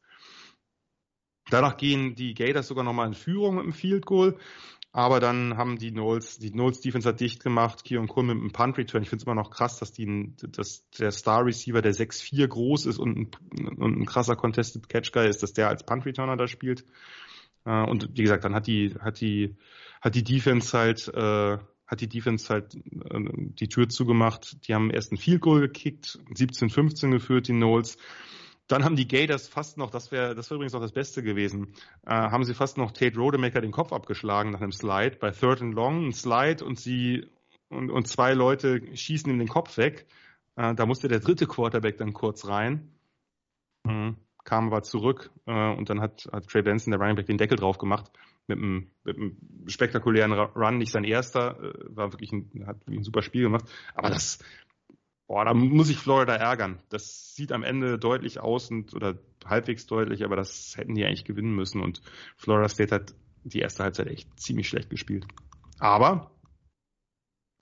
Danach gehen die Gators sogar nochmal in Führung mit dem Field Goal, aber dann haben die Knowles, die Knowles Defense hat dicht gemacht, Keon Coleman mit einem Punt Return. Ich finde es immer noch krass, dass, die, dass der Star Receiver, der 6'4 groß ist und ein, und ein krasser Contested Catch Guy ist, dass der als Punt Returner da spielt. Äh, und wie gesagt, dann hat die, hat die, hat die Defense halt, äh, hat die Defense halt äh, die Tür zugemacht. Die haben erst ein Field Goal gekickt, 17-15 geführt, die Knowles. Dann haben die Gators fast noch, das wäre das wäre übrigens auch das Beste gewesen, äh, haben sie fast noch Tate Rodemaker den Kopf abgeschlagen nach einem Slide. Bei Third and Long ein Slide und sie und, und zwei Leute schießen ihm den Kopf weg. Äh, da musste der dritte Quarterback dann kurz rein. Mhm. Kam aber zurück äh, und dann hat, hat Trey Benson, der Running Back, den Deckel drauf gemacht mit einem, mit einem spektakulären Run, nicht sein erster, äh, war wirklich ein, hat ein super Spiel gemacht. Aber das, boah, da muss ich Florida ärgern. Das sieht am Ende deutlich aus und oder halbwegs deutlich, aber das hätten die eigentlich gewinnen müssen. Und Florida State hat die erste Halbzeit echt ziemlich schlecht gespielt. Aber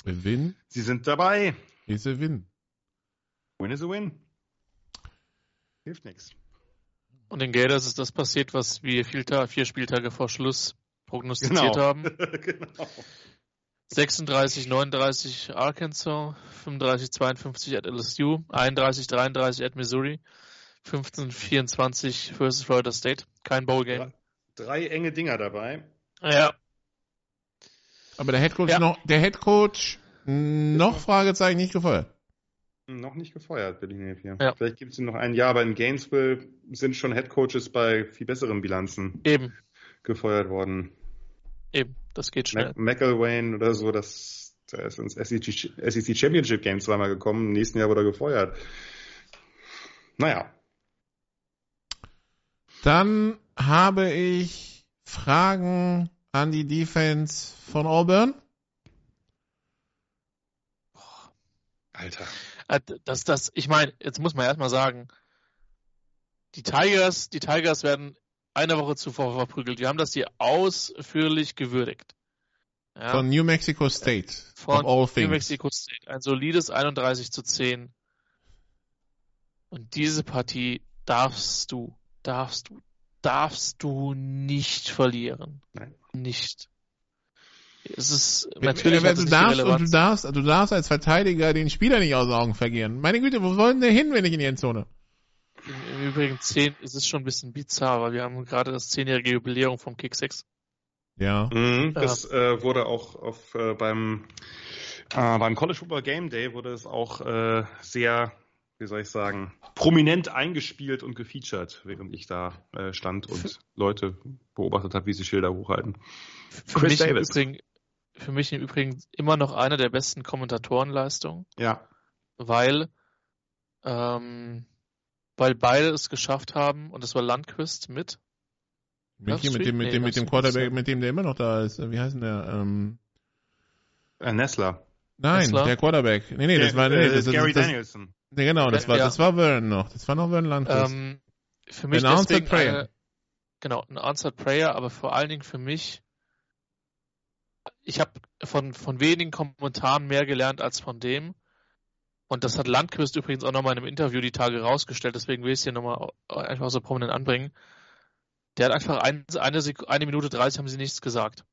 a win. Sie sind dabei. Is a win. Win is a win. Hilft nichts. Und in Gators ist das passiert, was wir vier, Spieltage vor Schluss prognostiziert genau. haben. genau. 36, 39 Arkansas, 35, 52 at LSU, 31, 33 at Missouri, 15, 24 versus Florida State. Kein Bowl-Game. Drei, drei, enge Dinger dabei. Ja. Aber der Headcoach ja. noch, der Headcoach noch Fragezeichen nicht gefeuert. Noch nicht gefeuert, Villeneuve Ja. Vielleicht gibt es ihn noch ein Jahr, aber in Gainesville sind schon Headcoaches bei viel besseren Bilanzen Eben. gefeuert worden. Eben, das geht schnell. McElwain oder so, das, der ist ins SEC, SEC Championship Game zweimal gekommen, im nächsten Jahr wurde er gefeuert. Naja. Dann habe ich Fragen an die Defense von Auburn. Alter. Äh, das, das, ich meine, jetzt muss man erstmal sagen, die Tigers, die Tigers werden eine Woche zuvor verprügelt. Wir haben das hier ausführlich gewürdigt. Ja. Von New Mexico State. Von New things. Mexico State. Ein solides 31 zu 10. Und diese Partie darfst du, darfst du, darfst du nicht verlieren. Nein. Nicht. Es ist natürlich. Wenn, du, darfst, und du darfst, du darfst als Verteidiger den Spieler nicht aus Augen verlieren. Meine Güte, wo wollen der hin, wenn ich in die Endzone? Im Übrigen 10 ist es schon ein bisschen bizarr, weil wir haben gerade das 10-jährige Jubiläum vom Kick 6. Ja. Mhm, das ja. Äh, wurde auch auf, äh, beim, äh, beim College Football Game Day wurde es auch äh, sehr, wie soll ich sagen, prominent eingespielt und gefeatured, während ich da äh, stand und Leute beobachtet habe, wie sie Schilder hochhalten. Für Chris mich Davis. Übrigen, für mich im Übrigen immer noch eine der besten Kommentatorenleistungen. Ja. Weil, ähm, weil beide es geschafft haben, und das war Landquist mit. Mit, hier, mit dem, mit nee, dem, mit dem Quarterback, mit dem der immer noch da ist. Wie heißt denn der? Ähm... Äh, Nessler. Nein, Nessler? der Quarterback. Nee, nee, das war, nee, das, das, Gary das, Danielson. Nee, genau, das war, ja. das war Vern noch. Das war noch Vern Landquist. Ähm, für mich An deswegen Prayer. Eine, genau, ein Answered Prayer, aber vor allen Dingen für mich ich habe von, von wenigen Kommentaren mehr gelernt als von dem. Und das hat Landquist übrigens auch nochmal in einem Interview die Tage rausgestellt, deswegen will ich es hier nochmal einfach so prominent anbringen. Der hat einfach ein, eine, Sek eine Minute 30 haben sie nichts gesagt.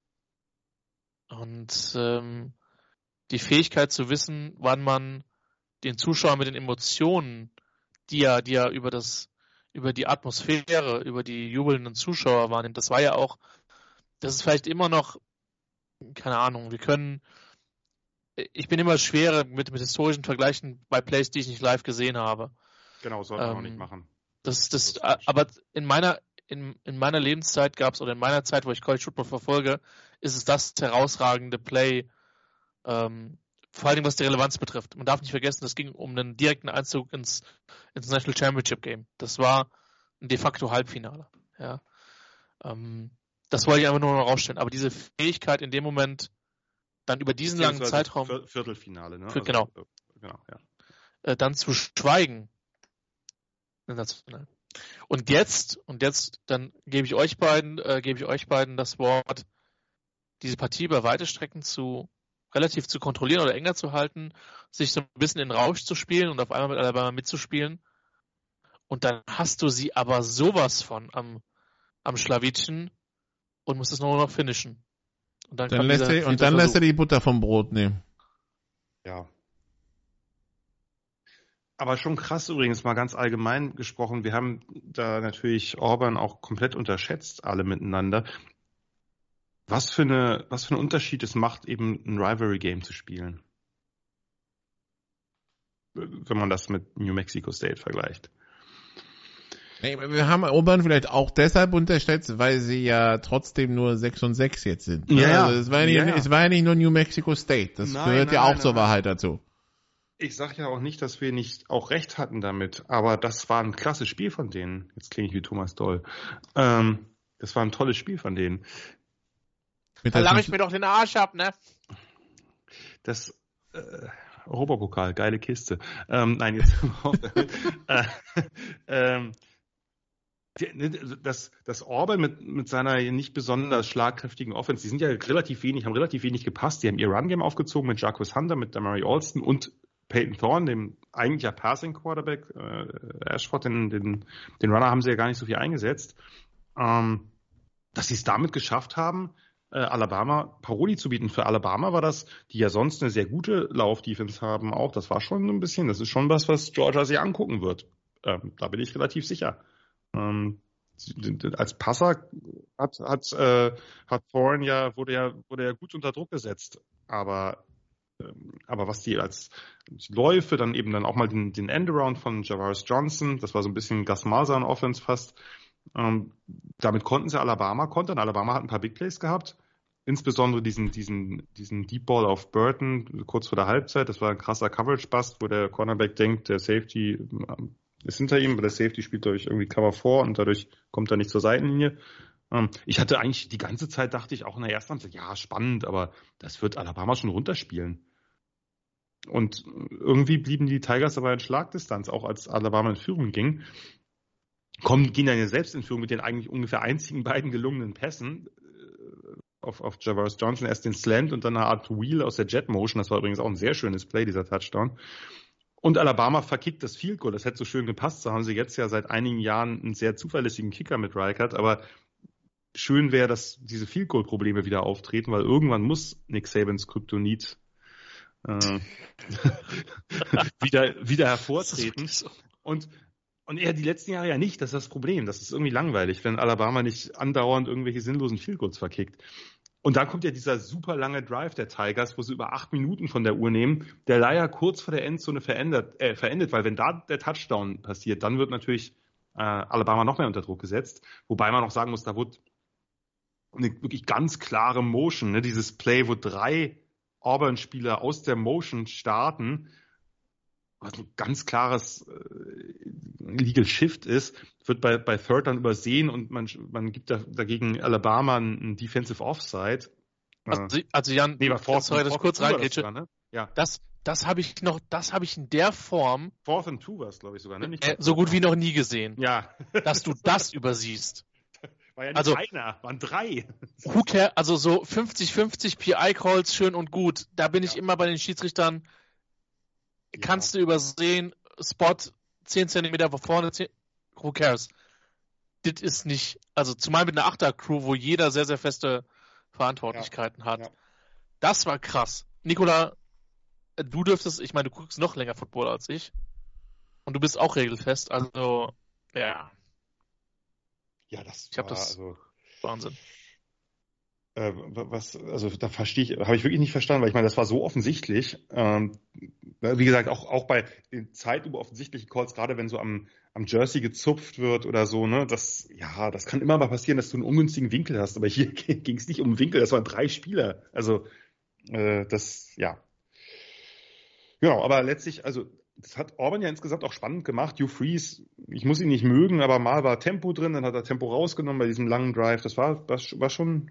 Und ähm, die Fähigkeit zu wissen, wann man den Zuschauer mit den Emotionen, die er, die er über das, über die Atmosphäre, über die jubelnden Zuschauer wahrnimmt, das war ja auch, das ist vielleicht immer noch keine Ahnung, wir können, ich bin immer schwerer mit, mit historischen Vergleichen bei Plays, die ich nicht live gesehen habe. Genau, sollte man ähm, auch nicht machen. Das, das, das aber in meiner, in, in meiner Lebenszeit gab es, oder in meiner Zeit, wo ich College Football verfolge, ist es das herausragende Play, ähm, vor allem was die Relevanz betrifft. Man darf nicht vergessen, es ging um einen direkten Einzug ins, ins National Championship Game. Das war ein de facto Halbfinale. Ja. Ähm, das wollte ich einfach nur noch rausstellen. Aber diese Fähigkeit in dem Moment, dann über diesen langen Zeitraum. Viertelfinale, ne? Für, genau. Also, genau ja. Äh, dann zu schweigen. Und jetzt, und jetzt, dann gebe ich euch beiden, äh, gebe ich euch beiden das Wort, diese Partie über weite Strecken zu relativ zu kontrollieren oder enger zu halten, sich so ein bisschen in Rausch zu spielen und auf einmal mit Alabama mitzuspielen. Und dann hast du sie aber sowas von am, am Schlawittchen, und muss es nur noch finishen. Und dann, dann lässt, er, und dann lässt er die Butter vom Brot nehmen. Ja. Aber schon krass übrigens, mal ganz allgemein gesprochen, wir haben da natürlich Orban auch komplett unterschätzt, alle miteinander. Was für, eine, was für ein Unterschied es macht, eben ein Rivalry-Game zu spielen. Wenn man das mit New Mexico State vergleicht. Wir haben Auburn vielleicht auch deshalb unterschätzt, weil sie ja trotzdem nur 6 und 6 jetzt sind. Ne? Ja, also es, war ja, nicht, ja. es war ja nicht nur New Mexico State. Das nein, gehört nein, ja auch nein, zur Wahrheit dazu. Ich sag ja auch nicht, dass wir nicht auch recht hatten damit, aber das war ein krasses Spiel von denen. Jetzt klinge ich wie Thomas Doll. Ähm, das war ein tolles Spiel von denen. Da lache ich mir doch den Arsch ab, ne? Das äh, Europapokal, geile Kiste. Ähm, nein, jetzt äh, ähm, Ne, das, das Auburn mit, mit seiner nicht besonders schlagkräftigen Offense, die sind ja relativ wenig, haben relativ wenig gepasst. Die haben ihr Run-Game aufgezogen mit Jacques Hunter, mit Damari Alston und Peyton Thorne, dem eigentlich ja Passing Quarterback. Äh, Ashford, den, den, den Runner haben sie ja gar nicht so viel eingesetzt. Ähm, dass sie es damit geschafft haben, äh, Alabama Paroli zu bieten. Für Alabama war das, die ja sonst eine sehr gute Laufdefense haben, auch. Das war schon ein bisschen, das ist schon was, was Georgia sich angucken wird. Ähm, da bin ich relativ sicher. Ähm, als Passer hat, hat, äh, hat Thorne ja, wurde ja, wurde ja gut unter Druck gesetzt. Aber, ähm, aber was die als Läufe, dann eben dann auch mal den, den Endaround von Javaris Johnson, das war so ein bisschen Gus Malzahn Offense fast. Ähm, damit konnten sie Alabama kontern. Alabama hat ein paar Big Plays gehabt. Insbesondere diesen, diesen, diesen Deep Ball auf Burton kurz vor der Halbzeit. Das war ein krasser Coverage-Bust, wo der Cornerback denkt, der Safety ist hinter ihm, aber der Safety spielt dadurch irgendwie Cover vor und dadurch kommt er nicht zur Seitenlinie. Ähm, ich hatte eigentlich die ganze Zeit, dachte ich auch in der ersten Halbzeit, ja, spannend, aber das wird Alabama schon runterspielen. Und irgendwie blieben die Tigers aber in Schlagdistanz, auch als Alabama in Führung ging. Kommen, gehen dann ja selbst in Führung mit den eigentlich ungefähr einzigen beiden gelungenen Pässen äh, auf, auf Javaris Johnson. Erst den Slant und dann eine Art Wheel aus der Jet Motion. Das war übrigens auch ein sehr schönes Play, dieser Touchdown. Und Alabama verkickt das Field Goal. Das hätte so schön gepasst. So haben sie jetzt ja seit einigen Jahren einen sehr zuverlässigen Kicker mit Reichert. Aber schön wäre, dass diese Field Goal Probleme wieder auftreten, weil irgendwann muss Nick Sabans Kryptonit äh, wieder, wieder hervortreten. Und, und er die letzten Jahre ja nicht. Das ist das Problem. Das ist irgendwie langweilig, wenn Alabama nicht andauernd irgendwelche sinnlosen Field Goals verkickt. Und dann kommt ja dieser super lange Drive der Tigers, wo sie über acht Minuten von der Uhr nehmen, der leider kurz vor der Endzone verändert, äh, verendet, weil wenn da der Touchdown passiert, dann wird natürlich äh, Alabama noch mehr unter Druck gesetzt. Wobei man auch sagen muss, da wurde eine wirklich ganz klare Motion, ne? dieses Play, wo drei Auburn-Spieler aus der Motion starten was ein ganz klares äh, Legal Shift ist, wird bei, bei Third dann übersehen und man, man gibt da, dagegen Alabama einen Defensive Offside. Also, also Jan, nee, Fourth, sorry, dass ich kurz reingrätsche. Ne? Ja. Das, das habe ich noch, das habe ich in der Form. Fourth and Two war es, glaube ich, sogar, ne? Äh, so gut wie noch nie gesehen. Ja. dass du das übersiehst. War ja nicht also, einer, waren drei. Who care, also so 50-50 PI-Calls, schön und gut. Da bin ich immer bei den Schiedsrichtern ja. kannst du übersehen, Spot 10 cm vorne, 10, who cares? Das ist nicht, also zumal mit einer Achter-Crew, wo jeder sehr, sehr feste Verantwortlichkeiten ja. hat. Ja. Das war krass. Nikola, du dürftest, ich meine, du guckst noch länger Football als ich. Und du bist auch regelfest, also, ja. Ja, das ich war, das, also, Wahnsinn. Äh, was, also da verstehe ich, habe ich wirklich nicht verstanden, weil ich meine, das war so offensichtlich. Ähm, wie gesagt, auch, auch bei den Zeitlupe offensichtlichen Calls, gerade wenn so am, am Jersey gezupft wird oder so, ne, das, ja, das kann immer mal passieren, dass du einen ungünstigen Winkel hast, aber hier ging es nicht um einen Winkel, das waren drei Spieler. Also, äh, das, ja. Genau, aber letztlich, also das hat Orban ja insgesamt auch spannend gemacht. Hugh Freeze, ich muss ihn nicht mögen, aber mal war Tempo drin, dann hat er Tempo rausgenommen bei diesem langen Drive. Das war, war, schon,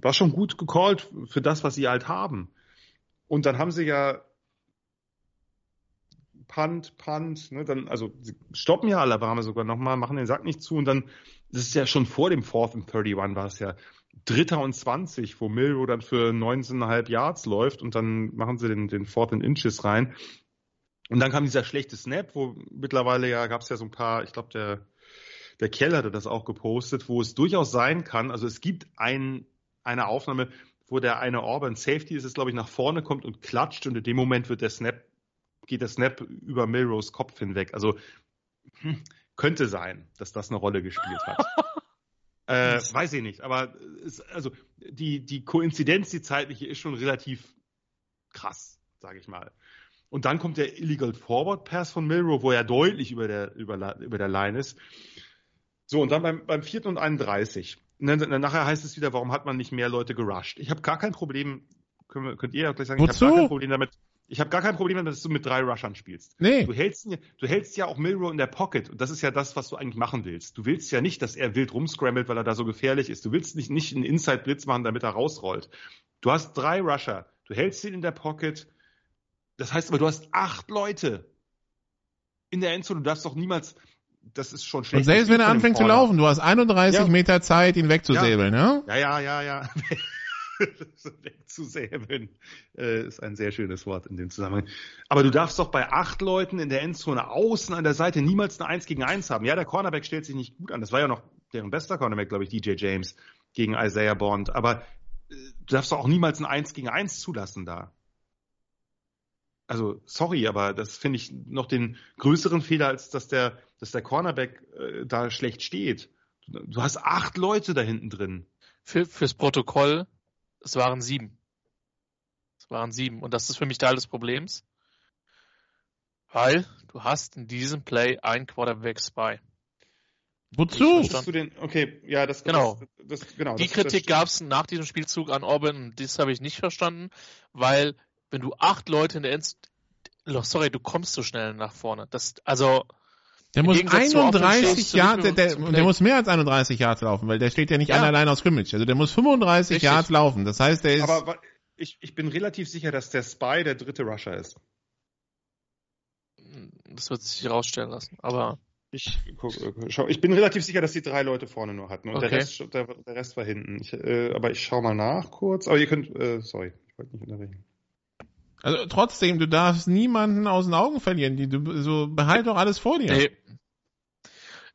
war schon gut gecallt für das, was sie halt haben. Und dann haben sie ja Punt, Punt, ne, dann, also sie stoppen ja Alabama sogar nochmal, machen den Sack nicht zu und dann, das ist ja schon vor dem Fourth and 31 war es ja Dritter und 20, wo Milrow dann für 19,5 Yards läuft und dann machen sie den, den Fourth and Inches rein. Und dann kam dieser schlechte Snap, wo mittlerweile ja gab es ja so ein paar, ich glaube, der, der Kell hatte das auch gepostet, wo es durchaus sein kann, also es gibt ein, eine Aufnahme, wo der eine Auburn Safety ist es, glaube ich, nach vorne kommt und klatscht und in dem Moment wird der Snap, geht der Snap über Milrose Kopf hinweg. Also hm, könnte sein, dass das eine Rolle gespielt hat. äh, weiß ich nicht, aber es, also die, die Koinzidenz, die zeitliche, ist schon relativ krass, sage ich mal. Und dann kommt der Illegal Forward Pass von Milrow, wo er deutlich über der, über, über der Line ist. So, und dann beim, beim vierten und 31. Nachher heißt es wieder, warum hat man nicht mehr Leute gerusht? Ich habe gar kein Problem, können, könnt ihr ja gleich sagen, Wozu? ich habe gar kein Problem damit. Ich habe gar kein Problem damit, dass du mit drei Rushern spielst. Nee. Du hältst, du hältst ja auch Milrow in der Pocket und das ist ja das, was du eigentlich machen willst. Du willst ja nicht, dass er wild rumscrambled, weil er da so gefährlich ist. Du willst nicht, nicht einen Inside-Blitz machen, damit er rausrollt. Du hast drei Rusher. Du hältst ihn in der Pocket, das heißt aber, du hast acht Leute in der Endzone. Du darfst doch niemals, das ist schon schlecht. Und selbst wenn er anfängt zu laufen, du hast 31 ja. Meter Zeit, ihn wegzusäbeln, ja? Ja, ja, ja, ja. wegzusäbeln äh, ist ein sehr schönes Wort in dem Zusammenhang. Aber du darfst doch bei acht Leuten in der Endzone außen an der Seite niemals eine 1 gegen 1 haben. Ja, der Cornerback stellt sich nicht gut an. Das war ja noch deren bester Cornerback, glaube ich, DJ James gegen Isaiah Bond. Aber äh, du darfst doch auch niemals ein 1 gegen 1 zulassen da. Also, sorry, aber das finde ich noch den größeren Fehler, als dass der, dass der Cornerback äh, da schlecht steht. Du hast acht Leute da hinten drin. Für, fürs Protokoll, es waren sieben. Es waren sieben. Und das ist für mich Teil des Problems. Weil du hast in diesem Play ein Quarterback Spy. Wozu? Du den, okay, ja, das genau. Das, das, genau Die das, Kritik gab es nach diesem Spielzug an Orban und das habe ich nicht verstanden, weil wenn du acht Leute in der End, sorry, du kommst so schnell nach vorne. Das, also der muss 31 Yards, der, der, der, muss mehr als 31 Yards laufen, weil der steht ja nicht ja. allein aus Scrimmage. Also der muss 35 Richtig. Yards laufen. Das heißt, der ist. Aber ich, ich bin relativ sicher, dass der Spy der dritte Rusher ist. Das wird sich herausstellen lassen, aber. Ich, guck, schau, ich bin relativ sicher, dass die drei Leute vorne nur hatten und okay. der, Rest, der, der, Rest war hinten. Ich, äh, aber ich schau mal nach kurz. Aber ihr könnt, äh, sorry, ich wollte nicht unterbrechen. Also trotzdem, du darfst niemanden aus den Augen verlieren. Die, du, so behalt doch alles vor dir. Nee.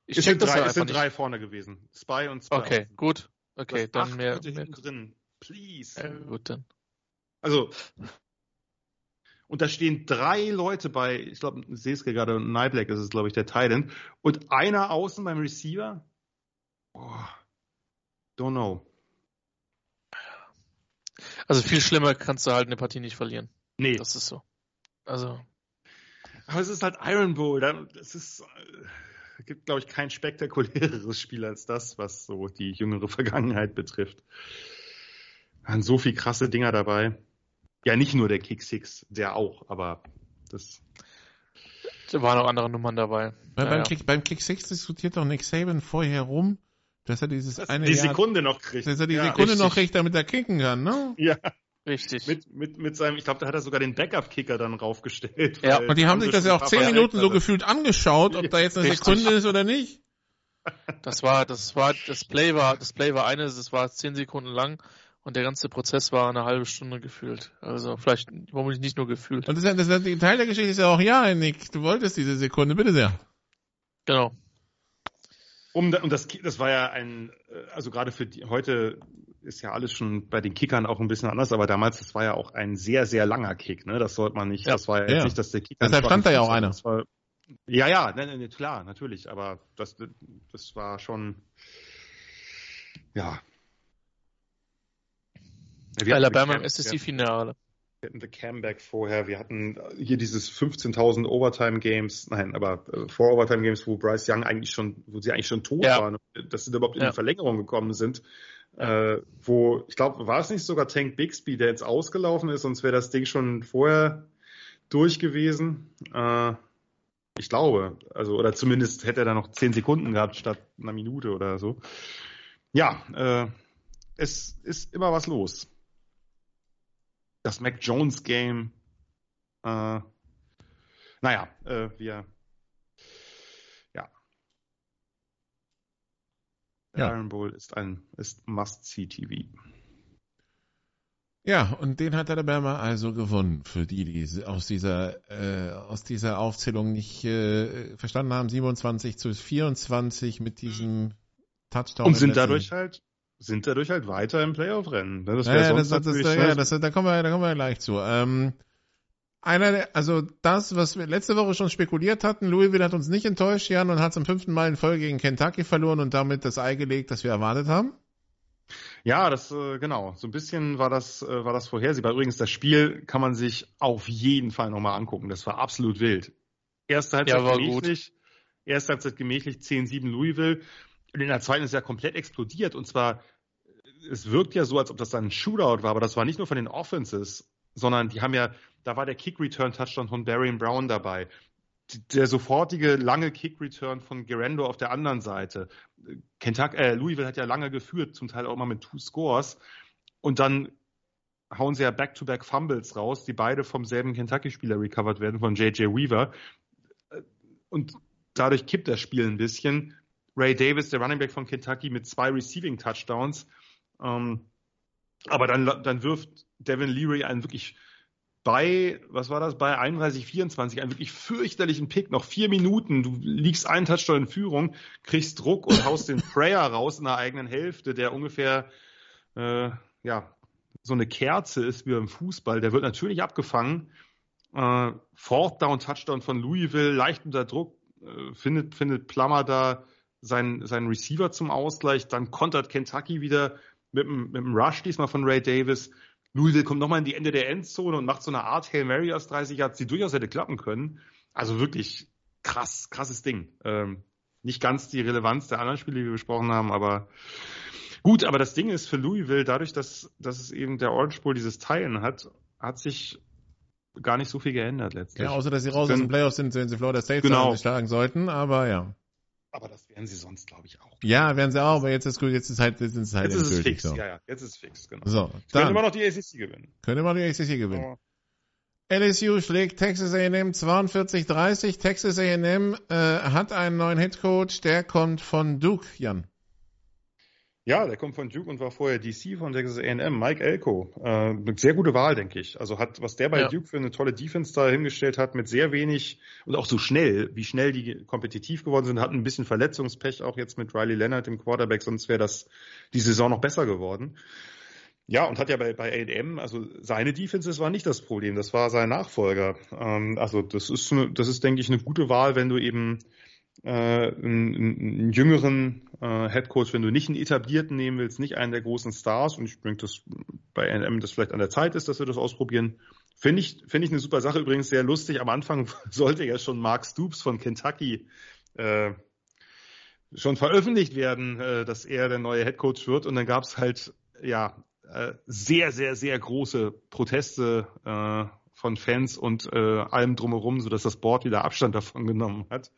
Ich es sind, drei, es sind drei vorne gewesen. Spy und Spy. Okay, gut. Okay, dann mehr. mehr. drin. Please. Äh, gut dann. Also, und da stehen drei Leute bei, ich glaube, Seske gerade und Nyblack ist es, glaube ich, der Thailand. Und einer außen beim Receiver? Oh, don't know. Also viel schlimmer kannst du halt eine Partie nicht verlieren. Nee. Das ist so. Also. Aber es ist halt Iron Bowl. Es ist, äh, gibt, glaube ich, kein spektakuläreres Spiel als das, was so die jüngere Vergangenheit betrifft. Waren so viel krasse Dinger dabei. Ja, nicht nur der Kick Six, der auch, aber das. Da waren auch andere Nummern dabei. Weil ja, beim, Kick, beim Kick Six diskutiert doch Nick Saban vorher rum, dass er dieses dass eine die Sekunde noch kriegt. Dass er die ja, Sekunde richtig. noch kriegt, damit er kicken kann, ne? Ja. Richtig. Mit, mit, mit seinem, ich glaube, da hat er sogar den Backup-Kicker dann raufgestellt. Ja, und die haben sich das ja auch zehn Minuten so gefühlt angeschaut, ob da jetzt eine Richtig. Sekunde ist oder nicht. Das war, das war, das Play war, das Play war eine, das war zehn Sekunden lang und der ganze Prozess war eine halbe Stunde gefühlt. Also vielleicht womöglich nicht nur gefühlt. Und das, ist, das, ist, Teil der Geschichte ist ja auch, ja, Nick, du wolltest diese Sekunde, bitte sehr. Genau. Um, und das, das war ja ein, äh, also gerade für die, heute ist ja alles schon bei den Kickern auch ein bisschen anders, aber damals, das war ja auch ein sehr, sehr langer Kick, ne? Das sollte man nicht, ja. das war ja, ja. nicht, dass der Kicker. Deshalb stand da ja auch einer. War, ja, ja, ne, ne, klar, natürlich, aber das, das war schon, ja. Wir Alabama ist es die Finale. Wir hatten The Comeback vorher, wir hatten hier dieses 15.000 Overtime Games, nein, aber äh, vor Overtime Games, wo Bryce Young eigentlich schon, wo sie eigentlich schon tot ja. waren, dass sie überhaupt in die Verlängerung gekommen sind äh, wo, ich glaube, war es nicht sogar Tank Bixby, der jetzt ausgelaufen ist, sonst wäre das Ding schon vorher durch gewesen. Äh, ich glaube, also, oder zumindest hätte er da noch zehn Sekunden gehabt statt einer Minute oder so. Ja, äh, es ist immer was los. Das Mac Jones Game. Äh, naja, äh, wir Ja. Iron Bowl ist ein ist Must-See-TV. Ja, und den hat Alabama also gewonnen, für die, die aus dieser, äh, aus dieser Aufzählung nicht äh, verstanden haben. 27 zu 24 mit diesem Touchdown. Und sind dadurch halt, sind dadurch halt weiter im Playoff-Rennen. Das ja, ja, das, das, das, ja, das, da kommen wir, da kommen wir gleich zu. Ähm, einer der, also das, was wir letzte Woche schon spekuliert hatten, Louisville hat uns nicht enttäuscht, Jan, und hat zum fünften Mal in Folge gegen Kentucky verloren und damit das Ei gelegt, das wir erwartet haben. Ja, das äh, genau. So ein bisschen war das äh, war das vorhersehbar. Übrigens, das Spiel kann man sich auf jeden Fall nochmal angucken. Das war absolut wild. Erste Halbzeit ja, gemächlich, gut. erste Halbzeit gemächlich 10-7 Louisville. Und in der zweiten ist ja komplett explodiert. Und zwar, es wirkt ja so, als ob das dann ein Shootout war, aber das war nicht nur von den Offenses, sondern die haben ja da war der Kick-Return-Touchdown von Barry Brown dabei. Der sofortige lange Kick-Return von Gerando auf der anderen Seite. Kentucky, äh, Louisville hat ja lange geführt, zum Teil auch mal mit Two Scores. Und dann hauen sie ja Back-to-Back -back Fumbles raus, die beide vom selben Kentucky-Spieler recovered werden, von J.J. Weaver. Und dadurch kippt das Spiel ein bisschen. Ray Davis, der Running Back von Kentucky, mit zwei Receiving Touchdowns. Ähm, aber dann, dann wirft Devin Leary einen wirklich bei, was war das, bei 31, 24, einen wirklich fürchterlichen Pick, noch vier Minuten, du liegst einen Touchdown in Führung, kriegst Druck und haust den Prayer raus in der eigenen Hälfte, der ungefähr, äh, ja, so eine Kerze ist wie beim Fußball, der wird natürlich abgefangen. Äh, Fourth Down Touchdown von Louisville, leicht unter Druck, äh, findet, findet Plummer da seinen, seinen Receiver zum Ausgleich, dann kontert Kentucky wieder mit einem, mit einem Rush diesmal von Ray Davis. Louisville kommt nochmal in die Ende der Endzone und macht so eine Art Hail Mary aus 30 Yards, die durchaus hätte klappen können. Also wirklich krass, krasses Ding. Ähm, nicht ganz die Relevanz der anderen Spiele, die wir besprochen haben, aber gut, aber das Ding ist für Louisville, dadurch, dass, dass es eben der Orange Bowl dieses Teilen hat, hat sich gar nicht so viel geändert letztlich. Ja, außer dass sie raus aus den Playoffs sind, wenn sie Florida State genau. schlagen sollten, aber ja. Aber das wären sie sonst, glaube ich, auch. Ja, wären sie auch, aber jetzt ist gut, jetzt ist halt, jetzt ist halt jetzt ist es fix. So. Ja, ja, jetzt ist es fix, genau. So, dann, können immer noch die ACC gewinnen. Immer noch die ACC gewinnen. Oh. LSU schlägt Texas A&M 42-30. Texas A&M äh, hat einen neuen Headcoach, der kommt von Duke, Jan. Ja, der kommt von Duke und war vorher DC von Texas A&M, Mike Elko. Äh, sehr gute Wahl, denke ich. Also hat, was der bei ja. Duke für eine tolle Defense da hingestellt hat, mit sehr wenig und auch so schnell, wie schnell die kompetitiv geworden sind, hatten ein bisschen Verletzungspech auch jetzt mit Riley Leonard im Quarterback, sonst wäre das die Saison noch besser geworden. Ja, und hat ja bei, bei A&M, also seine Defenses war nicht das Problem, das war sein Nachfolger. Ähm, also das ist, das ist, denke ich, eine gute Wahl, wenn du eben einen, einen jüngeren äh, Headcoach, wenn du nicht einen etablierten nehmen willst, nicht einen der großen Stars, und ich denke, dass bei NM das vielleicht an der Zeit ist, dass wir das ausprobieren. Finde ich, finde ich eine super Sache, übrigens sehr lustig. Am Anfang sollte ja schon Mark Stoops von Kentucky äh, schon veröffentlicht werden, äh, dass er der neue Headcoach wird. Und dann gab es halt ja äh, sehr, sehr, sehr große Proteste äh, von Fans und äh, allem drumherum, sodass das Board wieder Abstand davon genommen hat.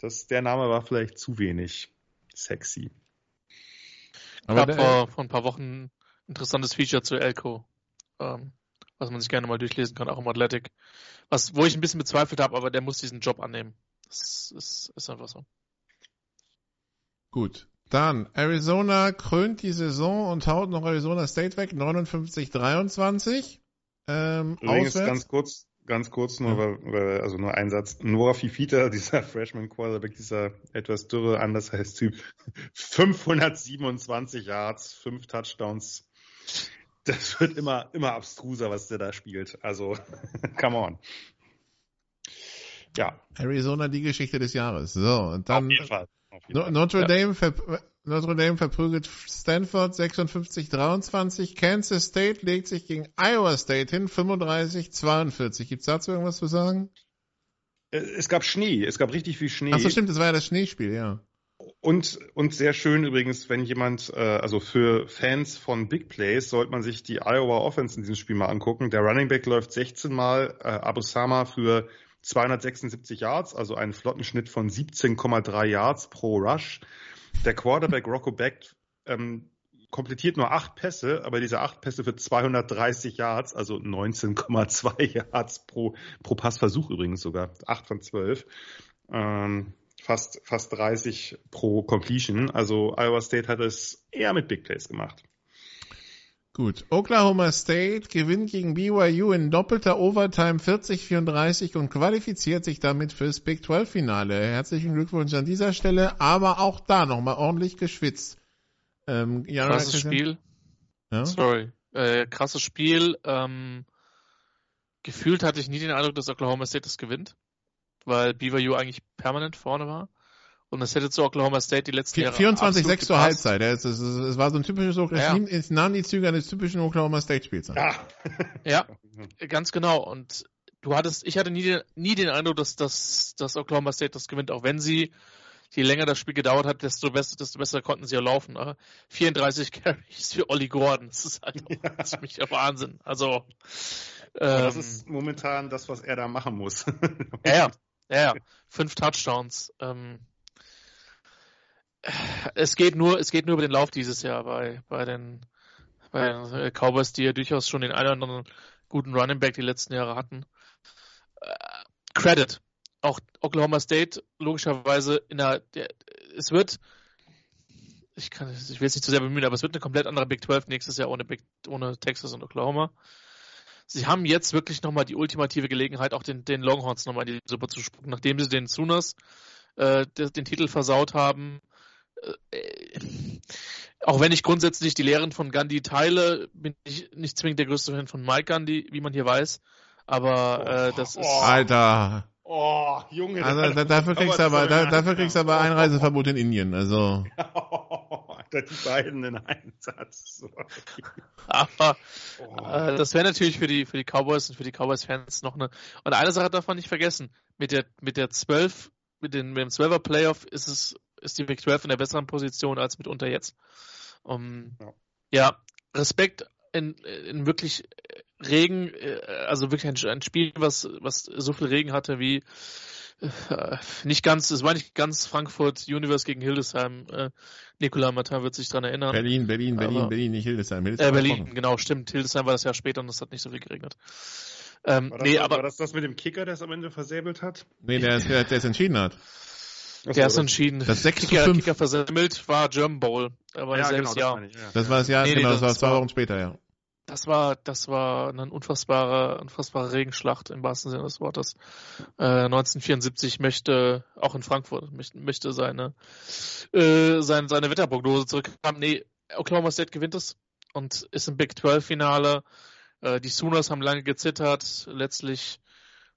Das, der Name war vielleicht zu wenig sexy. Aber gab vor, vor ein paar Wochen ein interessantes Feature zu Elko, ähm, was man sich gerne mal durchlesen kann, auch im Athletic. Was, wo ich ein bisschen bezweifelt habe, aber der muss diesen Job annehmen. Das ist, ist einfach so. Gut. Dann, Arizona krönt die Saison und haut noch Arizona State weg, 59-23. Ähm, Übrigens auswärts. ganz kurz, ganz kurz nur, weil, weil, also nur ein Satz. Nora Fifita, dieser Freshman Quarterback, dieser etwas dürre, anders heißt Typ, 527 Yards, 5 Touchdowns. Das wird immer, immer abstruser, was der da spielt. Also, come on. Ja. Arizona, die Geschichte des Jahres. So, und dann. Auf jeden Fall. Notre Dame, Notre Dame verprügelt Stanford 56-23. Kansas State legt sich gegen Iowa State hin 35-42. Gibt's dazu irgendwas zu sagen? Äh, es gab Schnee. Es gab richtig viel Schnee. Ach so, stimmt. Das war ja das Schneespiel, ja. Und, und sehr schön übrigens, wenn jemand, äh, also für Fans von Big Plays, sollte man sich die Iowa Offense in diesem Spiel mal angucken. Der Running Back läuft 16 Mal, äh, Abusama für 276 Yards, also einen Flottenschnitt von 17,3 Yards pro Rush. Der Quarterback Rocco Beck ähm, komplettiert nur acht Pässe, aber diese acht Pässe für 230 Yards, also 19,2 Yards pro, pro Passversuch übrigens sogar, acht von zwölf. Ähm, fast, fast 30 pro Completion. Also Iowa State hat es eher mit Big Plays gemacht. Gut. Oklahoma State gewinnt gegen BYU in doppelter Overtime 40-34 und qualifiziert sich damit fürs Big 12 Finale. Herzlichen Glückwunsch an dieser Stelle, aber auch da nochmal ordentlich geschwitzt. Ähm, krasses Spiel. Ja? Sorry. Äh, krasses Spiel. Ähm, gefühlt hatte ich nie den Eindruck, dass Oklahoma State das gewinnt, weil BYU eigentlich permanent vorne war. Und das hätte zu Oklahoma State die letzten Jahre 24-6 zur Halbzeit. Es, es, es, war so ein typisches Oklahoma, ja. es nahm die Züge eines typischen Oklahoma State Spiels an. Ja. ja, ganz genau. Und du hattest, ich hatte nie den, nie den Eindruck, dass, dass, dass Oklahoma State das gewinnt, auch wenn sie, je länger das Spiel gedauert hat, desto besser, desto besser konnten sie ja laufen. Ne? 34 Carries für Olli Gordon. Das ist halt ja. ziemlich der Wahnsinn. Also, ähm, das ist momentan das, was er da machen muss. ja, ja, ja. Fünf Touchdowns. Ähm, es geht nur, es geht nur über den Lauf dieses Jahr bei, bei den, bei den äh, Cowboys, die ja durchaus schon den einen oder anderen guten Running Back die letzten Jahre hatten. Äh, Credit. auch Oklahoma State logischerweise in der, der es wird, ich kann, ich will es nicht zu sehr bemühen, aber es wird eine komplett andere Big 12 nächstes Jahr ohne, Big, ohne Texas und Oklahoma. Sie haben jetzt wirklich nochmal die ultimative Gelegenheit, auch den, den Longhorns nochmal in die Suppe zu spucken, nachdem sie den Sooners äh, den, den Titel versaut haben. Äh, auch wenn ich grundsätzlich die Lehren von Gandhi teile, bin ich nicht zwingend der größte Fan von Mike Gandhi, wie man hier weiß. Aber äh, das ist. Oh, Alter. Oh, Junge. Also da, dafür kriegst du aber, da, dafür kriegst du aber Einreiseverbot in Indien. Also. Alter, die beiden in einem Satz. aber oh. äh, das wäre natürlich für die für die Cowboys und für die Cowboys-Fans noch eine. Und eine Sache darf man nicht vergessen: Mit der mit der 12 mit, den, mit dem 12er Playoff ist es ist die Big 12 in der besseren Position als mitunter jetzt. Um, ja. ja. Respekt in, in wirklich Regen, äh, also wirklich ein, ein, Spiel, was, was so viel Regen hatte wie äh, nicht ganz, es war nicht ganz Frankfurt Universe gegen Hildesheim. Äh, Nikola Martin wird sich dran erinnern. Berlin, Berlin, Berlin, Aber, Berlin, nicht Hildesheim. Hildesheim äh, Berlin, genau, stimmt. Hildesheim war das Jahr später und es hat nicht so viel geregnet. Ähm, war, das, nee, aber, war das das mit dem Kicker, der es am Ende versäbelt hat? Nee, der, der, der es entschieden hat. Der ist entschieden. Das 6 Kicker, zu 5. Kicker versemmelt war German Bowl. Aber ja, genau, Jahr. Ich, ja. Das war das Jahr, nee, genau, nee, das, das, war zwei Wochen später, ja. Das war, das war eine unfassbare, unfassbare Regenschlacht im wahrsten Sinne des Wortes. Äh, 1974 möchte, auch in Frankfurt, möchte, möchte seine, äh, seine, seine Wetterprognose zurückhaben. Nee, Oklahoma State gewinnt es und ist im Big 12 Finale. Äh, die Sooners haben lange gezittert. Letztlich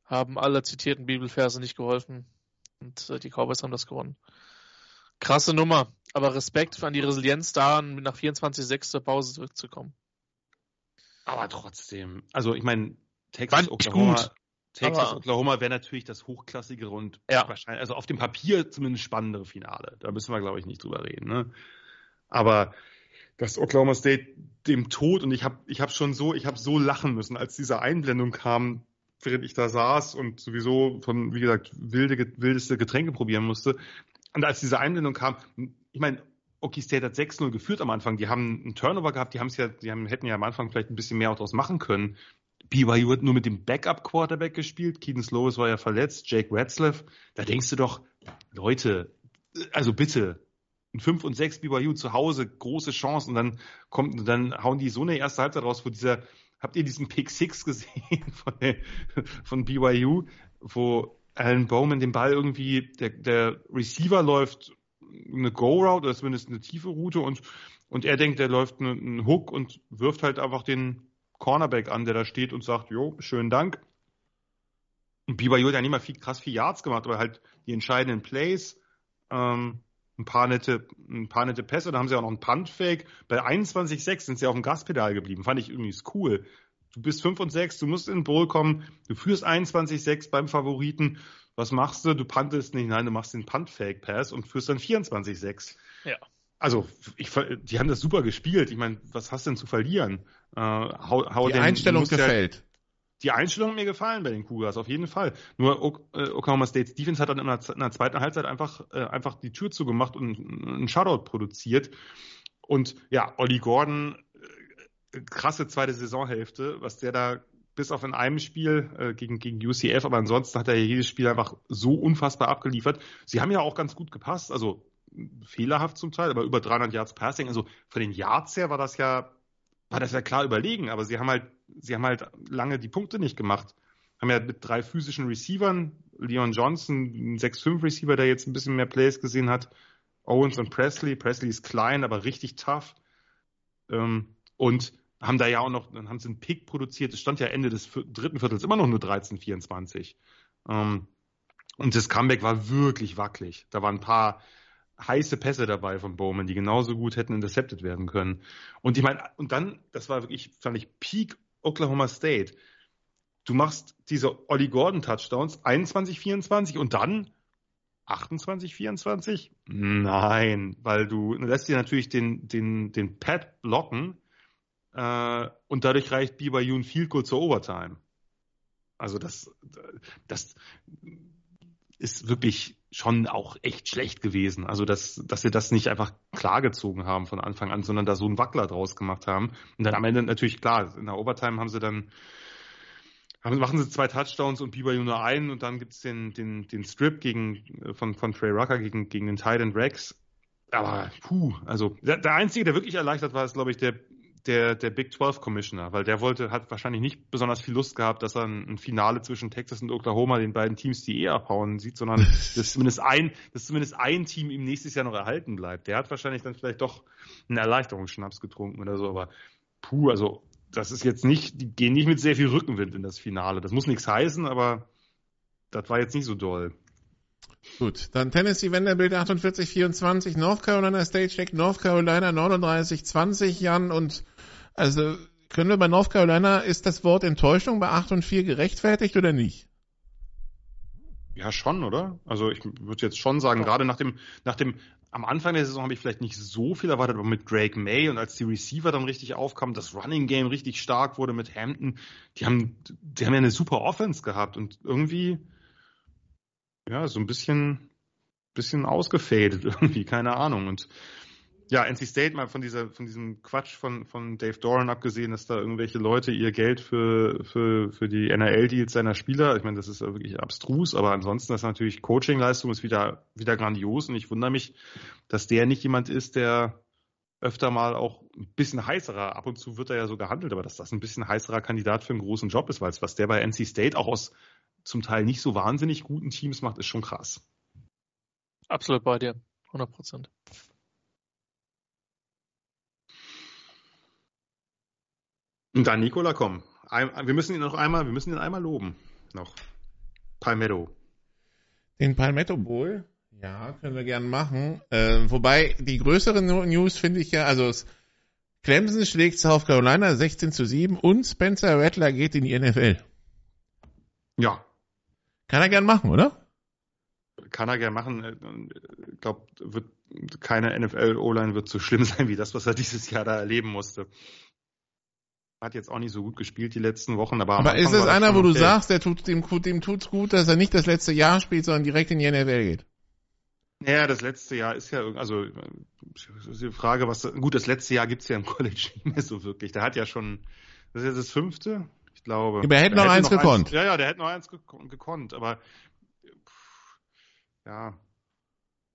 haben alle zitierten Bibelverse nicht geholfen. Und äh, die Cowboys haben das gewonnen. Krasse Nummer, aber Respekt an die Resilienz da, nach 24-6 zur Pause zurückzukommen. Aber trotzdem, also ich meine, Texas, Oklahoma, Texas, Oklahoma wäre natürlich das hochklassigere und ja. wahrscheinlich, also auf dem Papier zumindest spannendere Finale. Da müssen wir, glaube ich, nicht drüber reden. Ne? Aber das Oklahoma State dem Tod und ich habe ich hab schon so, ich habe so lachen müssen, als diese Einblendung kam, während ich da saß und sowieso von, wie gesagt, wilde, wildeste Getränke probieren musste. Und als diese Einblendung kam, ich meine, Oki State hat 6-0 geführt am Anfang. Die haben einen Turnover gehabt, die haben es ja, die haben, hätten ja am Anfang vielleicht ein bisschen mehr auch daraus machen können. BYU hat nur mit dem Backup-Quarterback gespielt. Keaton Slovis war ja verletzt, Jake Ratzlaff. Da denkst du doch, Leute, also bitte, in 5 und 6 BYU zu Hause, große Chance und dann kommt, dann hauen die so eine erste Halbzeit raus, wo dieser Habt ihr diesen Pick Six gesehen von, von BYU, wo Alan Bowman den Ball irgendwie, der, der Receiver läuft eine Go-Route oder zumindest eine tiefe Route und, und er denkt, er läuft einen Hook und wirft halt einfach den Cornerback an, der da steht und sagt, jo, schönen Dank. Und BYU hat ja nicht mal viel, krass viel Yards gemacht, aber halt die entscheidenden Plays, ähm, ein paar nette, ein paar nette Pässe, da haben sie auch noch einen Punt-Fake. Bei 21,6 sind sie auf dem Gaspedal geblieben. Fand ich irgendwie cool. Du bist 5 und 6, du musst in den Bowl kommen, du führst 21,6 beim Favoriten. Was machst du? Du puntest nicht, nein, du machst den Punt-Fake-Pass und führst dann 24,6. Ja. Also, ich, die haben das super gespielt. Ich meine, was hast du denn zu verlieren? Äh, hau, hau die den, Einstellung gefällt. Ja, die Einstellung hat mir gefallen bei den Cougars, auf jeden Fall. Nur äh, Oklahoma State's Defense hat dann in der, in der zweiten Halbzeit einfach, äh, einfach die Tür zugemacht und einen Shutout produziert. Und ja, Olli Gordon, äh, krasse zweite Saisonhälfte, was der da bis auf in einem Spiel äh, gegen, gegen UCF, aber ansonsten hat er jedes Spiel einfach so unfassbar abgeliefert. Sie haben ja auch ganz gut gepasst, also fehlerhaft zum Teil, aber über 300 Yards Passing. Also von den Yards her war das ja war das ja klar überlegen, aber sie haben halt, sie haben halt lange die Punkte nicht gemacht. Haben ja mit drei physischen Receivern, Leon Johnson, ein 6-5 Receiver, der jetzt ein bisschen mehr Plays gesehen hat, Owens und Presley. Presley ist klein, aber richtig tough. Ähm, und haben da ja auch noch, dann haben sie einen Pick produziert. Es stand ja Ende des dritten Viertels immer noch nur 13-24. Ähm, und das Comeback war wirklich wackelig. Da waren ein paar, heiße Pässe dabei von Bowman, die genauso gut hätten intercepted werden können. Und ich meine, und dann, das war wirklich, fand ich, Peak Oklahoma State. Du machst diese Ollie Gordon Touchdowns 21, 24 und dann 28, 24? Nein, weil du lässt dir natürlich den, den, den Pad blocken äh, und dadurch reicht BYU ein Field Goal zur Overtime. Also das, das ist wirklich schon auch echt schlecht gewesen. Also, dass, dass sie das nicht einfach klargezogen haben von Anfang an, sondern da so einen Wackler draus gemacht haben. Und dann am Ende natürlich klar, in der Overtime haben sie dann machen sie zwei Touchdowns und BYU nur einen und dann gibt es den, den, den Strip gegen, äh, von, von Trey Rucker gegen, gegen den Titan Rex. Aber, puh, also der, der Einzige, der wirklich erleichtert war, ist, glaube ich, der, der, der Big 12 Commissioner, weil der wollte, hat wahrscheinlich nicht besonders viel Lust gehabt, dass er ein, Finale zwischen Texas und Oklahoma, den beiden Teams, die eh abhauen, sieht, sondern dass zumindest ein, dass zumindest ein Team ihm nächstes Jahr noch erhalten bleibt. Der hat wahrscheinlich dann vielleicht doch einen Erleichterungsschnaps getrunken oder so, aber puh, also das ist jetzt nicht, die gehen nicht mit sehr viel Rückenwind in das Finale. Das muss nichts heißen, aber das war jetzt nicht so doll. Gut, dann Tennessee Vanderbilt 48-24, North Carolina State schlägt North Carolina 39-20, Jan, und also können wir bei North Carolina, ist das Wort Enttäuschung bei 8 und 4 gerechtfertigt oder nicht? Ja, schon, oder? Also ich würde jetzt schon sagen, gerade nach dem, nach dem am Anfang der Saison habe ich vielleicht nicht so viel erwartet, aber mit Drake May und als die Receiver dann richtig aufkamen, das Running Game richtig stark wurde mit Hampton, die haben, die haben ja eine super Offense gehabt und irgendwie, ja, so ein bisschen, bisschen ausgefadet irgendwie, keine Ahnung. Und ja, NC State mal von dieser, von diesem Quatsch von, von Dave Doran abgesehen, dass da irgendwelche Leute ihr Geld für, für, für die NRL-Deals seiner Spieler, ich meine, das ist wirklich abstrus, aber ansonsten ist natürlich Coaching-Leistung ist wieder, wieder grandios und ich wundere mich, dass der nicht jemand ist, der öfter mal auch ein bisschen heißerer, ab und zu wird er ja so gehandelt, aber dass das ein bisschen heißerer Kandidat für einen großen Job ist, weil was der bei NC State auch aus zum Teil nicht so wahnsinnig guten Teams macht, ist schon krass. Absolut bei dir, 100 Prozent. Und dann Nikola, komm. wir müssen ihn noch einmal, wir müssen ihn einmal loben. Noch. Palmetto. Den Palmetto Bowl? Ja, können wir gern machen. Äh, wobei, die größeren News finde ich ja, also Clemson schlägt South Carolina 16 zu 7 und Spencer Rattler geht in die NFL. Ja. Kann er gern machen, oder? Kann er gern machen. Ich glaube, keine NFL-O-Line wird so schlimm sein wie das, was er dieses Jahr da erleben musste hat jetzt auch nicht so gut gespielt die letzten Wochen. Aber, aber ist es einer, wo du okay. sagst, der tut, dem, dem tut's gut, dass er nicht das letzte Jahr spielt, sondern direkt in die NFL geht? Ja, das letzte Jahr ist ja, also ist die Frage, was gut, das letzte Jahr gibt's ja im College nicht mehr so wirklich. Der hat ja schon, das ist jetzt das fünfte, ich glaube. Aber er hätte noch hätte eins noch gekonnt. Eins, ja, ja, der hätte noch eins gekonnt, aber ja,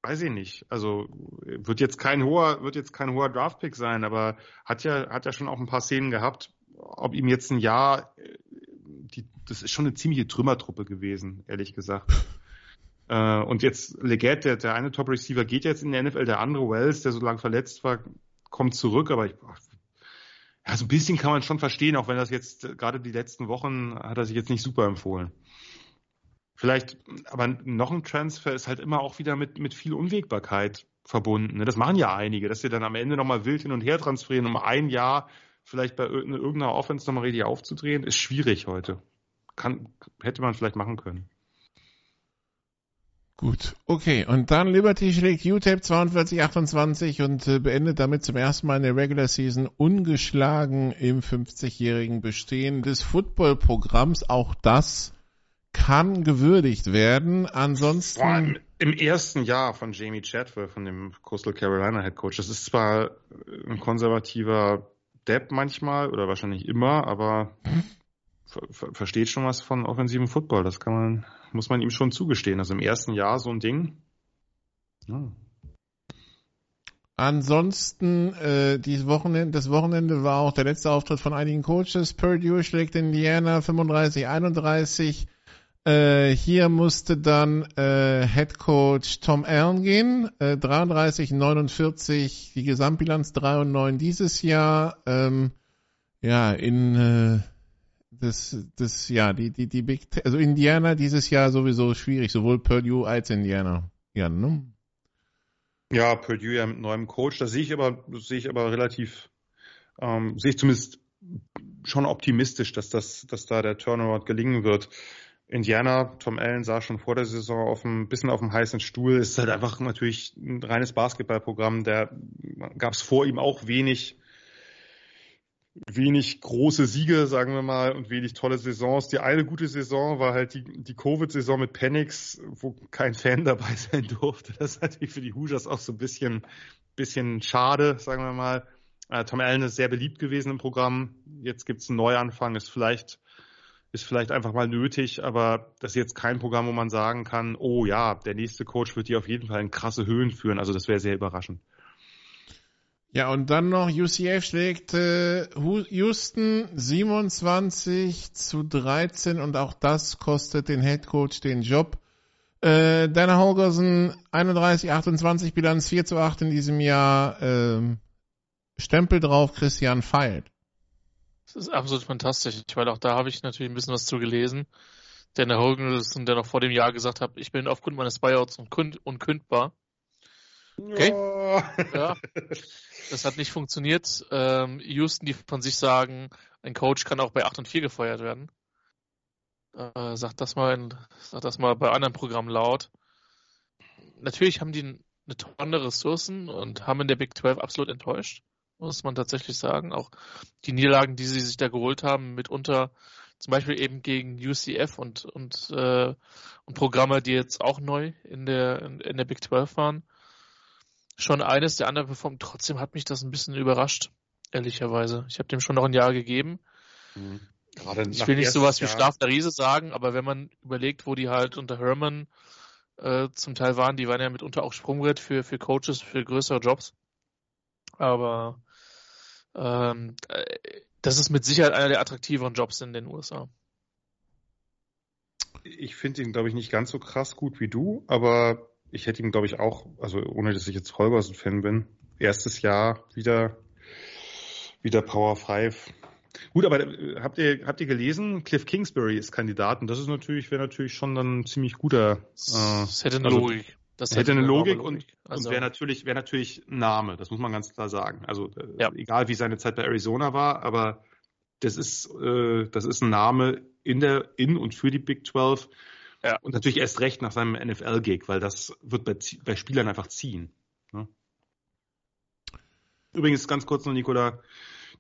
weiß ich nicht. Also wird jetzt kein hoher, wird jetzt kein hoher Draftpick sein, aber hat ja, hat ja schon auch ein paar Szenen gehabt, ob ihm jetzt ein Jahr, äh, die, das ist schon eine ziemliche Trümmertruppe gewesen, ehrlich gesagt. äh, und jetzt Leggett, der, der eine Top-Receiver geht jetzt in der NFL, der andere Wells, der so lange verletzt war, kommt zurück, aber ich, ja, so ein bisschen kann man schon verstehen, auch wenn das jetzt äh, gerade die letzten Wochen hat er sich jetzt nicht super empfohlen. Vielleicht, aber noch ein Transfer ist halt immer auch wieder mit, mit viel Unwägbarkeit verbunden. Ne? Das machen ja einige, dass sie dann am Ende nochmal wild hin und her transferieren, um ein Jahr vielleicht bei irgendeiner Offense nochmal richtig aufzudrehen, ist schwierig heute. Kann, hätte man vielleicht machen können. Gut, okay. Und dann Liberty schlägt UTEP 42-28 und äh, beendet damit zum ersten Mal in der Regular Season ungeschlagen im 50-jährigen Bestehen des Football-Programms. Auch das kann gewürdigt werden. Ansonsten. Boah, im, im, ersten Jahr von Jamie Chadwell, von dem Coastal Carolina Head Coach, das ist zwar ein konservativer Depp manchmal oder wahrscheinlich immer, aber ver ver versteht schon was von offensivem Football. Das kann man, muss man ihm schon zugestehen. Also im ersten Jahr so ein Ding. Ja. Ansonsten, äh, dieses Wochenende, das Wochenende war auch der letzte Auftritt von einigen Coaches. Purdue schlägt Indiana 35-31. Äh, hier musste dann äh, Head Coach Tom Allen gehen, äh, 33, 49, die Gesamtbilanz 3 und 9 dieses Jahr. Ähm, ja, in äh, das, das, ja, die, die, die Big, also Indiana dieses Jahr sowieso schwierig, sowohl Purdue als Indiana. Ja, ne? Ja, Purdue ja mit neuem Coach, das sehe ich aber, sehe ich aber relativ, ähm, sehe ich zumindest schon optimistisch, dass das, dass da der Turnaround gelingen wird. Indiana, Tom Allen sah schon vor der Saison auf ein bisschen auf dem heißen Stuhl. Ist halt einfach natürlich ein reines Basketballprogramm. Der gab es vor ihm auch wenig, wenig große Siege, sagen wir mal, und wenig tolle Saisons. Die eine gute Saison war halt die, die Covid-Saison mit Penix, wo kein Fan dabei sein durfte. Das ist natürlich für die Hoosiers auch so ein bisschen, bisschen schade, sagen wir mal. Äh, Tom Allen ist sehr beliebt gewesen im Programm. Jetzt gibt's einen Neuanfang, ist vielleicht ist vielleicht einfach mal nötig, aber das ist jetzt kein Programm, wo man sagen kann, oh ja, der nächste Coach wird die auf jeden Fall in krasse Höhen führen. Also das wäre sehr überraschend. Ja, und dann noch UCF schlägt äh, Houston 27 zu 13 und auch das kostet den Head Coach den Job. Äh, Dana Holgersen 31, 28 Bilanz 4 zu 8 in diesem Jahr. Äh, Stempel drauf, Christian feilt. Das ist absolut fantastisch, weil auch da habe ich natürlich ein bisschen was zu gelesen. Dana Holgersen, der noch vor dem Jahr gesagt hat, ich bin aufgrund meines Buyouts unkündbar. Okay. Ja. Das hat nicht funktioniert. Ähm, Houston, die von sich sagen, ein Coach kann auch bei 8 und 4 gefeuert werden. Äh, sagt das mal in, sagt das mal bei anderen Programmen laut. Natürlich haben die eine Tonne Ressourcen und haben in der Big 12 absolut enttäuscht, muss man tatsächlich sagen. Auch die Niederlagen, die sie sich da geholt haben, mitunter zum Beispiel eben gegen UCF und, und, äh, und Programme, die jetzt auch neu in der, in, in der Big 12 waren schon eines, der andere performt. Trotzdem hat mich das ein bisschen überrascht, ehrlicherweise. Ich habe dem schon noch ein Jahr gegeben. Mhm. ich will nicht sowas wie Schlaf der Riese sagen, aber wenn man überlegt, wo die halt unter Herman äh, zum Teil waren, die waren ja mitunter auch Sprungbrett für, für Coaches, für größere Jobs. Aber ähm, äh, das ist mit Sicherheit einer der attraktiveren Jobs in den USA. Ich finde ihn, glaube ich, nicht ganz so krass gut wie du, aber ich hätte ihm, glaube ich, auch, also ohne dass ich jetzt Holgersen-Fan bin, erstes Jahr wieder, wieder Power 5. Gut, aber äh, habt ihr, habt ihr gelesen, Cliff Kingsbury ist Kandidat und das ist natürlich, wäre natürlich schon dann ein ziemlich guter. Äh, das hätte eine also, Logik. Das hätte, eine Logik, Logik. und, also, und wäre natürlich, wäre natürlich ein Name, das muss man ganz klar sagen. Also äh, ja. egal wie seine Zeit bei Arizona war, aber das ist, äh, das ist ein Name in der, in und für die Big 12 ja. Und natürlich erst recht nach seinem NFL-Gig, weil das wird bei, bei Spielern einfach ziehen. Ne? Übrigens ganz kurz noch, Nikola.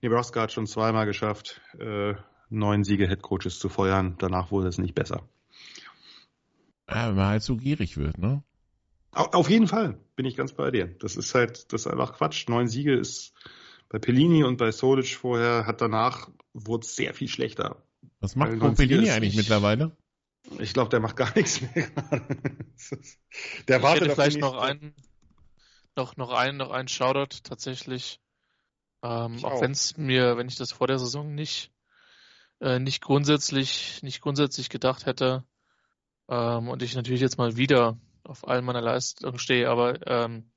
Nebraska hat schon zweimal geschafft, äh, neun Siege Headcoaches zu feuern. Danach wurde es nicht besser. Ja, wenn man halt so gierig wird, ne? Auf jeden Fall bin ich ganz bei dir. Das ist halt, das ist einfach Quatsch. Neun Siege ist bei Pellini und bei Solic vorher, hat danach, wurde es sehr viel schlechter. Was macht Pellini eigentlich mittlerweile? Ich glaube, der macht gar nichts mehr gerade. der wartet ich vielleicht noch einen, noch, noch einen, noch einen Shoutout tatsächlich. Ähm, auch wenn es mir, wenn ich das vor der Saison nicht, äh, nicht grundsätzlich, nicht grundsätzlich gedacht hätte, ähm, und ich natürlich jetzt mal wieder auf all meiner Leistung stehe, aber ähm,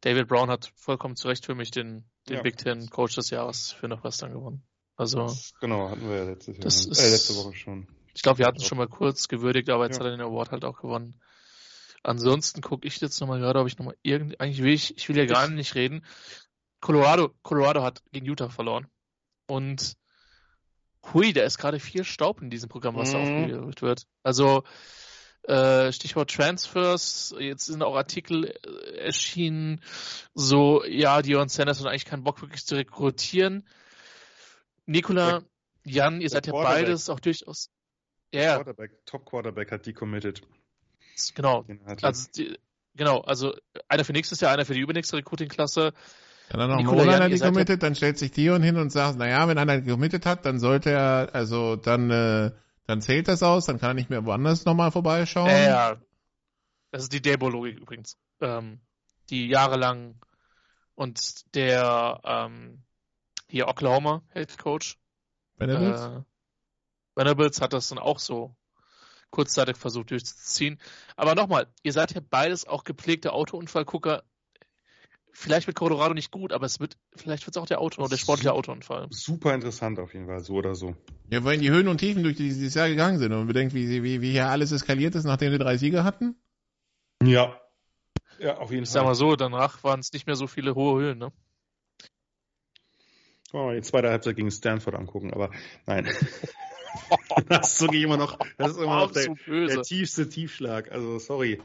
David Brown hat vollkommen zu Recht für mich den, den ja. Big Ten Coach des Jahres für Northwestern gewonnen. Also das, genau, hatten wir ja letztes Jahr, äh, letzte Woche schon. Ich glaube, wir hatten es schon mal kurz gewürdigt, aber jetzt ja. hat er den Award halt auch gewonnen. Ansonsten gucke ich jetzt nochmal gerade, ob ich nochmal irgendwie, eigentlich will ich, ich will ja gar nicht reden. Colorado, Colorado hat gegen Utah verloren. Und hui, da ist gerade viel Staub in diesem Programm, was mhm. da aufgeregt wird. Also, äh, Stichwort Transfers, jetzt sind auch Artikel äh, erschienen, so, ja, Dion Sanders hat eigentlich keinen Bock wirklich zu rekrutieren. Nikola, Jan, ihr seid ja beides auch durchaus ja, Quarterback, Top Quarterback hat die committed. Genau. Also, die, genau, also einer für nächstes Jahr, einer für die übernächste Recruiting-Klasse. Wenn dann noch Nikola einer die committed, dann stellt sich Dion hin und sagt, naja, wenn einer die committed hat, dann sollte er, also dann, äh, dann zählt das aus, dann kann er nicht mehr woanders nochmal vorbeischauen. Ja, ja. Das ist die Debo-Logik übrigens. Ähm, die jahrelang und der ähm, hier Oklahoma Head Coach. Benedict? Äh, Venables hat das dann auch so kurzzeitig versucht durchzuziehen. Aber nochmal, ihr seid ja beides auch gepflegte Autounfallgucker. Vielleicht wird Colorado nicht gut, aber es wird, vielleicht wird es auch der Auto, der sportliche Autounfall. Super interessant auf jeden Fall, so oder so. Ja, weil die Höhen und Tiefen durch dieses Jahr gegangen sind und man bedenkt, wie, wie, wie hier alles eskaliert ist, nachdem wir drei Sieger hatten. Ja. Ja, auf jeden ich Fall. Sag mal so, danach waren es nicht mehr so viele hohe Höhen, ne? Wollen wir mal die zweite Halbzeit gegen Stanford angucken, aber nein. das ist wirklich immer noch, das ist immer noch der, der, tiefste Tiefschlag. Also sorry.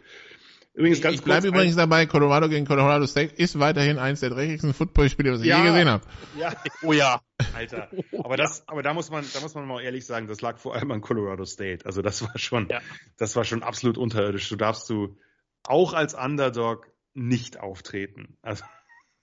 Übrigens ganz ich bleibe übrigens dabei, Colorado gegen Colorado State ist weiterhin eins der dreckigsten Footballspiele, was ich ja, je gesehen habe. Ja, oh ja, Alter. Aber das, aber da muss man, da muss man mal ehrlich sagen, das lag vor allem an Colorado State. Also das war schon, ja. das war schon absolut unterirdisch. Du darfst du auch als Underdog nicht auftreten. Also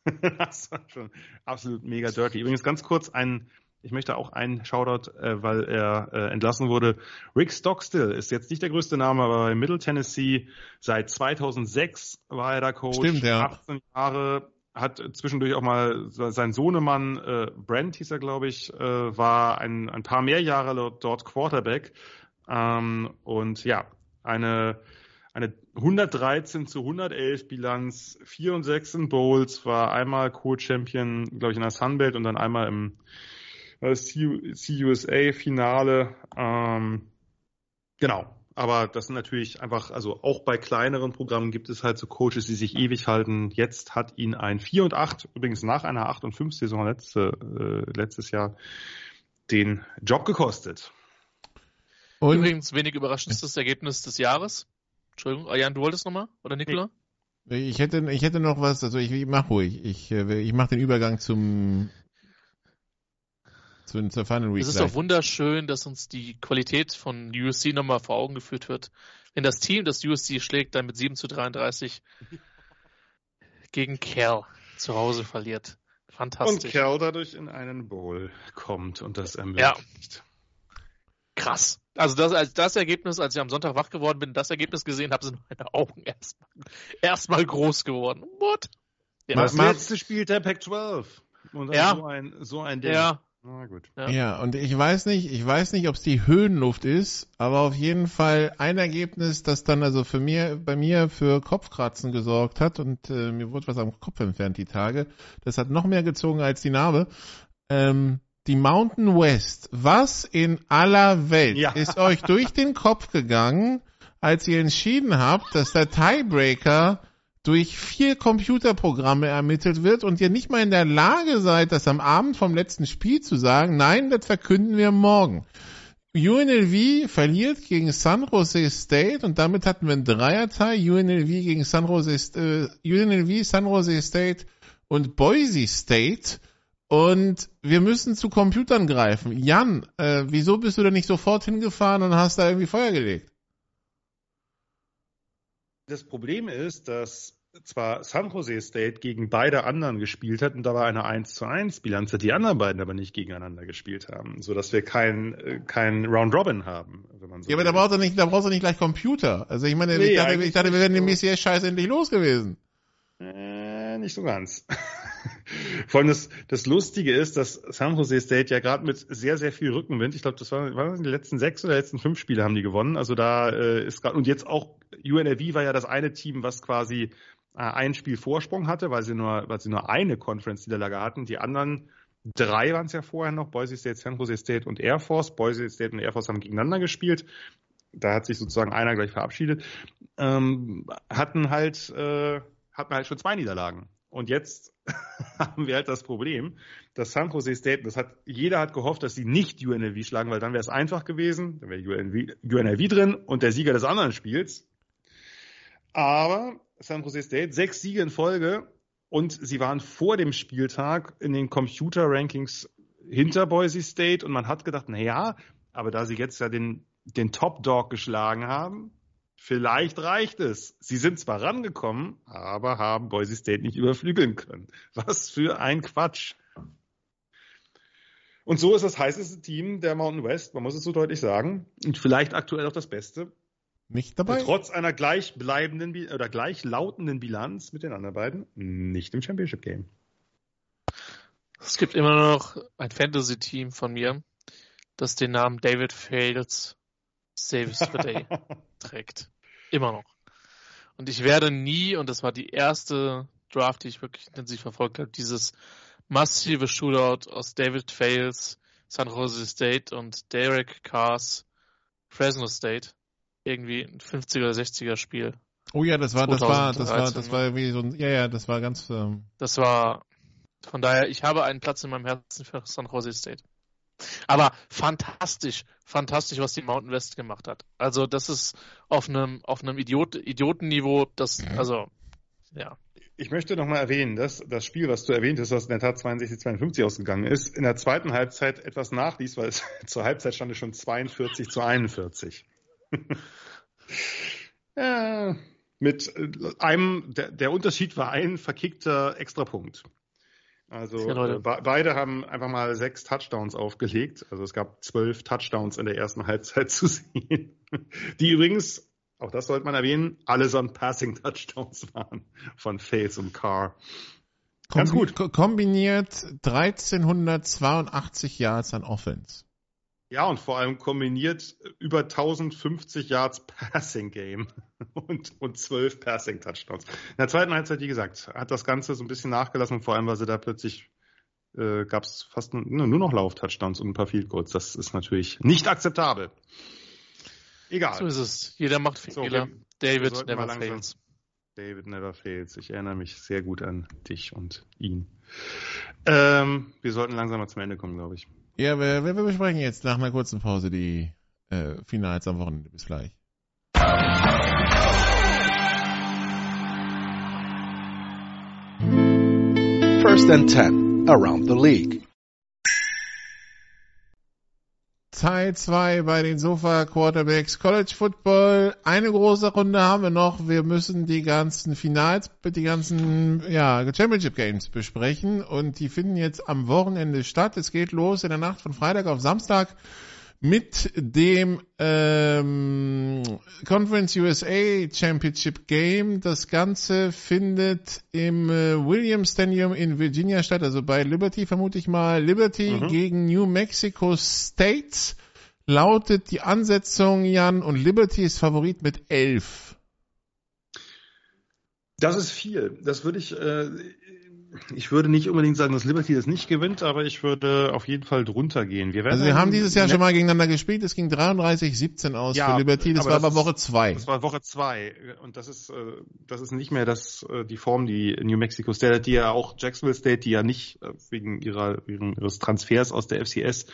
das war schon absolut mega dirty. Übrigens ganz kurz ein ich möchte auch einen Shoutout, äh, weil er äh, entlassen wurde. Rick Stockstill ist jetzt nicht der größte Name, aber in Middle Tennessee seit 2006 war er da Coach. Stimmt, ja. 18 Jahre, hat zwischendurch auch mal sein Sohnemann, äh, Brent hieß er, glaube ich, äh, war ein, ein paar mehr Jahre dort Quarterback. Ähm, und ja, eine eine 113 zu 111 Bilanz, 4 und 6 in Bowls, war einmal Co-Champion, glaube ich, in der Sunbelt und dann einmal im äh, CUSA-Finale. Ähm, genau. Aber das sind natürlich einfach, also auch bei kleineren Programmen gibt es halt so Coaches, die sich ewig halten. Jetzt hat ihn ein 4 und 8, übrigens nach einer 8 und 5 Saison letzte, äh, letztes Jahr, den Job gekostet. Und übrigens wenig überraschendstes Ergebnis des Jahres. Entschuldigung, Jan, du wolltest nochmal? Oder Nikola? Ich hätte, ich hätte noch was, also ich, ich mach ruhig. Ich, äh, ich mach den Übergang zum, zu, zur Final Week. Es ist gleich. doch wunderschön, dass uns die Qualität von USC nochmal vor Augen geführt wird. Wenn das Team, das USC schlägt, dann mit 7 zu 33 gegen Kerl zu Hause verliert. Fantastisch. Und Kerl dadurch in einen Bowl kommt und das ermöglicht. Ja krass. Also das, als das Ergebnis, als ich am Sonntag wach geworden bin, das Ergebnis gesehen habe, sind meine Augen erstmal erst groß geworden. What? Ja, das letzte Spiel der Pac-12. Und ja. so ein, so ein Ding. Ja. Na gut. Ja. ja, und ich weiß nicht, ich weiß nicht, ob es die Höhenluft ist, aber auf jeden Fall ein Ergebnis, das dann also für mir, bei mir für Kopfkratzen gesorgt hat und äh, mir wurde was am Kopf entfernt die Tage. Das hat noch mehr gezogen als die Narbe. Ähm, die Mountain West. Was in aller Welt ja. ist euch durch den Kopf gegangen, als ihr entschieden habt, dass der Tiebreaker durch vier Computerprogramme ermittelt wird und ihr nicht mal in der Lage seid, das am Abend vom letzten Spiel zu sagen, nein, das verkünden wir morgen. UNLV verliert gegen San Jose State und damit hatten wir einen Dreierteil. UNLV gegen San Jose, äh, UNLV, San Jose State und Boise State und wir müssen zu Computern greifen. Jan, äh, wieso bist du da nicht sofort hingefahren und hast da irgendwie Feuer gelegt? Das Problem ist, dass zwar San Jose State gegen beide anderen gespielt hat und da war eine 1 zu 1 Bilanz, die anderen beiden aber nicht gegeneinander gespielt haben, sodass wir kein, äh, kein Round Robin haben. So ja, aber da brauchst du nicht, da brauchst du nicht gleich Computer. Also ich meine, nee, ich, dachte, ich dachte, wir wären dem BCS scheiß endlich los gewesen. Äh, nicht so ganz. Vor allem das, das Lustige ist, dass San Jose State ja gerade mit sehr, sehr viel Rückenwind, ich glaube, das waren, waren die letzten sechs oder letzten fünf Spiele haben die gewonnen. Also da äh, ist gerade, und jetzt auch UNLV war ja das eine Team, was quasi ein Spiel Vorsprung hatte, weil sie nur, weil sie nur eine Conference-Niederlage hatten. Die anderen drei waren es ja vorher noch, Boise State, San Jose State und Air Force. Boise State und Air Force haben gegeneinander gespielt. Da hat sich sozusagen einer gleich verabschiedet. Ähm, hatten halt, äh, hatten halt schon zwei Niederlagen. Und jetzt haben wir halt das Problem, dass San Jose State, das hat, jeder hat gehofft, dass sie nicht UNLV schlagen, weil dann wäre es einfach gewesen, dann wäre UNLV, UNLV drin und der Sieger des anderen Spiels. Aber San Jose State, sechs Siege in Folge und sie waren vor dem Spieltag in den Computer-Rankings hinter Boise State und man hat gedacht, na ja, aber da sie jetzt ja den, den Top Dog geschlagen haben, Vielleicht reicht es. Sie sind zwar rangekommen, aber haben Boise State nicht überflügeln können. Was für ein Quatsch. Und so ist das heißeste Team der Mountain West, man muss es so deutlich sagen, und vielleicht aktuell auch das Beste. Nicht dabei. Trotz einer gleichbleibenden oder gleichlautenden Bilanz mit den anderen beiden, nicht im Championship Game. Es gibt immer noch ein Fantasy-Team von mir, das den Namen David Fails Saves the Day trägt. Immer noch. Und ich werde nie, und das war die erste Draft, die ich wirklich intensiv verfolgt habe, dieses massive Shootout aus David Fails, San Jose State und Derek Carrs Fresno State irgendwie ein 50er oder 60er Spiel. Oh ja, das war, das war, das war, das war irgendwie so ein, ja, ja, das war ganz. Ähm das war, von daher, ich habe einen Platz in meinem Herzen für San Jose State. Aber fantastisch, fantastisch, was die Mountain West gemacht hat. Also das ist auf einem auf einem Idiot, Idiotenniveau, das also ja. Ich möchte nochmal erwähnen, dass das Spiel, was du erwähnt hast, was in der Tat 62-52 ausgegangen ist, in der zweiten Halbzeit etwas nachließ, weil es zur Halbzeit stand es schon 42 zu 41. ja, mit einem, der, der Unterschied war ein verkickter Extrapunkt. Also äh, beide haben einfach mal sechs Touchdowns aufgelegt. Also es gab zwölf Touchdowns in der ersten Halbzeit zu sehen. Die übrigens, auch das sollte man erwähnen, allesamt Passing Touchdowns waren von Face und Carr. Ganz gut. Kombiniert 1382 Yards an Offense. Ja, und vor allem kombiniert über 1050 Yards Passing Game und, und 12 Passing Touchdowns. In der zweiten Halbzeit, wie gesagt, hat das Ganze so ein bisschen nachgelassen, vor allem, weil sie da plötzlich äh, gab es fast nur noch Lauf-Touchdowns und ein paar Field Goals. Das ist natürlich nicht akzeptabel. Egal. So ist es. Jeder macht Fehler. So, David never fails. David never fails. Ich erinnere mich sehr gut an dich und ihn. Ähm, wir sollten langsam mal zum Ende kommen, glaube ich. Ja, wir, wir besprechen jetzt nach einer kurzen Pause die äh, Finals am Wochenende. Bis gleich. First and 10 around the league. Teil 2 bei den Sofa Quarterbacks College Football. Eine große Runde haben wir noch. Wir müssen die ganzen Finals, die ganzen ja, Championship Games besprechen und die finden jetzt am Wochenende statt. Es geht los in der Nacht von Freitag auf Samstag mit dem ähm, Conference USA Championship Game. Das Ganze findet im äh, Williams Stadium in Virginia statt, also bei Liberty vermute ich mal. Liberty mhm. gegen New Mexico State lautet die Ansetzung, Jan, und Liberty ist Favorit mit elf. Das ist viel. Das würde ich, äh, ich würde nicht unbedingt sagen, dass Liberty das nicht gewinnt, aber ich würde auf jeden Fall drunter gehen. Wir also wir haben dieses Jahr schon mal gegeneinander gespielt. Es ging 33-17 aus ja, für Liberty. Das war aber Woche zwei. Das war Woche zwei und das ist äh, das ist nicht mehr das äh, die Form, die New Mexico State, die ja auch Jacksonville State, die ja nicht äh, wegen ihrer wegen ihres Transfers aus der FCS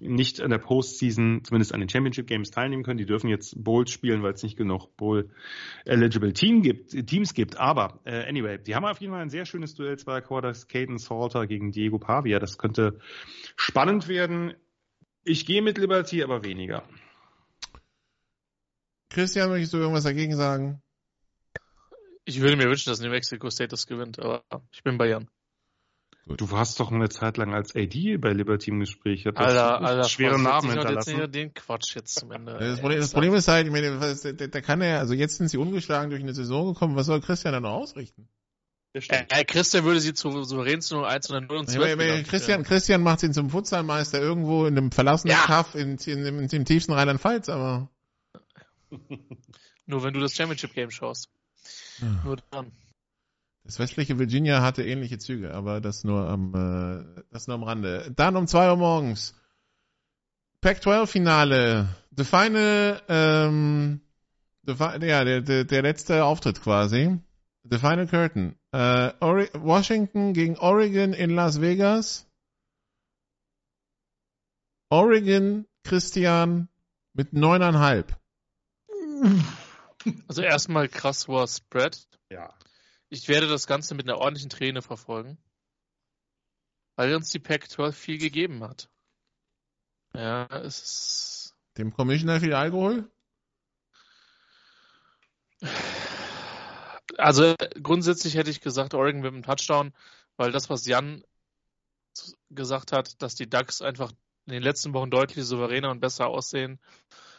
nicht an der Postseason, zumindest an den Championship Games teilnehmen können. Die dürfen jetzt Bowls spielen, weil es nicht genug Bowl-eligible Team gibt, Teams gibt. Aber äh, anyway, die haben auf jeden Fall ein sehr schönes Duell, zwei Quarters, Caden Salter gegen Diego Pavia. Das könnte spannend werden. Ich gehe mit Liberty, aber weniger. Christian, möchtest du irgendwas dagegen sagen? Ich würde mir wünschen, dass New Mexico State das gewinnt, aber ich bin bei Jan. Gut. Du warst doch eine Zeit lang als AD bei Liberty im Gespräch. Hat Alter, Alter, schwere Namen hinterlassen. Jetzt den Quatsch jetzt zum Ende. Das Problem, das Problem ist halt, ich meine, da, da kann er, also jetzt sind sie ungeschlagen durch eine Saison gekommen, was soll Christian dann noch ausrichten? Äh, Christian würde sie zu souverän zu 1 oder 0 und 12 meine, Christian, Christian macht ihn zum Futsalmeister irgendwo in einem verlassenen ja. Kaff in, in, in, in, im tiefsten Rheinland-Pfalz, aber. Nur wenn du das Championship Game schaust. Nur dann. Das westliche Virginia hatte ähnliche Züge, aber das nur am, äh, das nur am Rande. Dann um zwei Uhr morgens. Pac-12-Finale. The Final, ähm, the, ja, der, der, der letzte Auftritt quasi. The Final Curtain. Äh, Washington gegen Oregon in Las Vegas. Oregon, Christian, mit neuneinhalb. Also erstmal krass war Spread. Ja. Ich werde das Ganze mit einer ordentlichen Träne verfolgen, weil uns die Pac-12 viel gegeben hat. Ja, es ist. Dem Commissioner viel Alkohol? Also grundsätzlich hätte ich gesagt, Oregon mit einem Touchdown, weil das, was Jan gesagt hat, dass die Ducks einfach in den letzten Wochen deutlich souveräner und besser aussehen,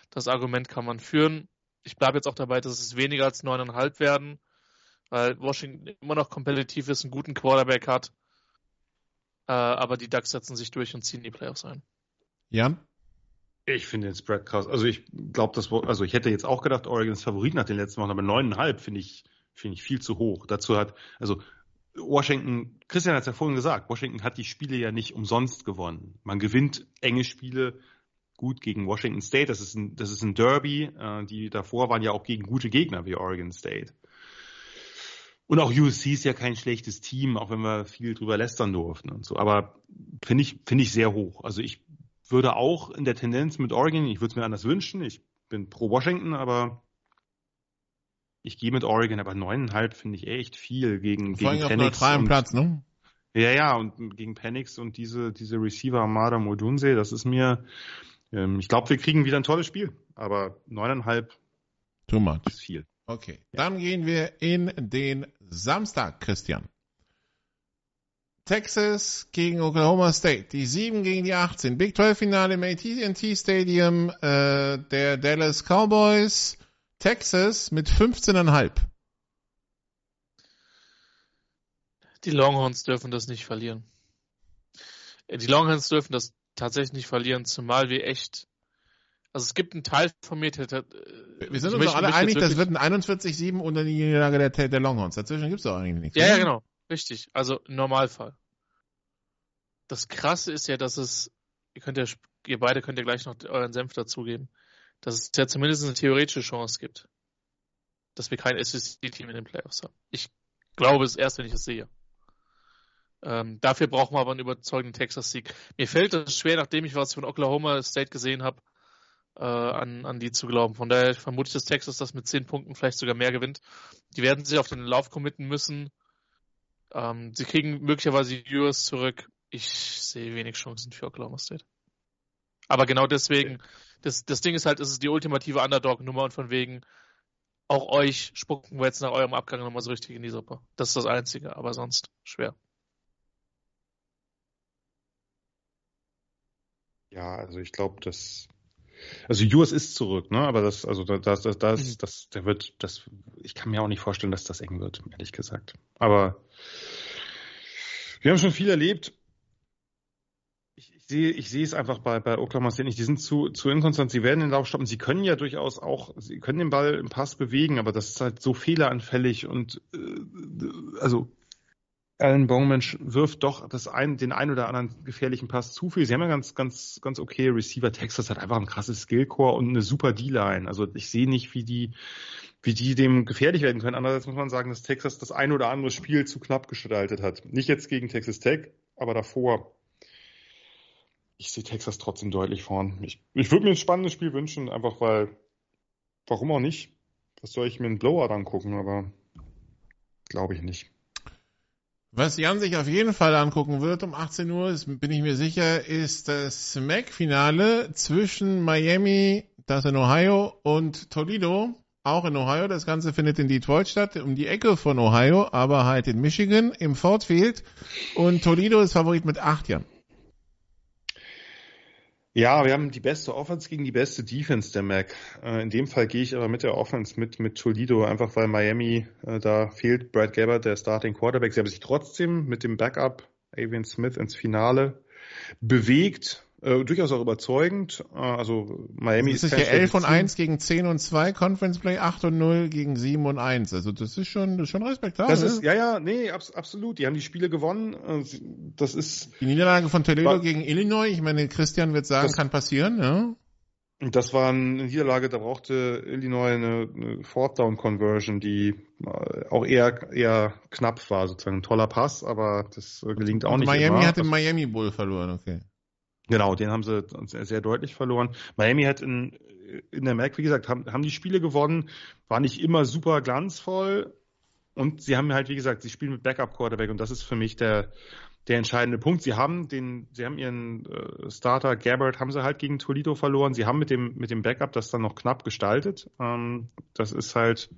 das Argument kann man führen. Ich bleibe jetzt auch dabei, dass es weniger als neuneinhalb werden weil Washington immer noch kompetitiv ist, einen guten Quarterback hat. Äh, aber die Ducks setzen sich durch und ziehen die Playoffs ein. Jan? Ich finde den Spread krass. Also ich glaube, das also ich hätte jetzt auch gedacht, Oregon ist Favorit nach den letzten Wochen, aber neuneinhalb finde ich, finde ich viel zu hoch. Dazu hat, also Washington, Christian hat es ja vorhin gesagt, Washington hat die Spiele ja nicht umsonst gewonnen. Man gewinnt enge Spiele gut gegen Washington State. Das ist ein, das ist ein Derby. Äh, die davor waren ja auch gegen gute Gegner wie Oregon State. Und auch USC ist ja kein schlechtes Team, auch wenn wir viel drüber lästern durften und so. Aber finde ich, finde ich sehr hoch. Also ich würde auch in der Tendenz mit Oregon, ich würde es mir anders wünschen, ich bin pro Washington, aber ich gehe mit Oregon, aber neuneinhalb finde ich echt viel gegen, Vor gegen Penix. Auf und, Platz, ne? Ja, ja, und gegen Penix und diese, diese Receiver Amada Modunse, das ist mir, ähm, ich glaube, wir kriegen wieder ein tolles Spiel, aber neuneinhalb Too much. ist viel. Okay, dann gehen wir in den Samstag, Christian. Texas gegen Oklahoma State, die 7 gegen die 18. Big 12 Finale im AT&T Stadium äh, der Dallas Cowboys. Texas mit 15,5. Die Longhorns dürfen das nicht verlieren. Äh, die Longhorns dürfen das tatsächlich nicht verlieren, zumal wir echt. Also es gibt einen Teil von mir, der, wir sind uns doch alle einig, das wird ein 41-7 unter die Niederlage der, der Longhorns. Dazwischen gibt es doch eigentlich nichts. Ja, ja, genau. Richtig. Also Normalfall. Das Krasse ist ja, dass es, ihr könnt ja, ihr beide könnt ja gleich noch euren Senf dazugeben, dass es ja zumindest eine theoretische Chance gibt, dass wir kein SEC-Team in den Playoffs haben. Ich glaube es erst, wenn ich es sehe. Ähm, dafür brauchen wir aber einen überzeugenden Texas-Sieg. Mir fällt es schwer, nachdem ich was von Oklahoma State gesehen habe, äh, an, an die zu glauben. Von daher vermute ich, dass Texas das mit zehn Punkten vielleicht sogar mehr gewinnt. Die werden sich auf den Lauf committen müssen. Ähm, sie kriegen möglicherweise US zurück. Ich sehe wenig Chancen für Oklahoma State. Aber genau deswegen, das, das Ding ist halt, es ist die ultimative Underdog-Nummer und von wegen, auch euch spucken wir jetzt nach eurem Abgang nochmal so richtig in die Suppe. Das ist das Einzige, aber sonst schwer. Ja, also ich glaube, dass also US ist zurück, ne? Aber das, also das, das, das, mhm. das, der wird, das, ich kann mir auch nicht vorstellen, dass das eng wird, ehrlich gesagt. Aber wir haben schon viel erlebt. Ich, ich sehe, ich sehe es einfach bei, bei Oklahoma State nicht. Die sind zu, zu inkonstant. Sie werden den Lauf stoppen. Sie können ja durchaus auch, sie können den Ball im Pass bewegen, aber das ist halt so fehleranfällig und, äh, also, Alan Bowman wirft doch das ein, den ein oder anderen gefährlichen Pass zu viel. Sie haben ja ganz, ganz, ganz okay Receiver. Texas hat einfach ein krasses Skillcore und eine super D-Line. Also ich sehe nicht, wie die, wie die dem gefährlich werden können. Andererseits muss man sagen, dass Texas das ein oder andere Spiel zu knapp gestaltet hat. Nicht jetzt gegen Texas Tech, aber davor. Ich sehe Texas trotzdem deutlich vorn. Ich, ich würde mir ein spannendes Spiel wünschen, einfach weil, warum auch nicht? Was soll ich mir einen Blowout angucken, aber glaube ich nicht. Was Jan sich auf jeden Fall angucken wird um 18 Uhr, ist, bin ich mir sicher, ist das MAC-Finale zwischen Miami, das in Ohio, und Toledo, auch in Ohio. Das Ganze findet in Detroit statt, um die Ecke von Ohio, aber halt in Michigan, im Ford Field. Und Toledo ist Favorit mit 8 Jahren. Ja, wir haben die beste Offense gegen die beste Defense der Mac. Äh, in dem Fall gehe ich aber mit der Offense mit, mit Toledo, einfach weil Miami, äh, da fehlt Brad Gabbard, der Starting Quarterback. Sie haben sich trotzdem mit dem Backup Avian Smith ins Finale bewegt. Äh, durchaus auch überzeugend. Äh, also Miami das ist, ist ja 11 und 1 gegen 10 und 2, Conference Play 8 und 0 gegen 7 und 1. Also das ist schon, das ist schon respektabel. Das ist, ja, ja, nee, abs absolut. Die haben die Spiele gewonnen. Äh, das ist. Die Niederlage von Toledo gegen Illinois, ich meine, Christian wird sagen, das, kann passieren, ja. Das war eine Niederlage, da brauchte Illinois eine, eine Fourth Down Conversion, die äh, auch eher, eher knapp war, sozusagen ein toller Pass, aber das gelingt auch und nicht. Miami immer. hat den Miami Bull verloren, okay. Genau, den haben sie sehr, deutlich verloren. Miami hat in, in der MAC, wie gesagt, haben, haben die Spiele gewonnen, war nicht immer super glanzvoll und sie haben halt, wie gesagt, sie spielen mit Backup Quarterback und das ist für mich der, der entscheidende Punkt. Sie haben den, sie haben ihren äh, Starter Gabbard haben sie halt gegen Toledo verloren. Sie haben mit dem mit dem Backup das dann noch knapp gestaltet. Ähm, das ist halt,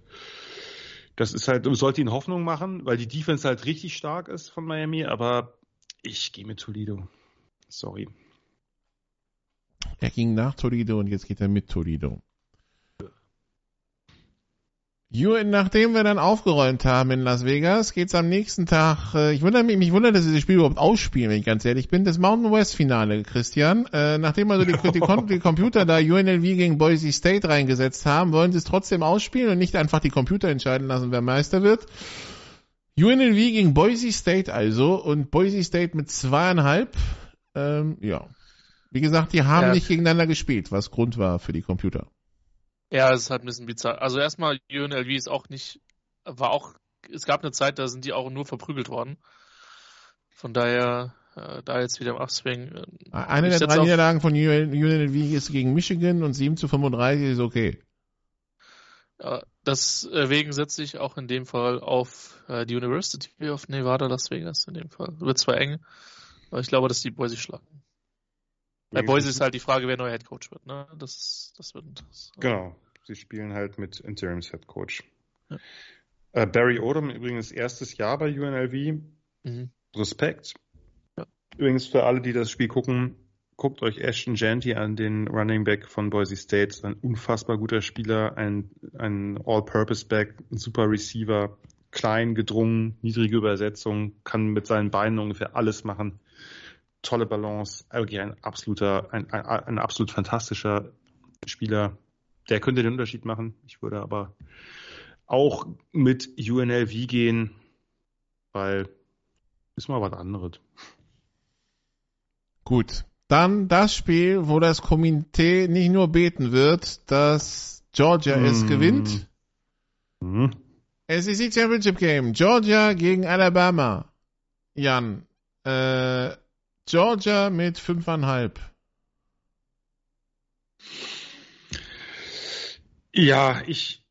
das ist halt, sollte ihnen Hoffnung machen, weil die Defense halt richtig stark ist von Miami. Aber ich gehe mit Toledo. Sorry. Er ging nach Toledo und jetzt geht er mit Toledo. Nachdem wir dann aufgeräumt haben in Las Vegas, geht's am nächsten Tag, äh, ich wundere mich, mich wundert, dass sie das Spiel überhaupt ausspielen, wenn ich ganz ehrlich bin, das Mountain West Finale, Christian. Äh, nachdem also die, die, die, Computer da UNLV gegen Boise State reingesetzt haben, wollen sie es trotzdem ausspielen und nicht einfach die Computer entscheiden lassen, wer Meister wird. UNLV gegen Boise State also und Boise State mit zweieinhalb, ähm, ja, wie gesagt, die haben ja. nicht gegeneinander gespielt, was Grund war für die Computer. Ja, es ist halt ein bisschen bizarr. Also erstmal, UNLV ist auch nicht, war auch, es gab eine Zeit, da sind die auch nur verprügelt worden. Von daher, äh, da jetzt wieder im Upswing. Äh, Eine der drei Niederlagen von UNLV ist gegen Michigan und 7 zu 35 ist okay. Ja, deswegen setze ich auch in dem Fall auf äh, die University of Nevada, Las Vegas in dem Fall. Wird zwar eng, aber ich glaube, dass die Boise schlagen. Bei Boise ist halt die Frage, wer neuer Headcoach wird. Ne? Das, das wird interessant. Genau, sie spielen halt mit Interims Headcoach. Ja. Äh, Barry Odom übrigens erstes Jahr bei UNLV. Mhm. Respekt. Ja. Übrigens für alle, die das Spiel gucken, guckt euch Ashton Janty an, den Running Back von Boise State. Ein unfassbar guter Spieler, ein, ein All-Purpose-Back, ein super Receiver, klein, gedrungen, niedrige Übersetzung, kann mit seinen Beinen ungefähr alles machen. Tolle Balance, wirklich ein absoluter, ein, ein, ein absolut fantastischer Spieler. Der könnte den Unterschied machen. Ich würde aber auch mit UNLV gehen, weil ist mal was anderes. Gut, dann das Spiel, wo das Komitee nicht nur beten wird, dass Georgia mm. es gewinnt. Mm. SEC Championship Game. Georgia gegen Alabama. Jan. Äh, Georgia mit fünfeinhalb. Ja, ich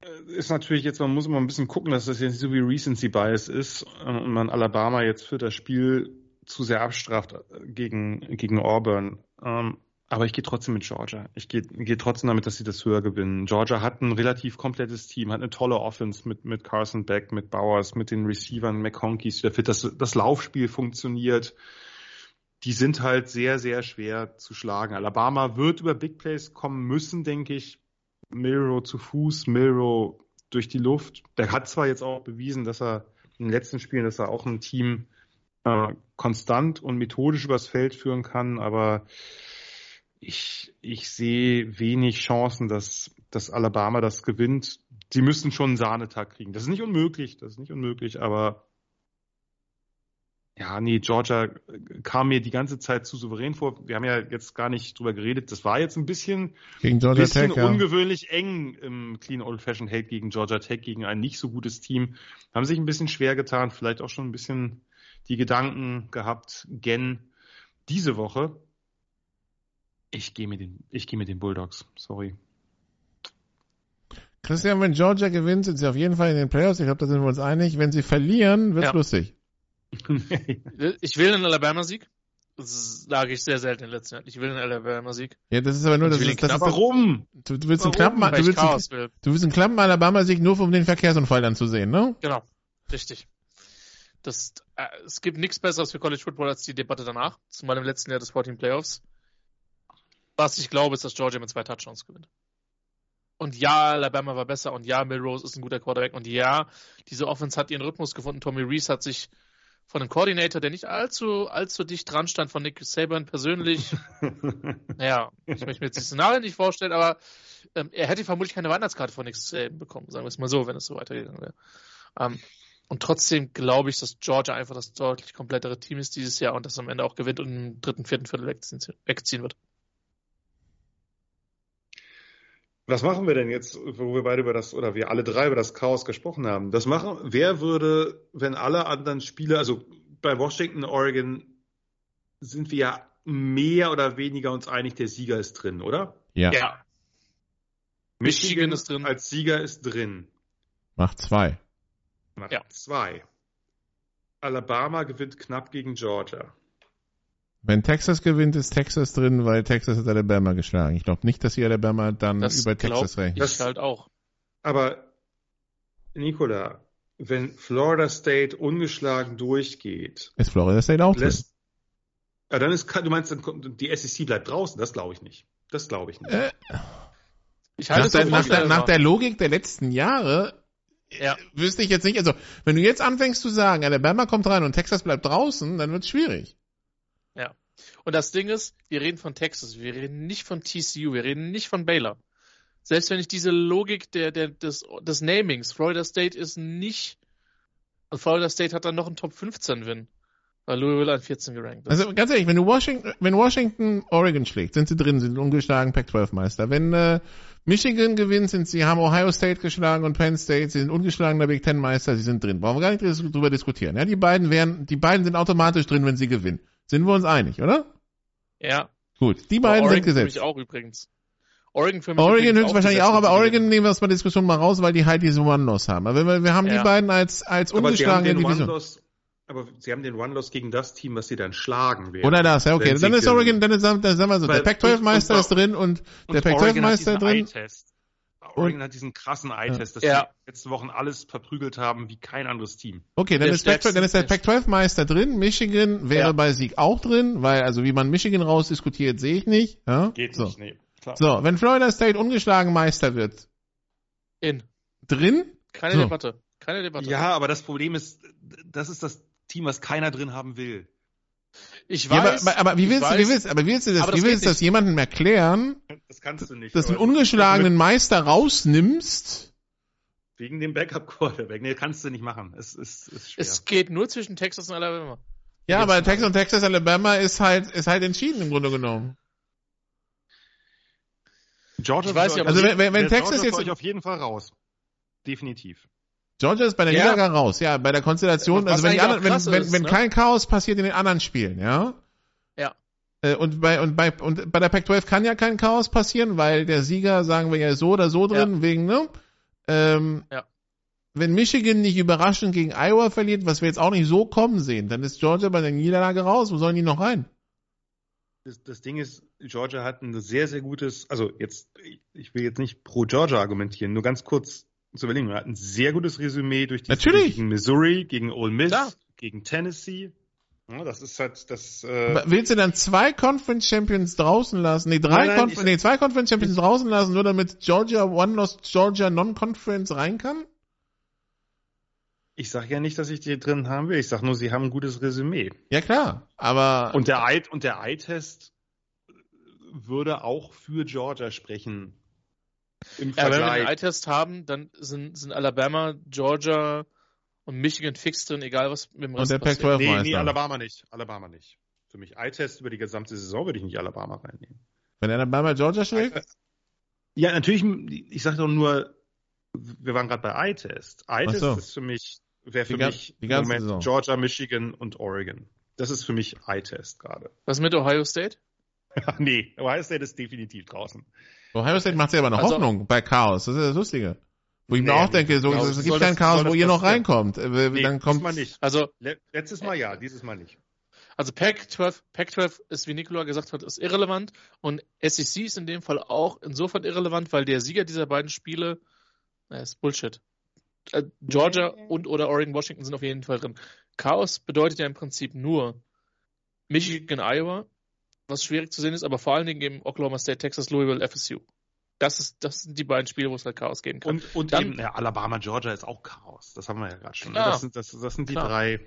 äh, ist natürlich jetzt, man muss immer ein bisschen gucken, dass das jetzt so wie Recency Bias ist und man Alabama jetzt für das Spiel zu sehr abstraft äh, gegen, gegen Auburn. Ähm, aber ich gehe trotzdem mit Georgia. Ich gehe geh trotzdem damit, dass sie das höher gewinnen. Georgia hat ein relativ komplettes Team, hat eine tolle Offense mit, mit Carson Beck, mit Bowers, mit den Receivern, McConkeys, der fit. Das, das Laufspiel funktioniert. Die sind halt sehr, sehr schwer zu schlagen. Alabama wird über Big Plays kommen müssen, denke ich. Milrow zu Fuß, Milrow durch die Luft. Der hat zwar jetzt auch bewiesen, dass er in den letzten Spielen, dass er auch ein Team äh, konstant und methodisch übers Feld führen kann, aber ich, ich sehe wenig Chancen, dass, dass Alabama das gewinnt. Sie müssen schon einen Sahnetag kriegen. Das ist nicht unmöglich, das ist nicht unmöglich, aber ja, nee, Georgia kam mir die ganze Zeit zu souverän vor. Wir haben ja jetzt gar nicht drüber geredet. Das war jetzt ein bisschen, gegen Georgia bisschen Tech, ungewöhnlich ja. eng im Clean Old Fashioned Hate gegen Georgia Tech, gegen ein nicht so gutes Team. Haben sich ein bisschen schwer getan, vielleicht auch schon ein bisschen die Gedanken gehabt, gen diese Woche. Ich gehe mit den, ich gehe mit den Bulldogs. Sorry. Christian, wenn Georgia gewinnt, sind sie auf jeden Fall in den Playoffs. Ich glaube, da sind wir uns einig. Wenn sie verlieren, wird's ja. lustig. ich will einen Alabama-Sieg. Das sage ich sehr selten in den letzten Jahren. Ich will einen Alabama-Sieg. Ja, das ist aber nur, das ist, das ist, Warum? Du, du willst Warum? einen knappen, du willst, einen, du willst einen knappen Alabama-Sieg nur um den Verkehrsunfall dann zu sehen, ne? Genau. Richtig. Das, äh, es gibt nichts Besseres für College Football als die Debatte danach, zumal im letzten Jahr des 14 Playoffs. Was ich glaube, ist, dass Georgia mit zwei Touchdowns gewinnt. Und ja, Alabama war besser und ja, Milrose ist ein guter Quarterback und ja, diese Offense hat ihren Rhythmus gefunden. Tommy Reese hat sich von einem Koordinator, der nicht allzu, allzu dicht dran stand, von Nick Saban persönlich, naja, ich möchte mir jetzt die Szenarien nicht vorstellen, aber ähm, er hätte vermutlich keine Weihnachtskarte von Nick Saban bekommen, sagen wir es mal so, wenn es so weitergegangen wäre. Ähm, und trotzdem glaube ich, dass Georgia einfach das deutlich komplettere Team ist dieses Jahr und das am Ende auch gewinnt und im dritten, vierten Viertel wegziehen wird. Was machen wir denn jetzt, wo wir beide über das, oder wir alle drei über das Chaos gesprochen haben? Das machen, wer würde, wenn alle anderen Spiele, also bei Washington, Oregon, sind wir ja mehr oder weniger uns einig, der Sieger ist drin, oder? Ja. ja. Michigan, Michigan ist drin. Als Sieger ist drin. Macht zwei. Macht ja. zwei. Alabama gewinnt knapp gegen Georgia. Wenn Texas gewinnt, ist Texas drin, weil Texas hat Alabama geschlagen. Ich glaube nicht, dass sie Alabama dann das über Texas rechnen. Das halt auch. Aber Nicola, wenn Florida State ungeschlagen durchgeht, ist Florida State auch lässt, drin. Ja, dann ist, du meinst, die SEC bleibt draußen? Das glaube ich nicht. Das glaube ich nicht. Äh, ich nach, der, nach, der, nach der Logik der letzten Jahre ja. wüsste ich jetzt nicht, also wenn du jetzt anfängst zu sagen, Alabama kommt rein und Texas bleibt draußen, dann wird es schwierig. Und das Ding ist, wir reden von Texas, wir reden nicht von TCU, wir reden nicht von Baylor. Selbst wenn ich diese Logik der, der, des, des Namings, Florida State ist nicht, Florida State hat dann noch einen Top 15 Win. Weil Louisville an 14 gerankt ist. Also ganz ehrlich, wenn du Washington, wenn Washington Oregon schlägt, sind sie drin, sind ungeschlagen Pac-12 Meister. Wenn äh, Michigan gewinnt, sind sie haben Ohio State geschlagen und Penn State, sie sind ungeschlagener Big Ten Meister, sie sind drin. Brauchen wir gar nicht drüber diskutieren. Ja, die beiden wären, die beiden sind automatisch drin, wenn sie gewinnen. Sind wir uns einig, oder? Ja. Gut, die beiden sind gesetzt. Für mich auch übrigens. Oregon für mich Oregon höchstwahrscheinlich auch, aber Oregon nehmen wir aus der Diskussion mal raus, weil die halt diese One-Loss haben. Aber wir, wir haben ja. die beiden als, als ungeschlagene Division. Aber sie haben den One-Loss gegen das Team, was sie dann schlagen werden. Oder das, ja, okay. Dann ist Oregon, dann ist, dann sagen wir so, Weil, der Pac-12-Meister ist drin und, und der Pac-12-Meister drin. Oregon hat diesen krassen Eye-Test, dass ja. die letzte Wochen alles verprügelt haben wie kein anderes Team. Okay, dann, ist, Pac dann ist, der Pac-12-Meister drin. Michigan wäre ja. bei Sieg auch drin, weil also wie man Michigan rausdiskutiert, sehe ich nicht. Ja? Geht so. nicht, nee. Klar. So, wenn Florida State ungeschlagen Meister wird. In. Drin? Keine so. Debatte. Keine Debatte. Ja, aber das Problem ist, das ist das Team, was keiner drin haben will. Ich weiß. Ja, aber, aber, wie willst du, wie willst, aber wie willst du das, wie willst du das jemandem erklären? Das kannst du nicht. Dass du einen ungeschlagenen Meister rausnimmst? Wegen dem Backup-Quarterback. Nee, kannst du nicht machen. Es ist, ist schwer. Es geht nur zwischen Texas und Alabama. Ja, aber Texas und Texas Alabama ist halt, ist halt entschieden im Grunde genommen. Georgia ich weiß nicht, also wenn, wenn, Texas Georgia jetzt auf jeden Fall raus. Definitiv. Georgia ist bei der ja. Niederlage raus, ja, bei der Konstellation, also wenn, die anderen, wenn, wenn, ist, wenn ne? kein Chaos passiert in den anderen Spielen, ja. Ja. Äh, und bei, und bei, und bei der Pac-12 kann ja kein Chaos passieren, weil der Sieger, sagen wir ja so oder so drin, ja. wegen, ne? Ähm, ja. Wenn Michigan nicht überraschend gegen Iowa verliert, was wir jetzt auch nicht so kommen sehen, dann ist Georgia bei der Niederlage raus. Wo sollen die noch rein? Das, das Ding ist, Georgia hat ein sehr, sehr gutes, also jetzt, ich will jetzt nicht pro Georgia argumentieren, nur ganz kurz zu überlegen. Er hat ein sehr gutes Resümee durch die Natürlich. gegen Missouri, gegen Ole Miss, Klar. gegen Tennessee. Ja, das ist halt das. Äh Willst du dann zwei Conference Champions draußen lassen? Nee, drei nein, nein, Conf nee, zwei Conference Champions draußen lassen, nur damit Georgia One Lost Georgia Non-Conference rein kann? Ich sag ja nicht, dass ich die drin haben will. Ich sag nur, sie haben ein gutes Resümee. Ja klar, aber und der Eye und der Eye-Test würde auch für Georgia sprechen. Im ja, wenn wir einen Eye-Test haben, dann sind, sind Alabama, Georgia und Michigan fix drin, egal was mit dem Rest Und der Pac-12 Nee, nee, Alabama nicht. Alabama nicht. Für mich Eye-Test über die gesamte Saison würde ich nicht Alabama reinnehmen. Wenn Alabama Georgia schlägt? Ja, natürlich, ich sage doch nur, wir waren gerade bei Eye-Test. Eye-Test so. ist für mich, wäre für die mich im Moment Saison. Georgia, Michigan und Oregon. Das ist für mich Eye-Test gerade. Was mit Ohio State? nee, Ohio State ist definitiv draußen. Ohio State macht selber eine also, Hoffnung bei Chaos. Das ist das Lustige. Wo ich nee, mir auch denke, so, genau, es gibt kein Chaos, wo ihr noch reinkommt. Äh, nee, dann kommt Mal nicht. Also letztes Mal ja, dieses Mal nicht. Also Pac-12, Pac-12 ist, wie Nikola gesagt hat, ist irrelevant und SEC ist in dem Fall auch insofern irrelevant, weil der Sieger dieser beiden Spiele, na, ist Bullshit. Äh, Georgia und oder Oregon Washington sind auf jeden Fall drin. Chaos bedeutet ja im Prinzip nur Michigan, Iowa was schwierig zu sehen ist, aber vor allen Dingen eben Oklahoma State, Texas, Louisville, FSU. Das, ist, das sind die beiden Spiele, wo es halt Chaos geben kann. Und, und Dann, eben ja, Alabama, Georgia ist auch Chaos. Das haben wir ja gerade schon. Klar, das, sind, das, das sind die klar. drei.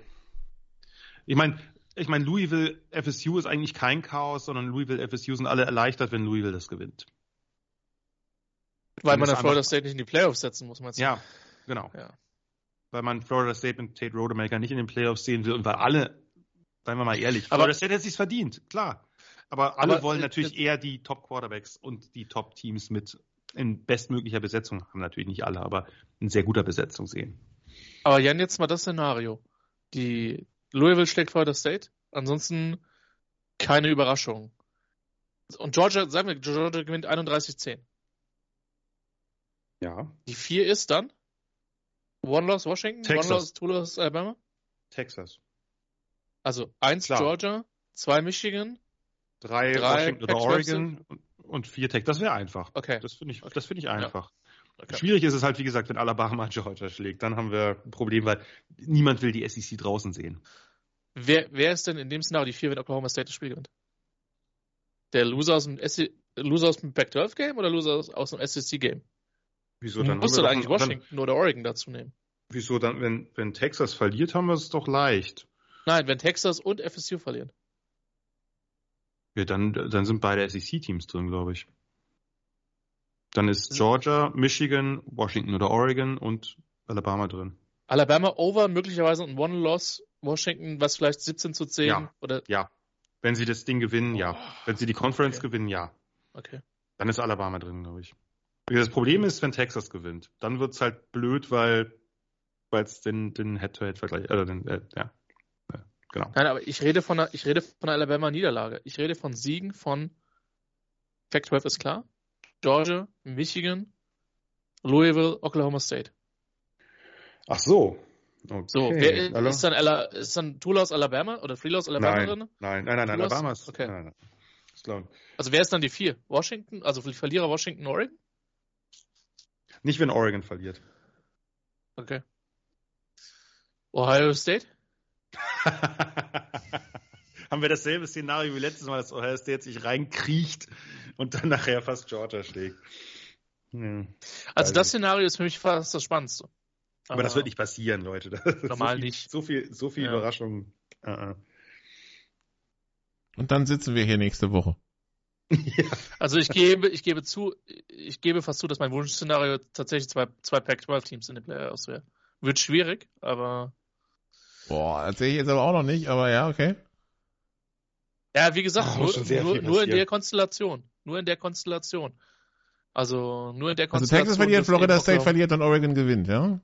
Ich meine, ich meine, Louisville, FSU ist eigentlich kein Chaos, sondern Louisville, FSU sind alle erleichtert, wenn Louisville das gewinnt. Weil man dann Florida State nicht in die Playoffs setzen muss, meinst du? Ja, genau. Ja. Weil man Florida State mit Tate Rodemaker nicht in den Playoffs sehen will und weil alle, seien wir mal ehrlich, aber, Florida State hätte sich verdient, klar. Aber alle aber, wollen natürlich äh, eher die Top-Quarterbacks und die Top-Teams mit in bestmöglicher Besetzung, haben natürlich nicht alle, aber in sehr guter Besetzung sehen. Aber Jan, jetzt mal das Szenario. Die Louisville schlägt Florida State, ansonsten keine Überraschung. Und Georgia, sagen wir, Georgia gewinnt 31-10. Ja. Die 4 ist dann One Loss Washington, Texas. One Loss, Two Loss Alabama? Texas. Also 1 Georgia, 2 Michigan, drei, drei Washington oder Oregon und, vier Tech. Das wäre einfach. Okay. Das finde ich, okay. das ich einfach. Ja. Okay. Schwierig ist es halt, wie gesagt, wenn Alabama Georgia schlägt. Dann haben wir ein Problem, weil niemand will die SEC draußen sehen. Wer, wer ist denn in dem Szenario die vier, wenn Oklahoma State das Spiel gewinnt? Der Loser aus dem, SC, Loser aus dem Pac-12-Game oder Loser aus, aus dem SEC-Game? Wieso dann? Musst du da eigentlich Washington dann, oder Oregon dazu nehmen? Wieso dann, wenn, wenn Texas verliert, haben wir es doch leicht. Nein, wenn Texas und FSU verlieren. Ja, dann, dann sind beide SEC-Teams drin, glaube ich. Dann ist Georgia, Michigan, Washington oder Oregon und Alabama drin. Alabama over, möglicherweise ein One-Loss, Washington, was vielleicht 17 zu 10 ja, oder? Ja. Wenn sie das Ding gewinnen, ja. Wenn sie die Conference okay. gewinnen, ja. Okay. Dann ist Alabama drin, glaube ich. Das Problem ist, wenn Texas gewinnt, dann wird es halt blöd, weil es den, den Head-to-Head-Vergleich, also den, äh, ja, Genau. Nein, aber ich rede von einer, ich rede von einer Alabama Niederlage. Ich rede von Siegen von Pac-12 ist klar. Georgia, Michigan, Louisville, Oklahoma State. Ach so. Okay. So, wer, ist dann, Ala, ist dann Tula aus Alabama oder Freela aus Alabama nein, drin? Nein, nein, nein, Tula Alabama ist. Okay. Nein, nein, nein. Also wer ist dann die vier? Washington, also Verlierer Washington, Oregon? Nicht, wenn Oregon verliert. Okay. Ohio State? Haben wir dasselbe Szenario wie letztes Mal, dass Ohio State sich reinkriecht und dann nachher fast Georgia schlägt. Hm. Also das Szenario ist für mich fast das Spannendste. Aber, Aber das wird nicht passieren, Leute. normal so viel, nicht. So viel, so viel ja. Überraschung. Uh -uh. Und dann sitzen wir hier nächste Woche. ja. Also ich gebe, ich gebe zu, ich gebe fast zu, dass mein Wunschszenario tatsächlich zwei, zwei Pac-12-Teams in den Playoffs wäre. Wird schwierig, aber. Boah, erzähle ich jetzt aber auch noch nicht, aber ja, okay. Ja, wie gesagt, oh, nur, nur, nur in der Konstellation. Nur in der Konstellation. Also nur in der Konstellation. Also Texas verliert, Florida State verliert und Oregon gewinnt, ja?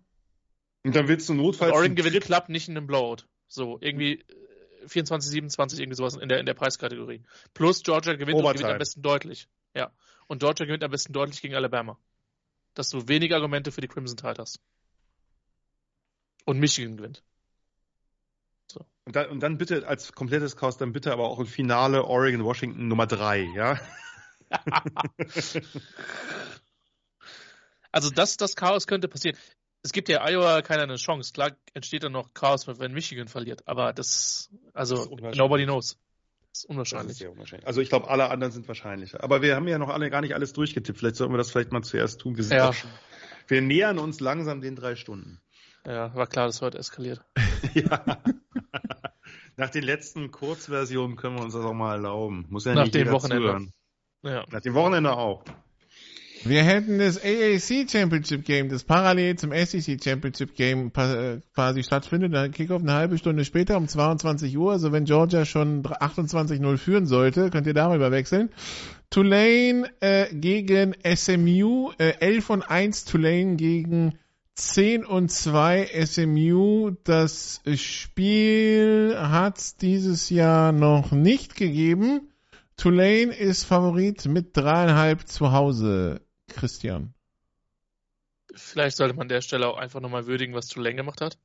Und dann willst du notfalls. Oregon gewinnt klappt nicht in einem Blowout. So, irgendwie 24, 27, irgendwie sowas in der, in der Preiskategorie. Plus Georgia gewinnt und gewinnt am besten deutlich. Ja. Und Georgia gewinnt am besten deutlich gegen Alabama. Dass du wenige Argumente für die Crimson Tide hast. Und Michigan gewinnt. So. Und, dann, und dann bitte als komplettes Chaos, dann bitte aber auch im Finale Oregon-Washington Nummer 3, ja? also das, das Chaos könnte passieren. Es gibt ja Iowa keine Chance. Klar entsteht dann noch Chaos, wenn Michigan verliert. Aber das, also das nobody knows. Das ist unwahrscheinlich. Das ist unwahrscheinlich. Also ich glaube, alle anderen sind wahrscheinlicher. Aber wir haben ja noch alle gar nicht alles durchgetippt. Vielleicht sollten wir das vielleicht mal zuerst tun. Wir, ja. wir nähern uns langsam den drei Stunden. Ja, war klar, dass heute eskaliert. ja. Nach den letzten Kurzversionen können wir uns das auch mal erlauben. Muss ja Nach nicht dem Wochenende. Zuhören. Ja. Nach dem Wochenende auch. Wir hätten das AAC Championship Game, das parallel zum SEC Championship Game äh, quasi stattfindet. Dann Kickoff eine halbe Stunde später um 22 Uhr. Also wenn Georgia schon 28-0 führen sollte, könnt ihr darüber wechseln. Tulane äh, gegen SMU, äh, 11 und 1 Tulane gegen 10 und 2 SMU. Das Spiel hat dieses Jahr noch nicht gegeben. Tulane ist Favorit mit dreieinhalb zu Hause. Christian. Vielleicht sollte man an der Stelle auch einfach nochmal würdigen, was Tulane gemacht hat.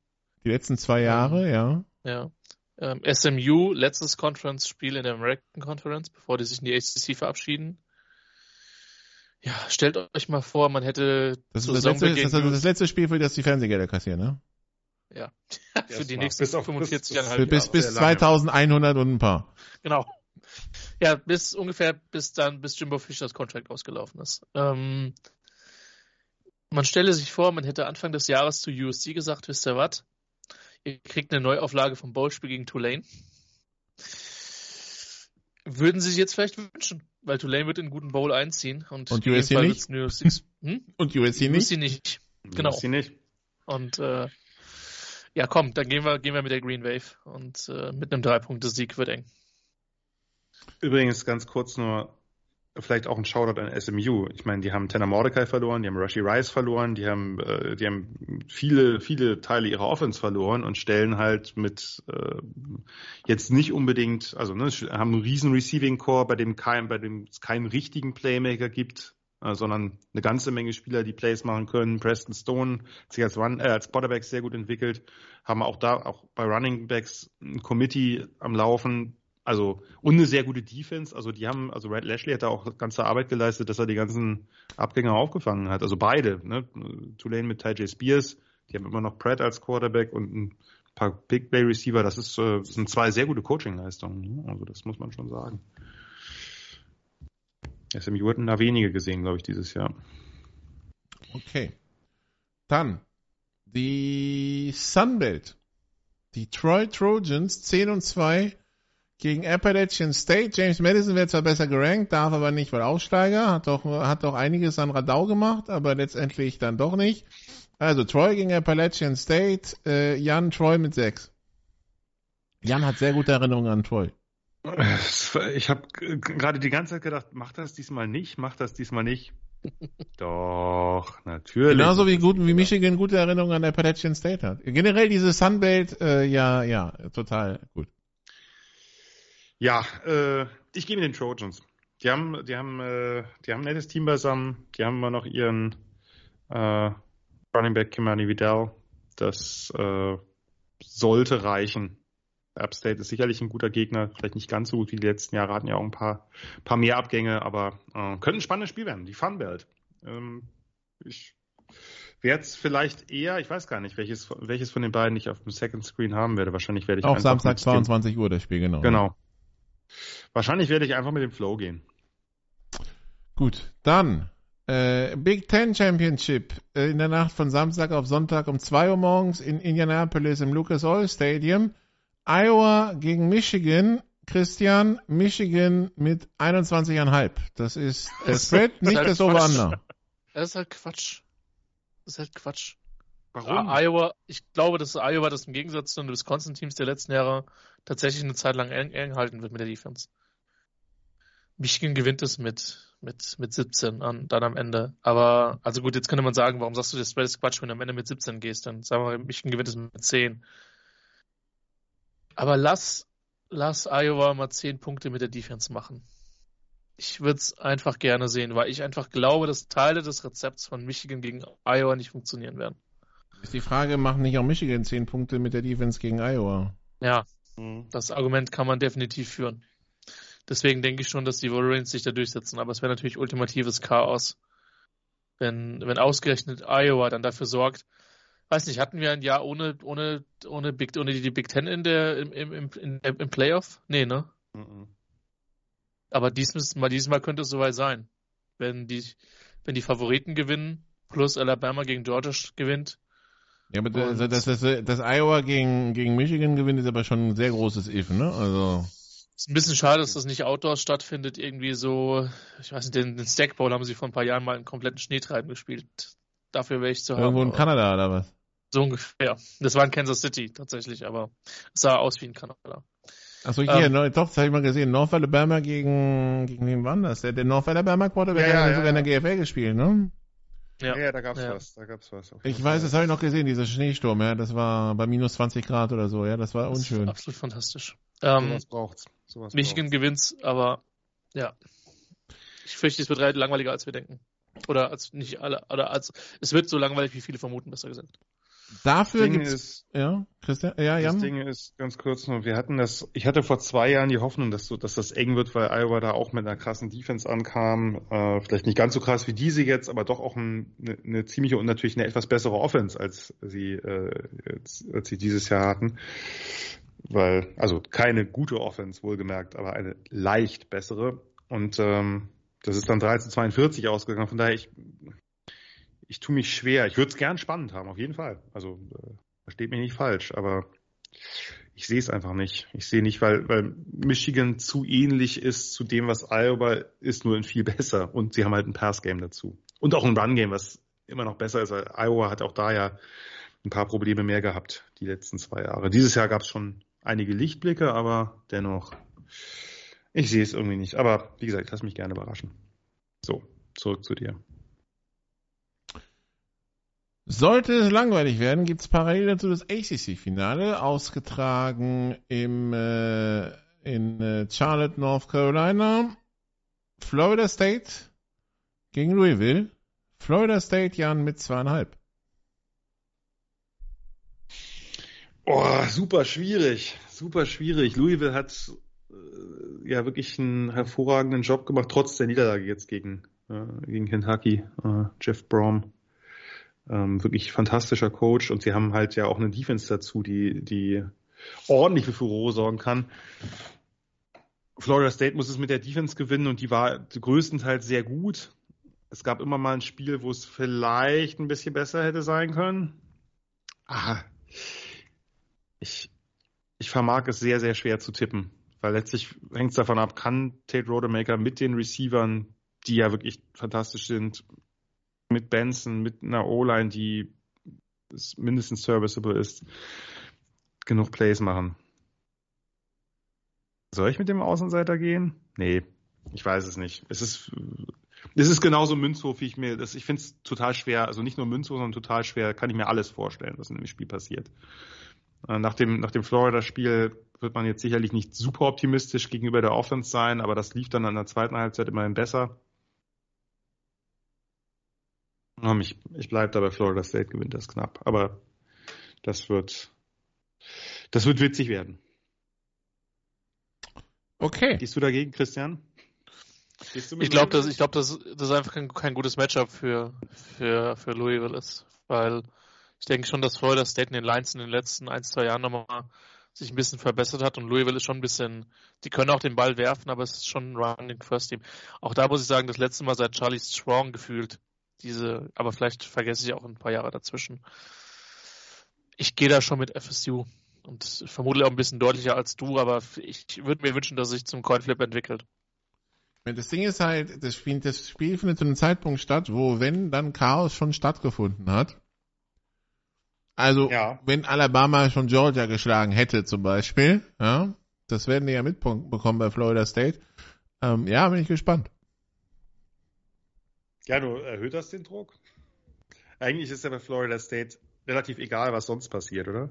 Die letzten zwei Jahre, ähm, ja. Ja. Ähm, SMU, letztes Conference-Spiel in der American Conference, bevor die sich in die ACC verabschieden. Ja, stellt euch mal vor, man hätte das ist das letzte, das, also das letzte Spiel, für das die Fernsehgelder kassieren, ne? Ja, für die nächsten 45 Jahre. Bis, bis 2100 und ein paar. Genau. Ja, bis ungefähr bis dann, bis Jimbo Fischers Contract ausgelaufen ist. Ähm, man stelle sich vor, man hätte Anfang des Jahres zu USC gesagt, wisst ihr was? Ihr kriegt eine Neuauflage vom Bowlspiel gegen Tulane. Würden sie sich jetzt vielleicht wünschen, weil Tulane wird in einen guten Bowl einziehen. Und, und USC nicht? Hm? Und USC nicht? USC nicht. Genau. USC nicht. Und äh, ja, komm, dann gehen wir, gehen wir mit der Green Wave. Und äh, mit einem Drei-Punkte-Sieg wird eng. Übrigens ganz kurz nur, vielleicht auch ein Shoutout an SMU. Ich meine, die haben Tanner Mordecai verloren, die haben Rashi Rice verloren, die haben, äh, die haben viele, viele Teile ihrer Offense verloren und stellen halt mit äh, jetzt nicht unbedingt, also ne, haben einen riesen Receiving Core, bei dem kein, bei dem es keinen richtigen Playmaker gibt, äh, sondern eine ganze Menge Spieler, die Plays machen können. Preston Stone sich als, Run, äh, als Quarterback sehr gut entwickelt, haben auch da, auch bei Running Backs ein Committee am Laufen, also, und eine sehr gute Defense. Also, die haben, also Red Lashley hat da auch ganze Arbeit geleistet, dass er die ganzen Abgänger aufgefangen hat. Also beide, ne? Tulane mit Ty J. Spears, die haben immer noch Pratt als Quarterback und ein paar Big Play Receiver. Das ist, äh, sind zwei sehr gute Coaching-Leistungen. Ne? Also, das muss man schon sagen. SMU hatten da wenige gesehen, glaube ich, dieses Jahr. Okay. Dann die Sunbelt. Die Troy Trojans 10 und 2 gegen Appalachian State. James Madison wird zwar besser gerankt, darf aber nicht, weil Aussteiger, hat doch, hat doch einiges an Radau gemacht, aber letztendlich dann doch nicht. Also Troy gegen Appalachian State, äh, Jan Troy mit 6. Jan hat sehr gute Erinnerungen an Troy. Ich habe gerade die ganze Zeit gedacht, macht das diesmal nicht, macht das diesmal nicht. Doch, natürlich. Genauso wie, gut, wie Michigan gute Erinnerungen an Appalachian State hat. Generell diese Sunbelt, äh, ja, ja, total gut. Ja, äh, ich gebe den Trojans. Die haben, die haben, äh, die haben ein nettes Team beisammen. Die haben immer noch ihren äh, Running Back Kimani Vidal. Das äh, sollte reichen. App State ist sicherlich ein guter Gegner, vielleicht nicht ganz so gut wie die letzten Jahre, hatten ja auch ein paar, paar mehr Abgänge, aber äh, könnte ein spannendes Spiel werden. Die Funbelt. Ähm, ich werde es vielleicht eher, ich weiß gar nicht, welches, welches von den beiden ich auf dem Second Screen haben werde. Wahrscheinlich werde ich auch Samstag 22 Uhr das Spiel genau. Genau. Wahrscheinlich werde ich einfach mit dem Flow gehen. Gut, dann äh, Big Ten Championship äh, in der Nacht von Samstag auf Sonntag um 2 Uhr morgens in Indianapolis im Lucas Oil Stadium. Iowa gegen Michigan. Christian, Michigan mit 21,5. Das ist der Spread, nicht halt das Over-Under. Das ist halt Quatsch. Das ist halt Quatsch. Warum? Uh, Iowa, ich glaube, dass Iowa das im Gegensatz zu den Wisconsin-Teams der letzten Jahre tatsächlich eine Zeit lang eng, eng halten wird mit der Defense. Michigan gewinnt es mit, mit, mit 17 an, dann am Ende. Aber, also gut, jetzt könnte man sagen, warum sagst du, das ist Quatsch, wenn du am Ende mit 17 gehst? Dann sagen wir, Michigan gewinnt es mit 10. Aber lass, lass Iowa mal 10 Punkte mit der Defense machen. Ich würde es einfach gerne sehen, weil ich einfach glaube, dass Teile des Rezepts von Michigan gegen Iowa nicht funktionieren werden. Ist die Frage, machen nicht auch Michigan 10 Punkte mit der Defense gegen Iowa? Ja, das Argument kann man definitiv führen. Deswegen denke ich schon, dass die Wolverines sich da durchsetzen. Aber es wäre natürlich ultimatives Chaos, wenn, wenn ausgerechnet Iowa dann dafür sorgt. Weiß nicht, hatten wir ein Jahr ohne, ohne, ohne, Big, ohne die Big Ten in der, im, im, im, im Playoff? Nee, ne? Mhm. Aber diesmal, diesmal könnte es soweit sein. Wenn die, wenn die Favoriten gewinnen, plus Alabama gegen Georgia gewinnt. Ja, aber das, das, das, das Iowa gegen, gegen Michigan gewinnt, ist aber schon ein sehr großes If, ne? Also. Ist ein bisschen schade, dass das nicht outdoors stattfindet. Irgendwie so, ich weiß nicht, den, den Stack Bowl haben sie vor ein paar Jahren mal in kompletten Schneetreiben gespielt. Dafür wäre ich zu haben. Irgendwo in Kanada oder was? So ungefähr. Das war in Kansas City tatsächlich, aber es sah aus wie in Kanada. Achso, hier, ähm, doch, das habe ich mal gesehen. North Alabama gegen, gegen wen war das? Der, der North Alabama Quarterback ja, ja, hat ja, sogar in der GFL gespielt, ne? Ja, ja, da gab's ja. was, da gab's was. Ich weiß, das habe ich noch gesehen, dieser Schneesturm, ja, das war bei minus 20 Grad oder so, ja, das war das unschön. absolut fantastisch. Ähm, Sowas braucht's. Sowas Michigan braucht's. gewinnt's, aber ja. Ich fürchte, es wird relativ langweiliger, als wir denken. Oder als nicht alle, oder als es wird so langweilig, wie viele vermuten, besser gesagt. Dafür gibt es. Ja, Christian? Ja, Jan? Das Ding ist ganz kurz nur, wir hatten das, ich hatte vor zwei Jahren die Hoffnung, dass, so, dass das eng wird, weil Iowa da auch mit einer krassen Defense ankam. Äh, vielleicht nicht ganz so krass wie diese jetzt, aber doch auch ein, eine, eine ziemliche und natürlich eine etwas bessere Offense, als sie, äh, als, als sie dieses Jahr hatten. Weil, also keine gute Offense, wohlgemerkt, aber eine leicht bessere. Und ähm, das ist dann 13 42 ausgegangen. Von daher, ich, ich tue mich schwer. Ich würde es gern spannend haben, auf jeden Fall. Also äh, versteht mich nicht falsch, aber ich sehe es einfach nicht. Ich sehe nicht, weil, weil Michigan zu ähnlich ist zu dem, was Iowa ist, nur in viel besser. Und sie haben halt ein Pass-Game dazu. Und auch ein Run-Game, was immer noch besser ist. Iowa hat auch da ja ein paar Probleme mehr gehabt, die letzten zwei Jahre. Dieses Jahr gab es schon einige Lichtblicke, aber dennoch, ich sehe es irgendwie nicht. Aber wie gesagt, lass mich gerne überraschen. So, zurück zu dir. Sollte es langweilig werden, gibt es parallel dazu das ACC-Finale, ausgetragen im, äh, in äh, Charlotte, North Carolina. Florida State gegen Louisville. Florida State, Jan, mit zweieinhalb. Oh, super schwierig. Super schwierig. Louisville hat äh, ja wirklich einen hervorragenden Job gemacht, trotz der Niederlage jetzt gegen, äh, gegen Kentucky. Äh, Jeff Brom ähm, wirklich fantastischer Coach und sie haben halt ja auch eine Defense dazu, die, die ordentlich für Furore sorgen kann. Florida State muss es mit der Defense gewinnen und die war größtenteils sehr gut. Es gab immer mal ein Spiel, wo es vielleicht ein bisschen besser hätte sein können. Ah, ich, ich vermag es sehr, sehr schwer zu tippen, weil letztlich hängt es davon ab, kann Tate Rodemaker mit den Receivern, die ja wirklich fantastisch sind, mit Benson, mit einer O-Line, die mindestens serviceable ist, genug Plays machen. Soll ich mit dem Außenseiter gehen? Nee, ich weiß es nicht. Es ist, es ist genauso Münzhof, wie ich mir, das, ich finde es total schwer, also nicht nur Münzhof, sondern total schwer, kann ich mir alles vorstellen, was in dem Spiel passiert. Äh, nach dem, nach dem Florida-Spiel wird man jetzt sicherlich nicht super optimistisch gegenüber der Offense sein, aber das lief dann an der zweiten Halbzeit immerhin besser. Ich, ich bleibe dabei, Florida State gewinnt das knapp. Aber das wird, das wird witzig werden. Okay. Gehst du dagegen, Christian? Ich glaube, dass, ich glaub, dass das einfach kein, kein gutes Matchup für, für, für Louisville ist, weil ich denke schon, dass Florida State in den Lines in den letzten ein, zwei Jahren nochmal sich ein bisschen verbessert hat und Louisville ist schon ein bisschen, die können auch den Ball werfen, aber es ist schon ein Running First Team. Auch da muss ich sagen, das letzte Mal seit Charlie Strong gefühlt, diese, aber vielleicht vergesse ich auch ein paar Jahre dazwischen. Ich gehe da schon mit FSU und vermutlich auch ein bisschen deutlicher als du, aber ich würde mir wünschen, dass sich zum Coinflip entwickelt. Das Ding ist halt, das Spiel, das Spiel findet zu einem Zeitpunkt statt, wo, wenn dann Chaos schon stattgefunden hat. Also, ja. wenn Alabama schon Georgia geschlagen hätte, zum Beispiel, ja, das werden die ja mitbekommen bei Florida State. Ähm, ja, bin ich gespannt. Ja, du erhöht das den Druck? Eigentlich ist ja bei Florida State relativ egal, was sonst passiert, oder?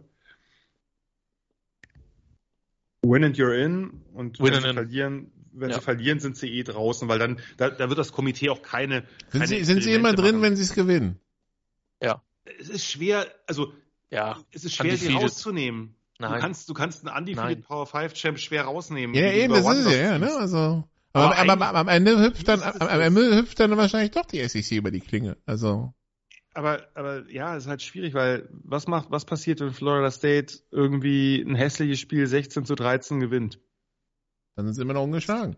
Win and you're in und Win wenn sie verlieren, wenn ja. sie verlieren, sind sie eh draußen, weil dann da, da wird das Komitee auch keine. Sind, keine sie, sind sie immer drin, machen. wenn sie es gewinnen? Ja. Es ist schwer, also ja, es ist schwer, sie rauszunehmen. Nein. Du kannst, du kannst einen Undefeated Power 5 Champ schwer rausnehmen. Ja, eben, das ist es ja, ne? Also. Aber, aber, aber, aber am Ende hüpft dann, am, am Ende hüpft dann wahrscheinlich doch die SEC über die Klinge. Also. Aber, aber ja, ist halt schwierig, weil was macht, was passiert, wenn Florida State irgendwie ein hässliches Spiel 16 zu 13 gewinnt? Dann sind sie immer noch ungeschlagen.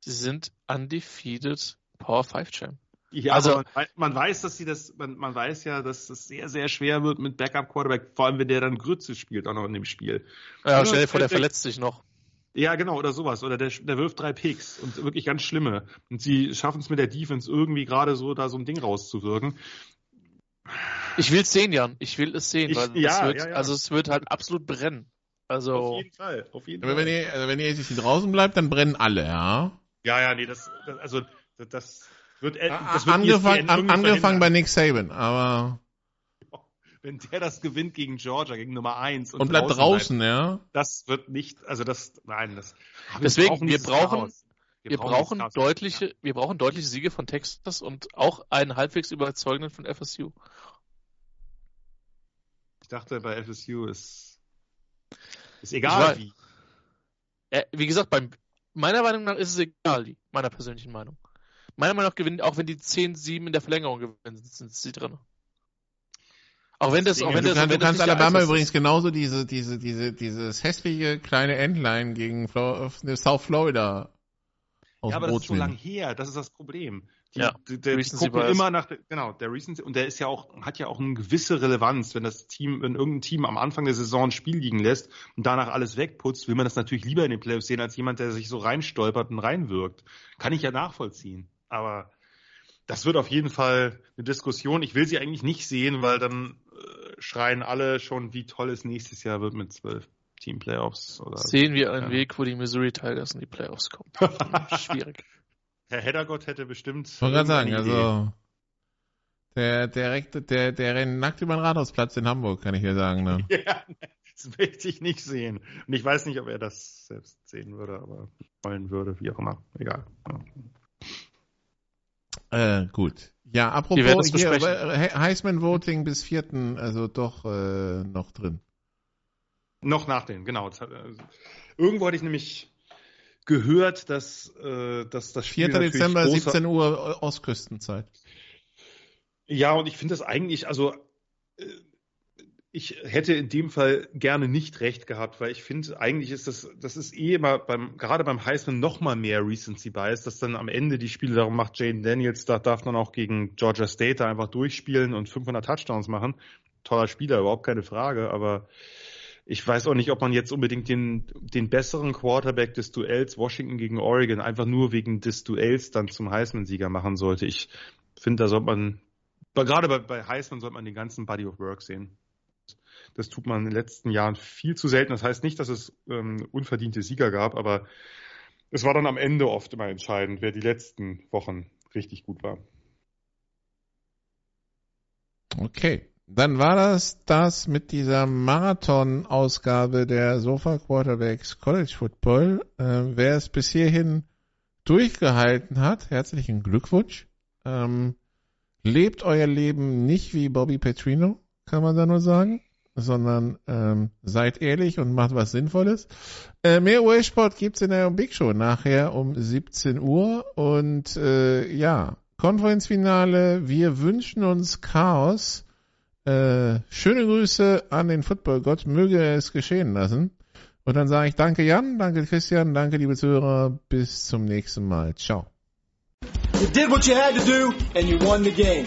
Sie sind undefeated Power 5 Champ. Ja, also man, man, weiß, dass sie das, man, man weiß ja, dass es sehr, sehr schwer wird mit Backup Quarterback, vor allem wenn der dann Grütze spielt, auch noch in dem Spiel. Ja, stell dir vor, der verletzt sich noch. Ja, genau, oder sowas. Oder der, der wirft drei Picks und wirklich ganz schlimme. Und sie schaffen es mit der Defense irgendwie gerade so, da so ein Ding rauszuwirken. Ich will es sehen, Jan. Ich will es sehen, ich, weil ja, es wird, ja, ja. also es wird halt absolut brennen. Also auf jeden Fall, auf jeden Fall. Wenn ihr, also wenn ihr jetzt draußen bleibt, dann brennen alle, ja. Ja, ja, nee, das, das also das wird, das wird angefangen, an, angefangen bei Nick Saban, aber wenn der das gewinnt gegen Georgia, gegen Nummer 1 und, und bleibt draußen, bleibt, ja. Das wird nicht, also das, nein, das. Deswegen, wir brauchen, wir, wir brauchen, brauchen deutliche, wir brauchen deutliche Siege von Texas und auch einen halbwegs überzeugenden von FSU. Ich dachte, bei FSU ist, ist egal wie. Äh, wie gesagt, beim, meiner Meinung nach ist es egal, meiner persönlichen Meinung. Meiner Meinung nach gewinnen, auch wenn die 10-7 in der Verlängerung gewinnen, sind sie drin. Auch wenn das, auch wenn das, du, kann, wenn du kannst Alabama übrigens genauso diese, diese, diese, dieses hässliche kleine Endline gegen Flo South Florida ja, aber das ist so lang her, das ist das Problem. Die, ja, die, die, die gucken immer nach, genau, der Recency, und der ist ja auch, hat ja auch eine gewisse Relevanz, wenn das Team, wenn irgendein Team am Anfang der Saison ein Spiel liegen lässt und danach alles wegputzt, will man das natürlich lieber in den Playoffs sehen, als jemand, der sich so reinstolpert und reinwirkt. Kann ich ja nachvollziehen. Aber das wird auf jeden Fall eine Diskussion. Ich will sie eigentlich nicht sehen, weil dann äh, schreien alle schon, wie toll es nächstes Jahr wird mit zwölf. Team Playoffs. Oder Sehen wir einen ja. Weg, wo die Missouri Tigers in die Playoffs kommen. Schwierig. Herr Heddergott hätte bestimmt. Ich wollte gerade sagen, also der, der, der, der rennt nackt über den Rathausplatz in Hamburg, kann ich hier sagen. Ne? ja, das möchte ich nicht sehen. Und ich weiß nicht, ob er das selbst sehen würde, aber wollen würde, wie auch immer. Egal. Ja. Äh, gut. Ja, apropos hier, äh, Heisman Voting bis vierten, also doch äh, noch drin. Noch nach den, genau. Äh, irgendwo hatte ich nämlich gehört, dass, äh, dass das Spiel 4. Dezember, 17 Uhr Ostküstenzeit. Ja, und ich finde das eigentlich, also äh, ich hätte in dem Fall gerne nicht recht gehabt, weil ich finde, eigentlich ist das, das ist eh immer beim, gerade beim Heisman noch mal mehr Recency Bias, dass dann am Ende die Spiele, darum macht Jaden Daniels, da darf man auch gegen Georgia State da einfach durchspielen und 500 Touchdowns machen. Toller Spieler, überhaupt keine Frage, aber ich weiß auch nicht, ob man jetzt unbedingt den, den besseren Quarterback des Duells Washington gegen Oregon einfach nur wegen des Duells dann zum Heisman-Sieger machen sollte. Ich finde, da sollte man, gerade bei, bei Heisman sollte man den ganzen Body of Work sehen. Das tut man in den letzten Jahren viel zu selten. Das heißt nicht, dass es ähm, unverdiente Sieger gab, aber es war dann am Ende oft immer entscheidend, wer die letzten Wochen richtig gut war. Okay. Dann war das das mit dieser Marathon-Ausgabe der Sofa Quarterbacks College Football. Ähm, wer es bis hierhin durchgehalten hat, herzlichen Glückwunsch. Ähm, lebt euer Leben nicht wie Bobby Petrino, kann man da nur sagen. Sondern ähm, seid ehrlich und macht was Sinnvolles. Äh, mehr US-Sport gibt's in der Big Show nachher um 17 Uhr und äh, ja, Konferenzfinale. Wir wünschen uns Chaos. Äh, schöne Grüße an den Footballgott. Möge er es geschehen lassen. Und dann sage ich danke Jan, danke Christian, danke liebe Zuhörer. Bis zum nächsten Mal. Ciao. You did what you had to do and you won the game.